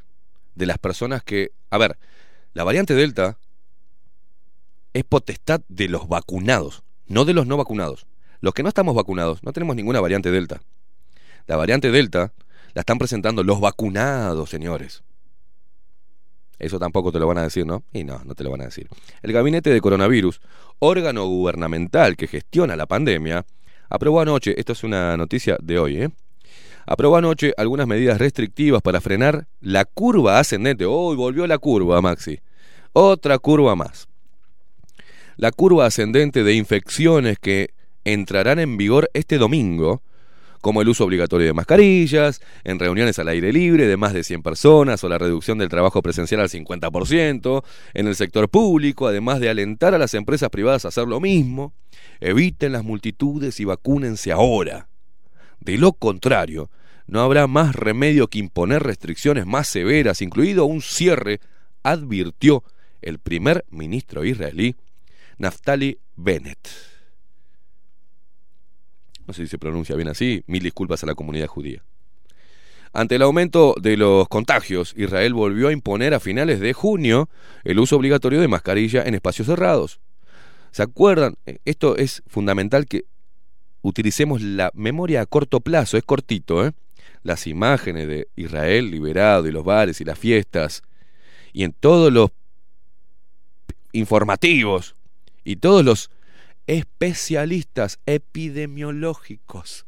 de las personas que... A ver, la variante Delta es potestad de los vacunados, no de los no vacunados. Los que no estamos vacunados, no tenemos ninguna variante Delta. La variante Delta la están presentando los vacunados, señores. Eso tampoco te lo van a decir, ¿no? Y no, no te lo van a decir. El Gabinete de Coronavirus, órgano gubernamental que gestiona la pandemia, aprobó anoche, esto es una noticia de hoy, ¿eh? Aprobó anoche algunas medidas restrictivas para frenar la curva ascendente. Hoy volvió la curva, Maxi. Otra curva más. La curva ascendente de infecciones que entrarán en vigor este domingo, como el uso obligatorio de mascarillas, en reuniones al aire libre de más de 100 personas o la reducción del trabajo presencial al 50%, en el sector público, además de alentar a las empresas privadas a hacer lo mismo. Eviten las multitudes y vacúnense ahora. De lo contrario, no habrá más remedio que imponer restricciones más severas, incluido un cierre, advirtió el primer ministro israelí, Naftali Bennett. No sé si se pronuncia bien así, mil disculpas a la comunidad judía. Ante el aumento de los contagios, Israel volvió a imponer a finales de junio el uso obligatorio de mascarilla en espacios cerrados. ¿Se acuerdan? Eh, Esto es fundamental que utilicemos la memoria a corto plazo, es cortito, ¿eh? Las imágenes de Israel liberado y los bares y las fiestas y en todos los informativos y todos los especialistas epidemiológicos,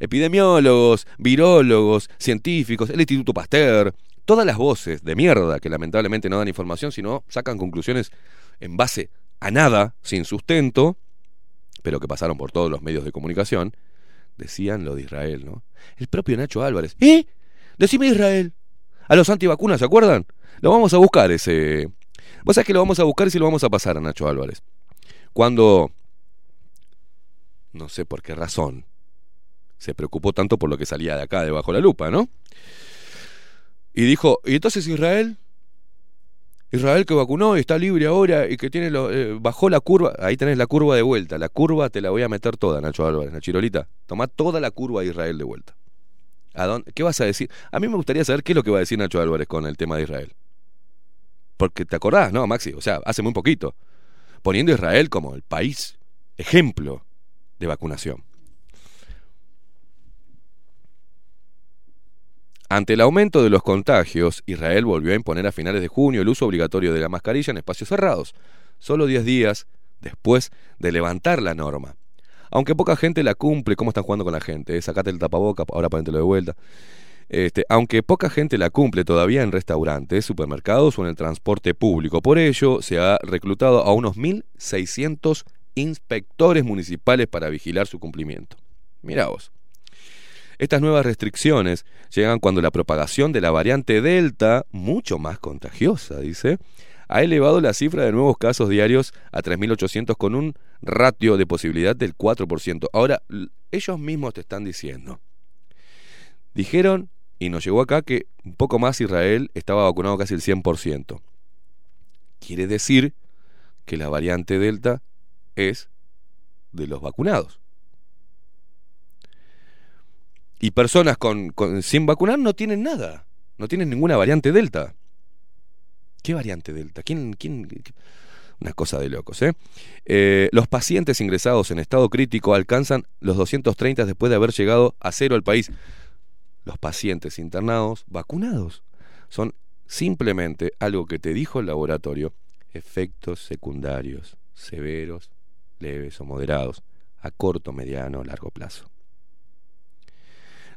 epidemiólogos, virólogos, científicos, el Instituto Pasteur, todas las voces de mierda que lamentablemente no dan información, sino sacan conclusiones en base a nada, sin sustento, pero que pasaron por todos los medios de comunicación, decían lo de Israel, ¿no? El propio Nacho Álvarez. ¿Eh? Decime Israel. A los antivacunas, ¿se acuerdan? Lo vamos a buscar ese... Vos sabés que lo vamos a buscar y se lo vamos a pasar a Nacho Álvarez. Cuando... No sé por qué razón. Se preocupó tanto por lo que salía de acá debajo de la lupa, ¿no? Y dijo, ¿y entonces Israel? Israel que vacunó y está libre ahora y que tiene lo, eh, bajó la curva, ahí tenés la curva de vuelta, la curva te la voy a meter toda, Nacho Álvarez, la chirolita, toma toda la curva de Israel de vuelta. ¿A dónde, ¿Qué vas a decir? A mí me gustaría saber qué es lo que va a decir Nacho Álvarez con el tema de Israel. Porque te acordás, ¿no, Maxi? O sea, hace muy poquito, poniendo a Israel como el país ejemplo de vacunación. Ante el aumento de los contagios, Israel volvió a imponer a finales de junio el uso obligatorio de la mascarilla en espacios cerrados, solo 10 días después de levantar la norma. Aunque poca gente la cumple, ¿cómo están jugando con la gente? Eh, Sacate el tapaboca, ahora ponértelo de vuelta. Este, aunque poca gente la cumple todavía en restaurantes, supermercados o en el transporte público. Por ello, se ha reclutado a unos 1.600 inspectores municipales para vigilar su cumplimiento. Mirá vos. Estas nuevas restricciones llegan cuando la propagación de la variante Delta, mucho más contagiosa, dice, ha elevado la cifra de nuevos casos diarios a 3.800 con un ratio de posibilidad del 4%. Ahora, ellos mismos te están diciendo. Dijeron, y nos llegó acá, que un poco más Israel estaba vacunado casi el 100%. Quiere decir que la variante Delta es de los vacunados. Y personas con, con- sin vacunar no tienen nada. No tienen ninguna variante Delta. ¿Qué variante Delta? ¿Quién, quién, Una cosa de locos, ¿eh? Eh, Los pacientes ingresados en estado crítico alcanzan los 230 después de haber llegado a cero al país. Los pacientes internados vacunados son simplemente algo que te dijo el laboratorio, efectos secundarios severos, leves o moderados, a corto, mediano o largo plazo.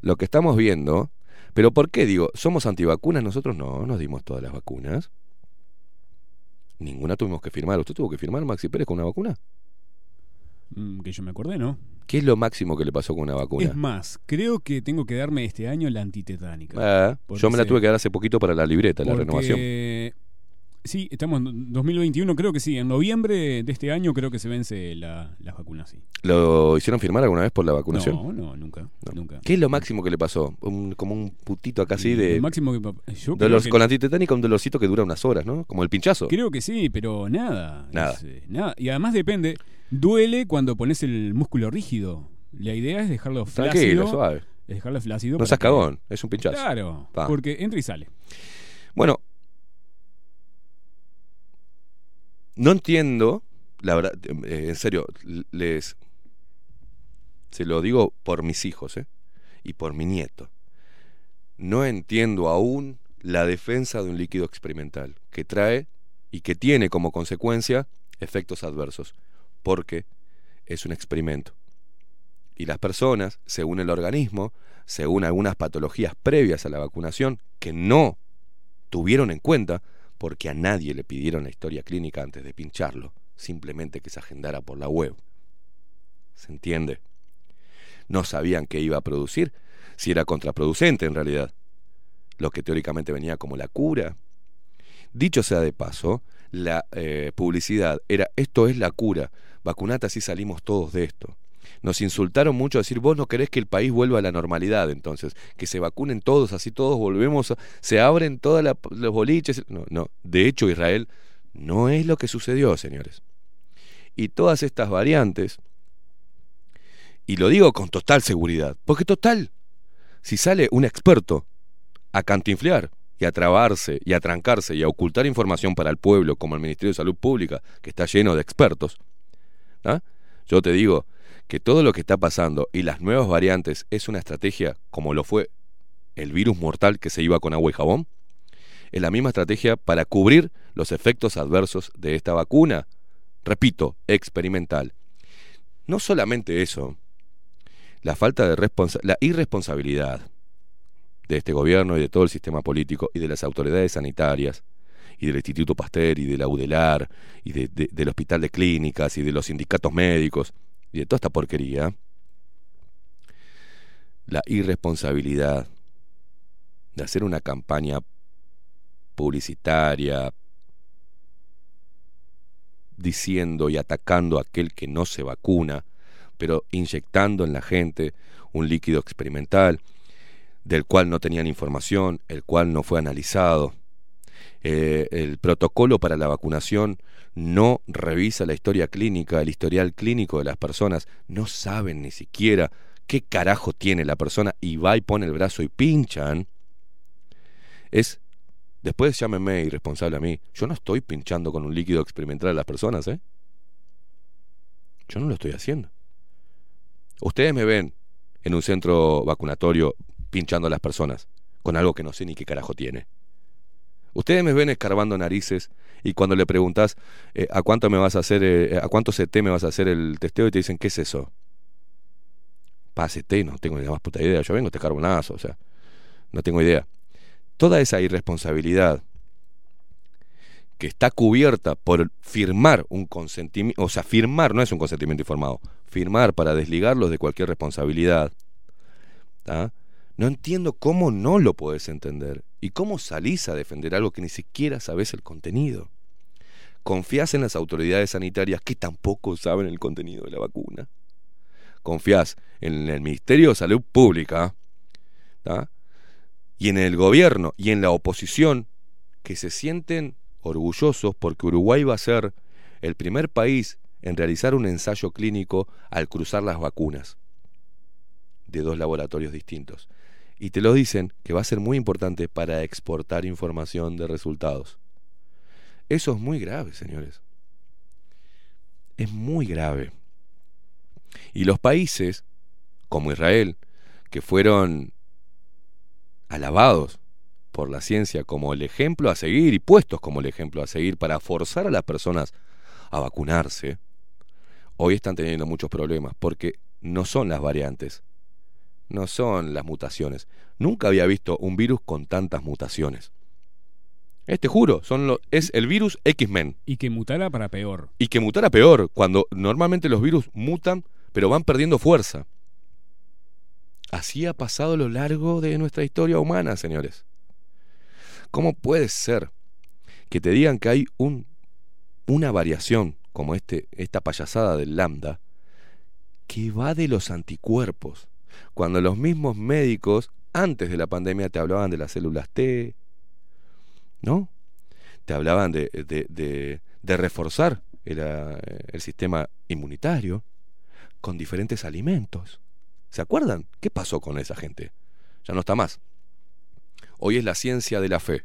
Lo que estamos viendo, pero ¿por qué digo? ¿Somos antivacunas? Nosotros no, nos dimos todas las vacunas. Ninguna tuvimos que firmar. ¿Usted tuvo que firmar, Maxi Pérez, con una vacuna? Mm, que yo me acordé, ¿no? ¿Qué es lo máximo que le pasó con una vacuna? Es más, creo que tengo que darme este año la antitetánica. Ah, yo me la tuve que dar hace poquito para la libreta, la renovación. Sí, estamos en 2021, creo que sí. En noviembre de este año creo que se vence la, la vacuna, sí. ¿Lo hicieron firmar alguna vez por la vacunación? No, no, nunca. nunca. ¿Qué es lo máximo que le pasó? Un- como un putito acá así de... Lo máximo que yo creo dolor- que- Con la antitetánica un dolorcito que dura unas horas, ¿no? Como el pinchazo. Creo que sí, pero nada. Nada. Es, eh, nada. Y además depende. Duele cuando pones el músculo rígido. La idea es dejarlo flácido. Tranquilo, suave. Es dejarlo flácido. No seas cagón, es un pinchazo. Claro, Pa. porque entra y sale. Bueno, no entiendo la verdad, eh, en serio, les. Se lo digo por mis hijos, ¿eh? Y por mi nieto. No entiendo aún la defensa de un líquido experimental que trae y que tiene como consecuencia efectos adversos, porque es un experimento. Y las personas, según el organismo, según algunas patologías previas a la vacunación, que no tuvieron en cuenta, porque a nadie le pidieron la historia clínica antes de pincharlo, simplemente que se agendara por la web. ¿Se entiende? No sabían qué iba a producir, si era contraproducente en realidad, lo que teóricamente venía como la cura. Dicho sea de paso, la eh, publicidad era esto es la cura, vacunate así salimos todos de esto. Nos insultaron mucho a decir, vos no querés que el país vuelva a la normalidad, entonces, que se vacunen todos, así todos volvemos, a- se abren todos los boliches. No, no, de hecho Israel no es lo que sucedió, señores. Y todas estas variantes, y lo digo con total seguridad, porque total, si sale un experto a cantinflear y a trabarse y a trancarse y a ocultar información para el pueblo, como el Ministerio de Salud Pública, que está lleno de expertos, ¿ah? yo te digo que todo lo que está pasando y las nuevas variantes es una estrategia como lo fue el virus mortal que se iba con agua y jabón, es la misma estrategia para cubrir los efectos adversos de esta vacuna. Repito, experimental. No solamente eso, la falta de responsa la irresponsabilidad de este gobierno y de todo el sistema político y de las autoridades sanitarias y del Instituto Pasteur y de la UDELAR y de- de- del Hospital de Clínicas y de los sindicatos médicos y de toda esta porquería, la irresponsabilidad de hacer una campaña publicitaria diciendo y atacando a aquel que no se vacuna, pero inyectando en la gente un líquido experimental del cual no tenían información, el cual no fue analizado. Eh, el protocolo para la vacunación no revisa la historia clínica, el historial clínico de las personas, no saben ni siquiera qué carajo tiene la persona y va y pone el brazo y pinchan. Es, después llámeme irresponsable a mí, yo no estoy pinchando con un líquido experimental a las personas, ¿eh? Yo no lo estoy haciendo. Ustedes me ven en un centro vacunatorio pinchando a las personas con algo que no sé ni qué carajo tiene. Ustedes me ven escarbando narices y cuando le preguntas eh, a cuánto me vas a hacer, eh, a cuánto CT me vas a hacer el testeo y te dicen, ¿qué es eso? Pa, CT, no tengo ni más puta idea. Yo vengo, te carbonazo, o sea, no tengo idea. Toda esa irresponsabilidad que está cubierta por firmar un consentimiento, o sea, firmar no es un consentimiento informado, firmar para desligarlos de cualquier responsabilidad. ¿tá? No entiendo cómo no lo podés entender y cómo salís a defender algo que ni siquiera sabés el contenido. Confías en las autoridades sanitarias que tampoco saben el contenido de la vacuna. Confías en el Ministerio de Salud Pública y en el gobierno y en la oposición que se sienten orgullosos porque Uruguay va a ser el primer país en realizar un ensayo clínico al cruzar las vacunas de dos laboratorios distintos. Y te lo dicen que va a ser muy importante para exportar información de resultados. Eso es muy grave, señores. Es muy grave. Y los países, como Israel, que fueron alabados por la ciencia como el ejemplo a seguir y puestos como el ejemplo a seguir para forzar a las personas a vacunarse, hoy están teniendo muchos problemas porque no son las variantes, no son las mutaciones. Nunca había visto un virus con tantas mutaciones. Este juro, son lo- es el virus X-Men. Y que mutara para peor. Y que mutara peor, cuando normalmente los virus mutan, pero van perdiendo fuerza. Así ha pasado a lo largo de nuestra historia humana, señores. ¿Cómo puede ser que te digan que hay un, una variación como este, esta payasada del lambda que va de los anticuerpos? Cuando los mismos médicos antes de la pandemia te hablaban de las células T, ¿no? Te hablaban de, de, de- reforzar el, ah, el sistema inmunitario con diferentes alimentos. ¿Se acuerdan? ¿Qué pasó con esa gente? Ya no está más. Hoy es la ciencia de la fe.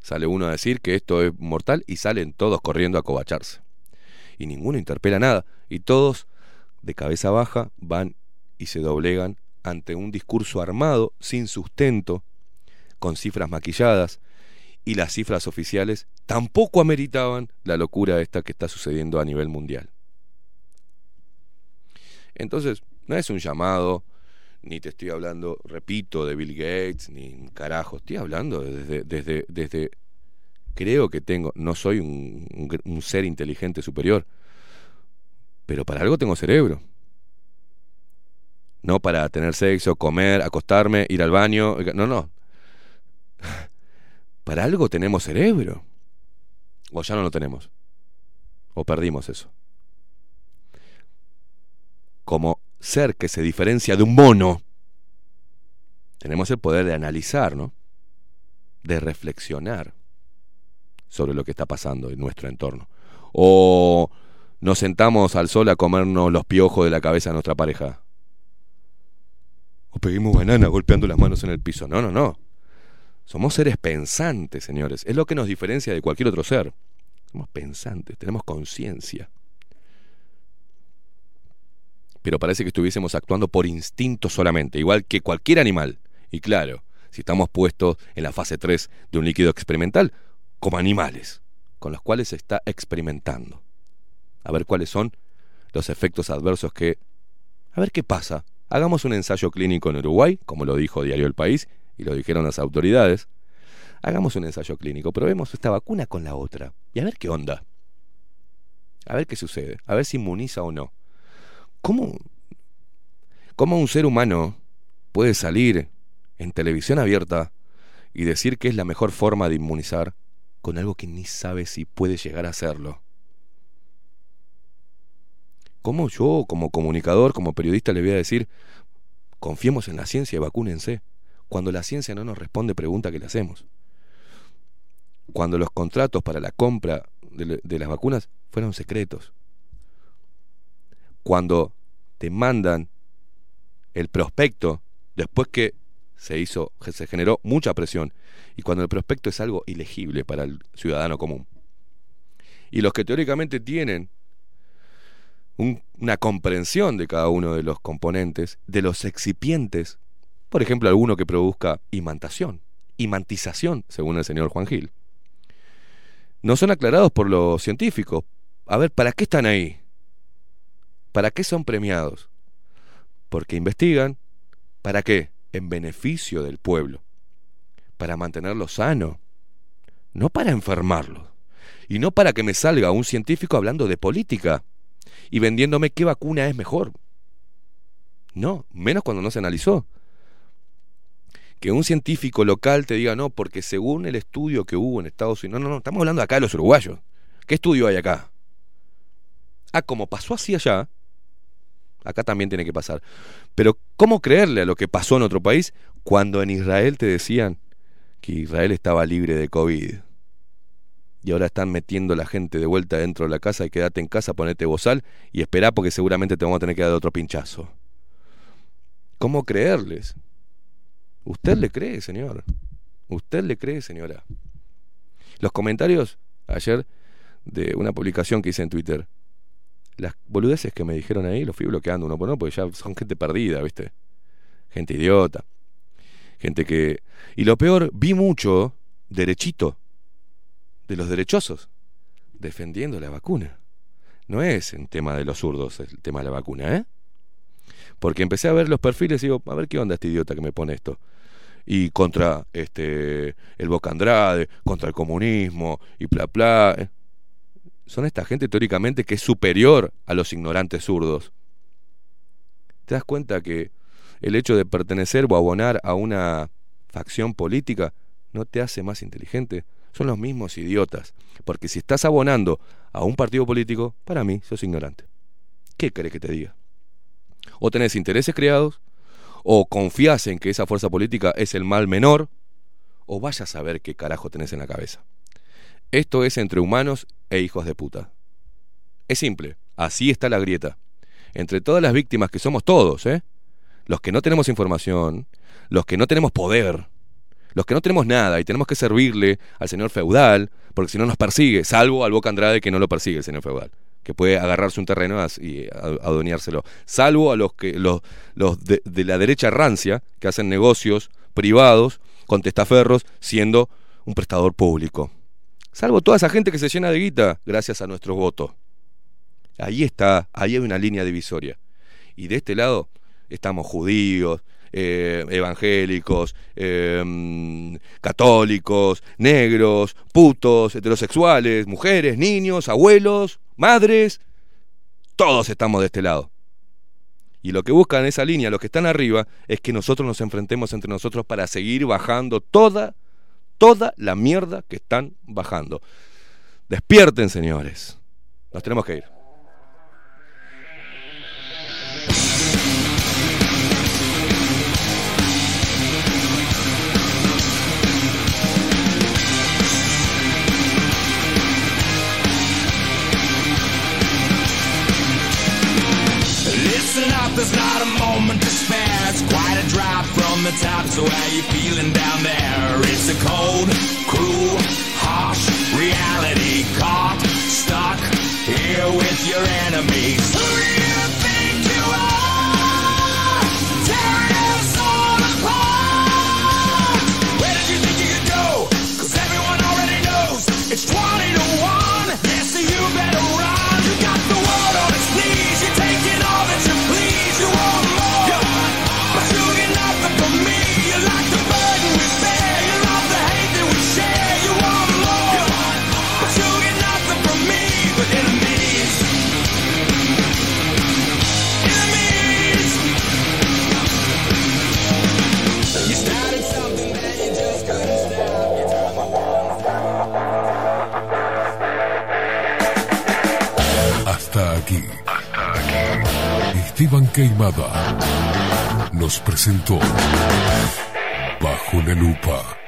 Sale uno a decir que esto es mortal y salen todos corriendo a covacharse. y ninguno interpela nada. Y todos, de cabeza baja, van y se doblegan ante un discurso armado, sin sustento, con cifras maquilladas, y las cifras oficiales tampoco ameritaban la locura esta que está sucediendo a nivel mundial. Entonces, no es un llamado, ni te estoy hablando, repito, de Bill Gates, ni carajo, estoy hablando desde, desde, desde creo que tengo, no soy un- un ser inteligente superior, pero para algo tengo cerebro. No para tener sexo, comer, acostarme, ir al baño, no, no. <laughs> Para algo tenemos cerebro. O ya no lo tenemos. O perdimos eso. Como ser que se diferencia de un mono, tenemos el poder de analizar, ¿no? De reflexionar sobre lo que está pasando en nuestro entorno. O nos sentamos al sol a comernos los piojos de la cabeza de nuestra pareja. O pedimos banana golpeando las manos en el piso. No, no, no. Somos seres pensantes, señores. Es lo que nos diferencia de cualquier otro ser. Somos pensantes, tenemos conciencia. Pero parece que estuviésemos actuando por instinto solamente, igual que cualquier animal. Y claro, si estamos puestos en la fase 3 de un líquido experimental, como animales, con los cuales se está experimentando. A ver cuáles son los efectos adversos que... A ver qué pasa. Hagamos un ensayo clínico en Uruguay, como lo dijo Diario El País, y lo dijeron las autoridades. Hagamos un ensayo clínico, probemos esta vacuna con la otra, y a ver qué onda. A ver qué sucede, a ver si inmuniza o no. ¿Cómo, cómo un ser humano puede salir en televisión abierta y decir que es la mejor forma de inmunizar con algo que ni sabe si puede llegar a hacerlo? ¿Cómo yo, como comunicador, como periodista, le voy a decir, confiemos en la ciencia y vacúnense, cuando la ciencia no nos responde pregunta que le hacemos? Cuando los contratos para la compra de, de las vacunas fueron secretos. Cuando te mandan el prospecto después que se hizo, se generó mucha presión y cuando el prospecto es algo ilegible para el ciudadano común. Y los que teóricamente tienen un- una comprensión de cada uno de los componentes, de los excipientes, por ejemplo, alguno que produzca imantación, imantización, según el señor Juan Gil. No son aclarados por los científicos. A ver, ¿para qué están ahí? ¿Para qué son premiados? Porque investigan. ¿Para qué? En beneficio del pueblo. Para mantenerlo sano. No para enfermarlo. Y no para que me salga un científico hablando de política y vendiéndome qué vacuna es mejor. No, menos cuando no se analizó. Que un científico local te diga no, porque según el estudio que hubo en Estados Unidos, no, no, no, estamos hablando acá de los uruguayos. ¿Qué estudio hay acá? Ah, como pasó así allá, acá también tiene que pasar. Pero ¿cómo creerle a lo que pasó en otro país cuando en Israel te decían que Israel estaba libre de COVID? Y ahora están metiendo la gente de vuelta dentro de la casa y quédate en casa, ponete bozal y esperá porque seguramente te vamos a tener que dar otro pinchazo. ¿Cómo creerles? ¿Usted le cree, señor? ¿Usted le cree, señora? Los comentarios ayer de una publicación que hice en Twitter. Las boludeces que me dijeron ahí los fui bloqueando uno por uno porque ya son gente perdida, ¿viste? Gente idiota. Gente que... Y lo peor, vi mucho derechito de los derechosos defendiendo la vacuna. No es en tema de los zurdos el tema de la vacuna, ¿eh? Porque empecé a ver los perfiles y digo, a ver qué onda este idiota que me pone esto. Y contra este el Boca Andrade, contra el comunismo y bla bla. ¿eh? Son esta gente teóricamente que es superior a los ignorantes zurdos. ¿Te das cuenta que el hecho de pertenecer o abonar a una facción política no te hace más inteligente? Son los mismos idiotas. Porque si estás abonando a un partido político, para mí sos ignorante. ¿Qué querés que te diga? O tenés intereses creados, o confías en que esa fuerza política es el mal menor, o vayas a saber qué carajo tenés en la cabeza. Esto es entre humanos e hijos de puta. Es simple, así está la grieta. Entre todas las víctimas que somos todos, ¿eh? Los que no tenemos información, los que no tenemos poder, los que no tenemos nada y tenemos que servirle al señor feudal, porque si no nos persigue, salvo al Boca Andrade que no lo persigue el señor feudal, que puede agarrarse un terreno y adueñárselo. Salvo a los que los, de, de la derecha rancia, que hacen negocios privados con testaferros, siendo un prestador público. Salvo toda esa gente que se llena de guita gracias a nuestros votos. Ahí está, ahí hay una línea divisoria. Y de este lado estamos judíos, eh, evangélicos, eh, católicos, negros, putos, heterosexuales, mujeres, niños, abuelos, madres. Todos estamos de este lado. Y lo que buscan esa línea, los que están arriba, es que nosotros nos enfrentemos entre nosotros para seguir bajando toda, toda la mierda que están bajando. Despierten, señores. Nos tenemos que ir. The top, so how you feeling down there? It's a cold, cruel, harsh reality. Caught, stuck here with your enemies. Who do you think you are? Tearing us all apart. Where did you think you could go? 'Cause everyone already knows it's 20 Esteban Queimada nos presentó Bajo la Lupa.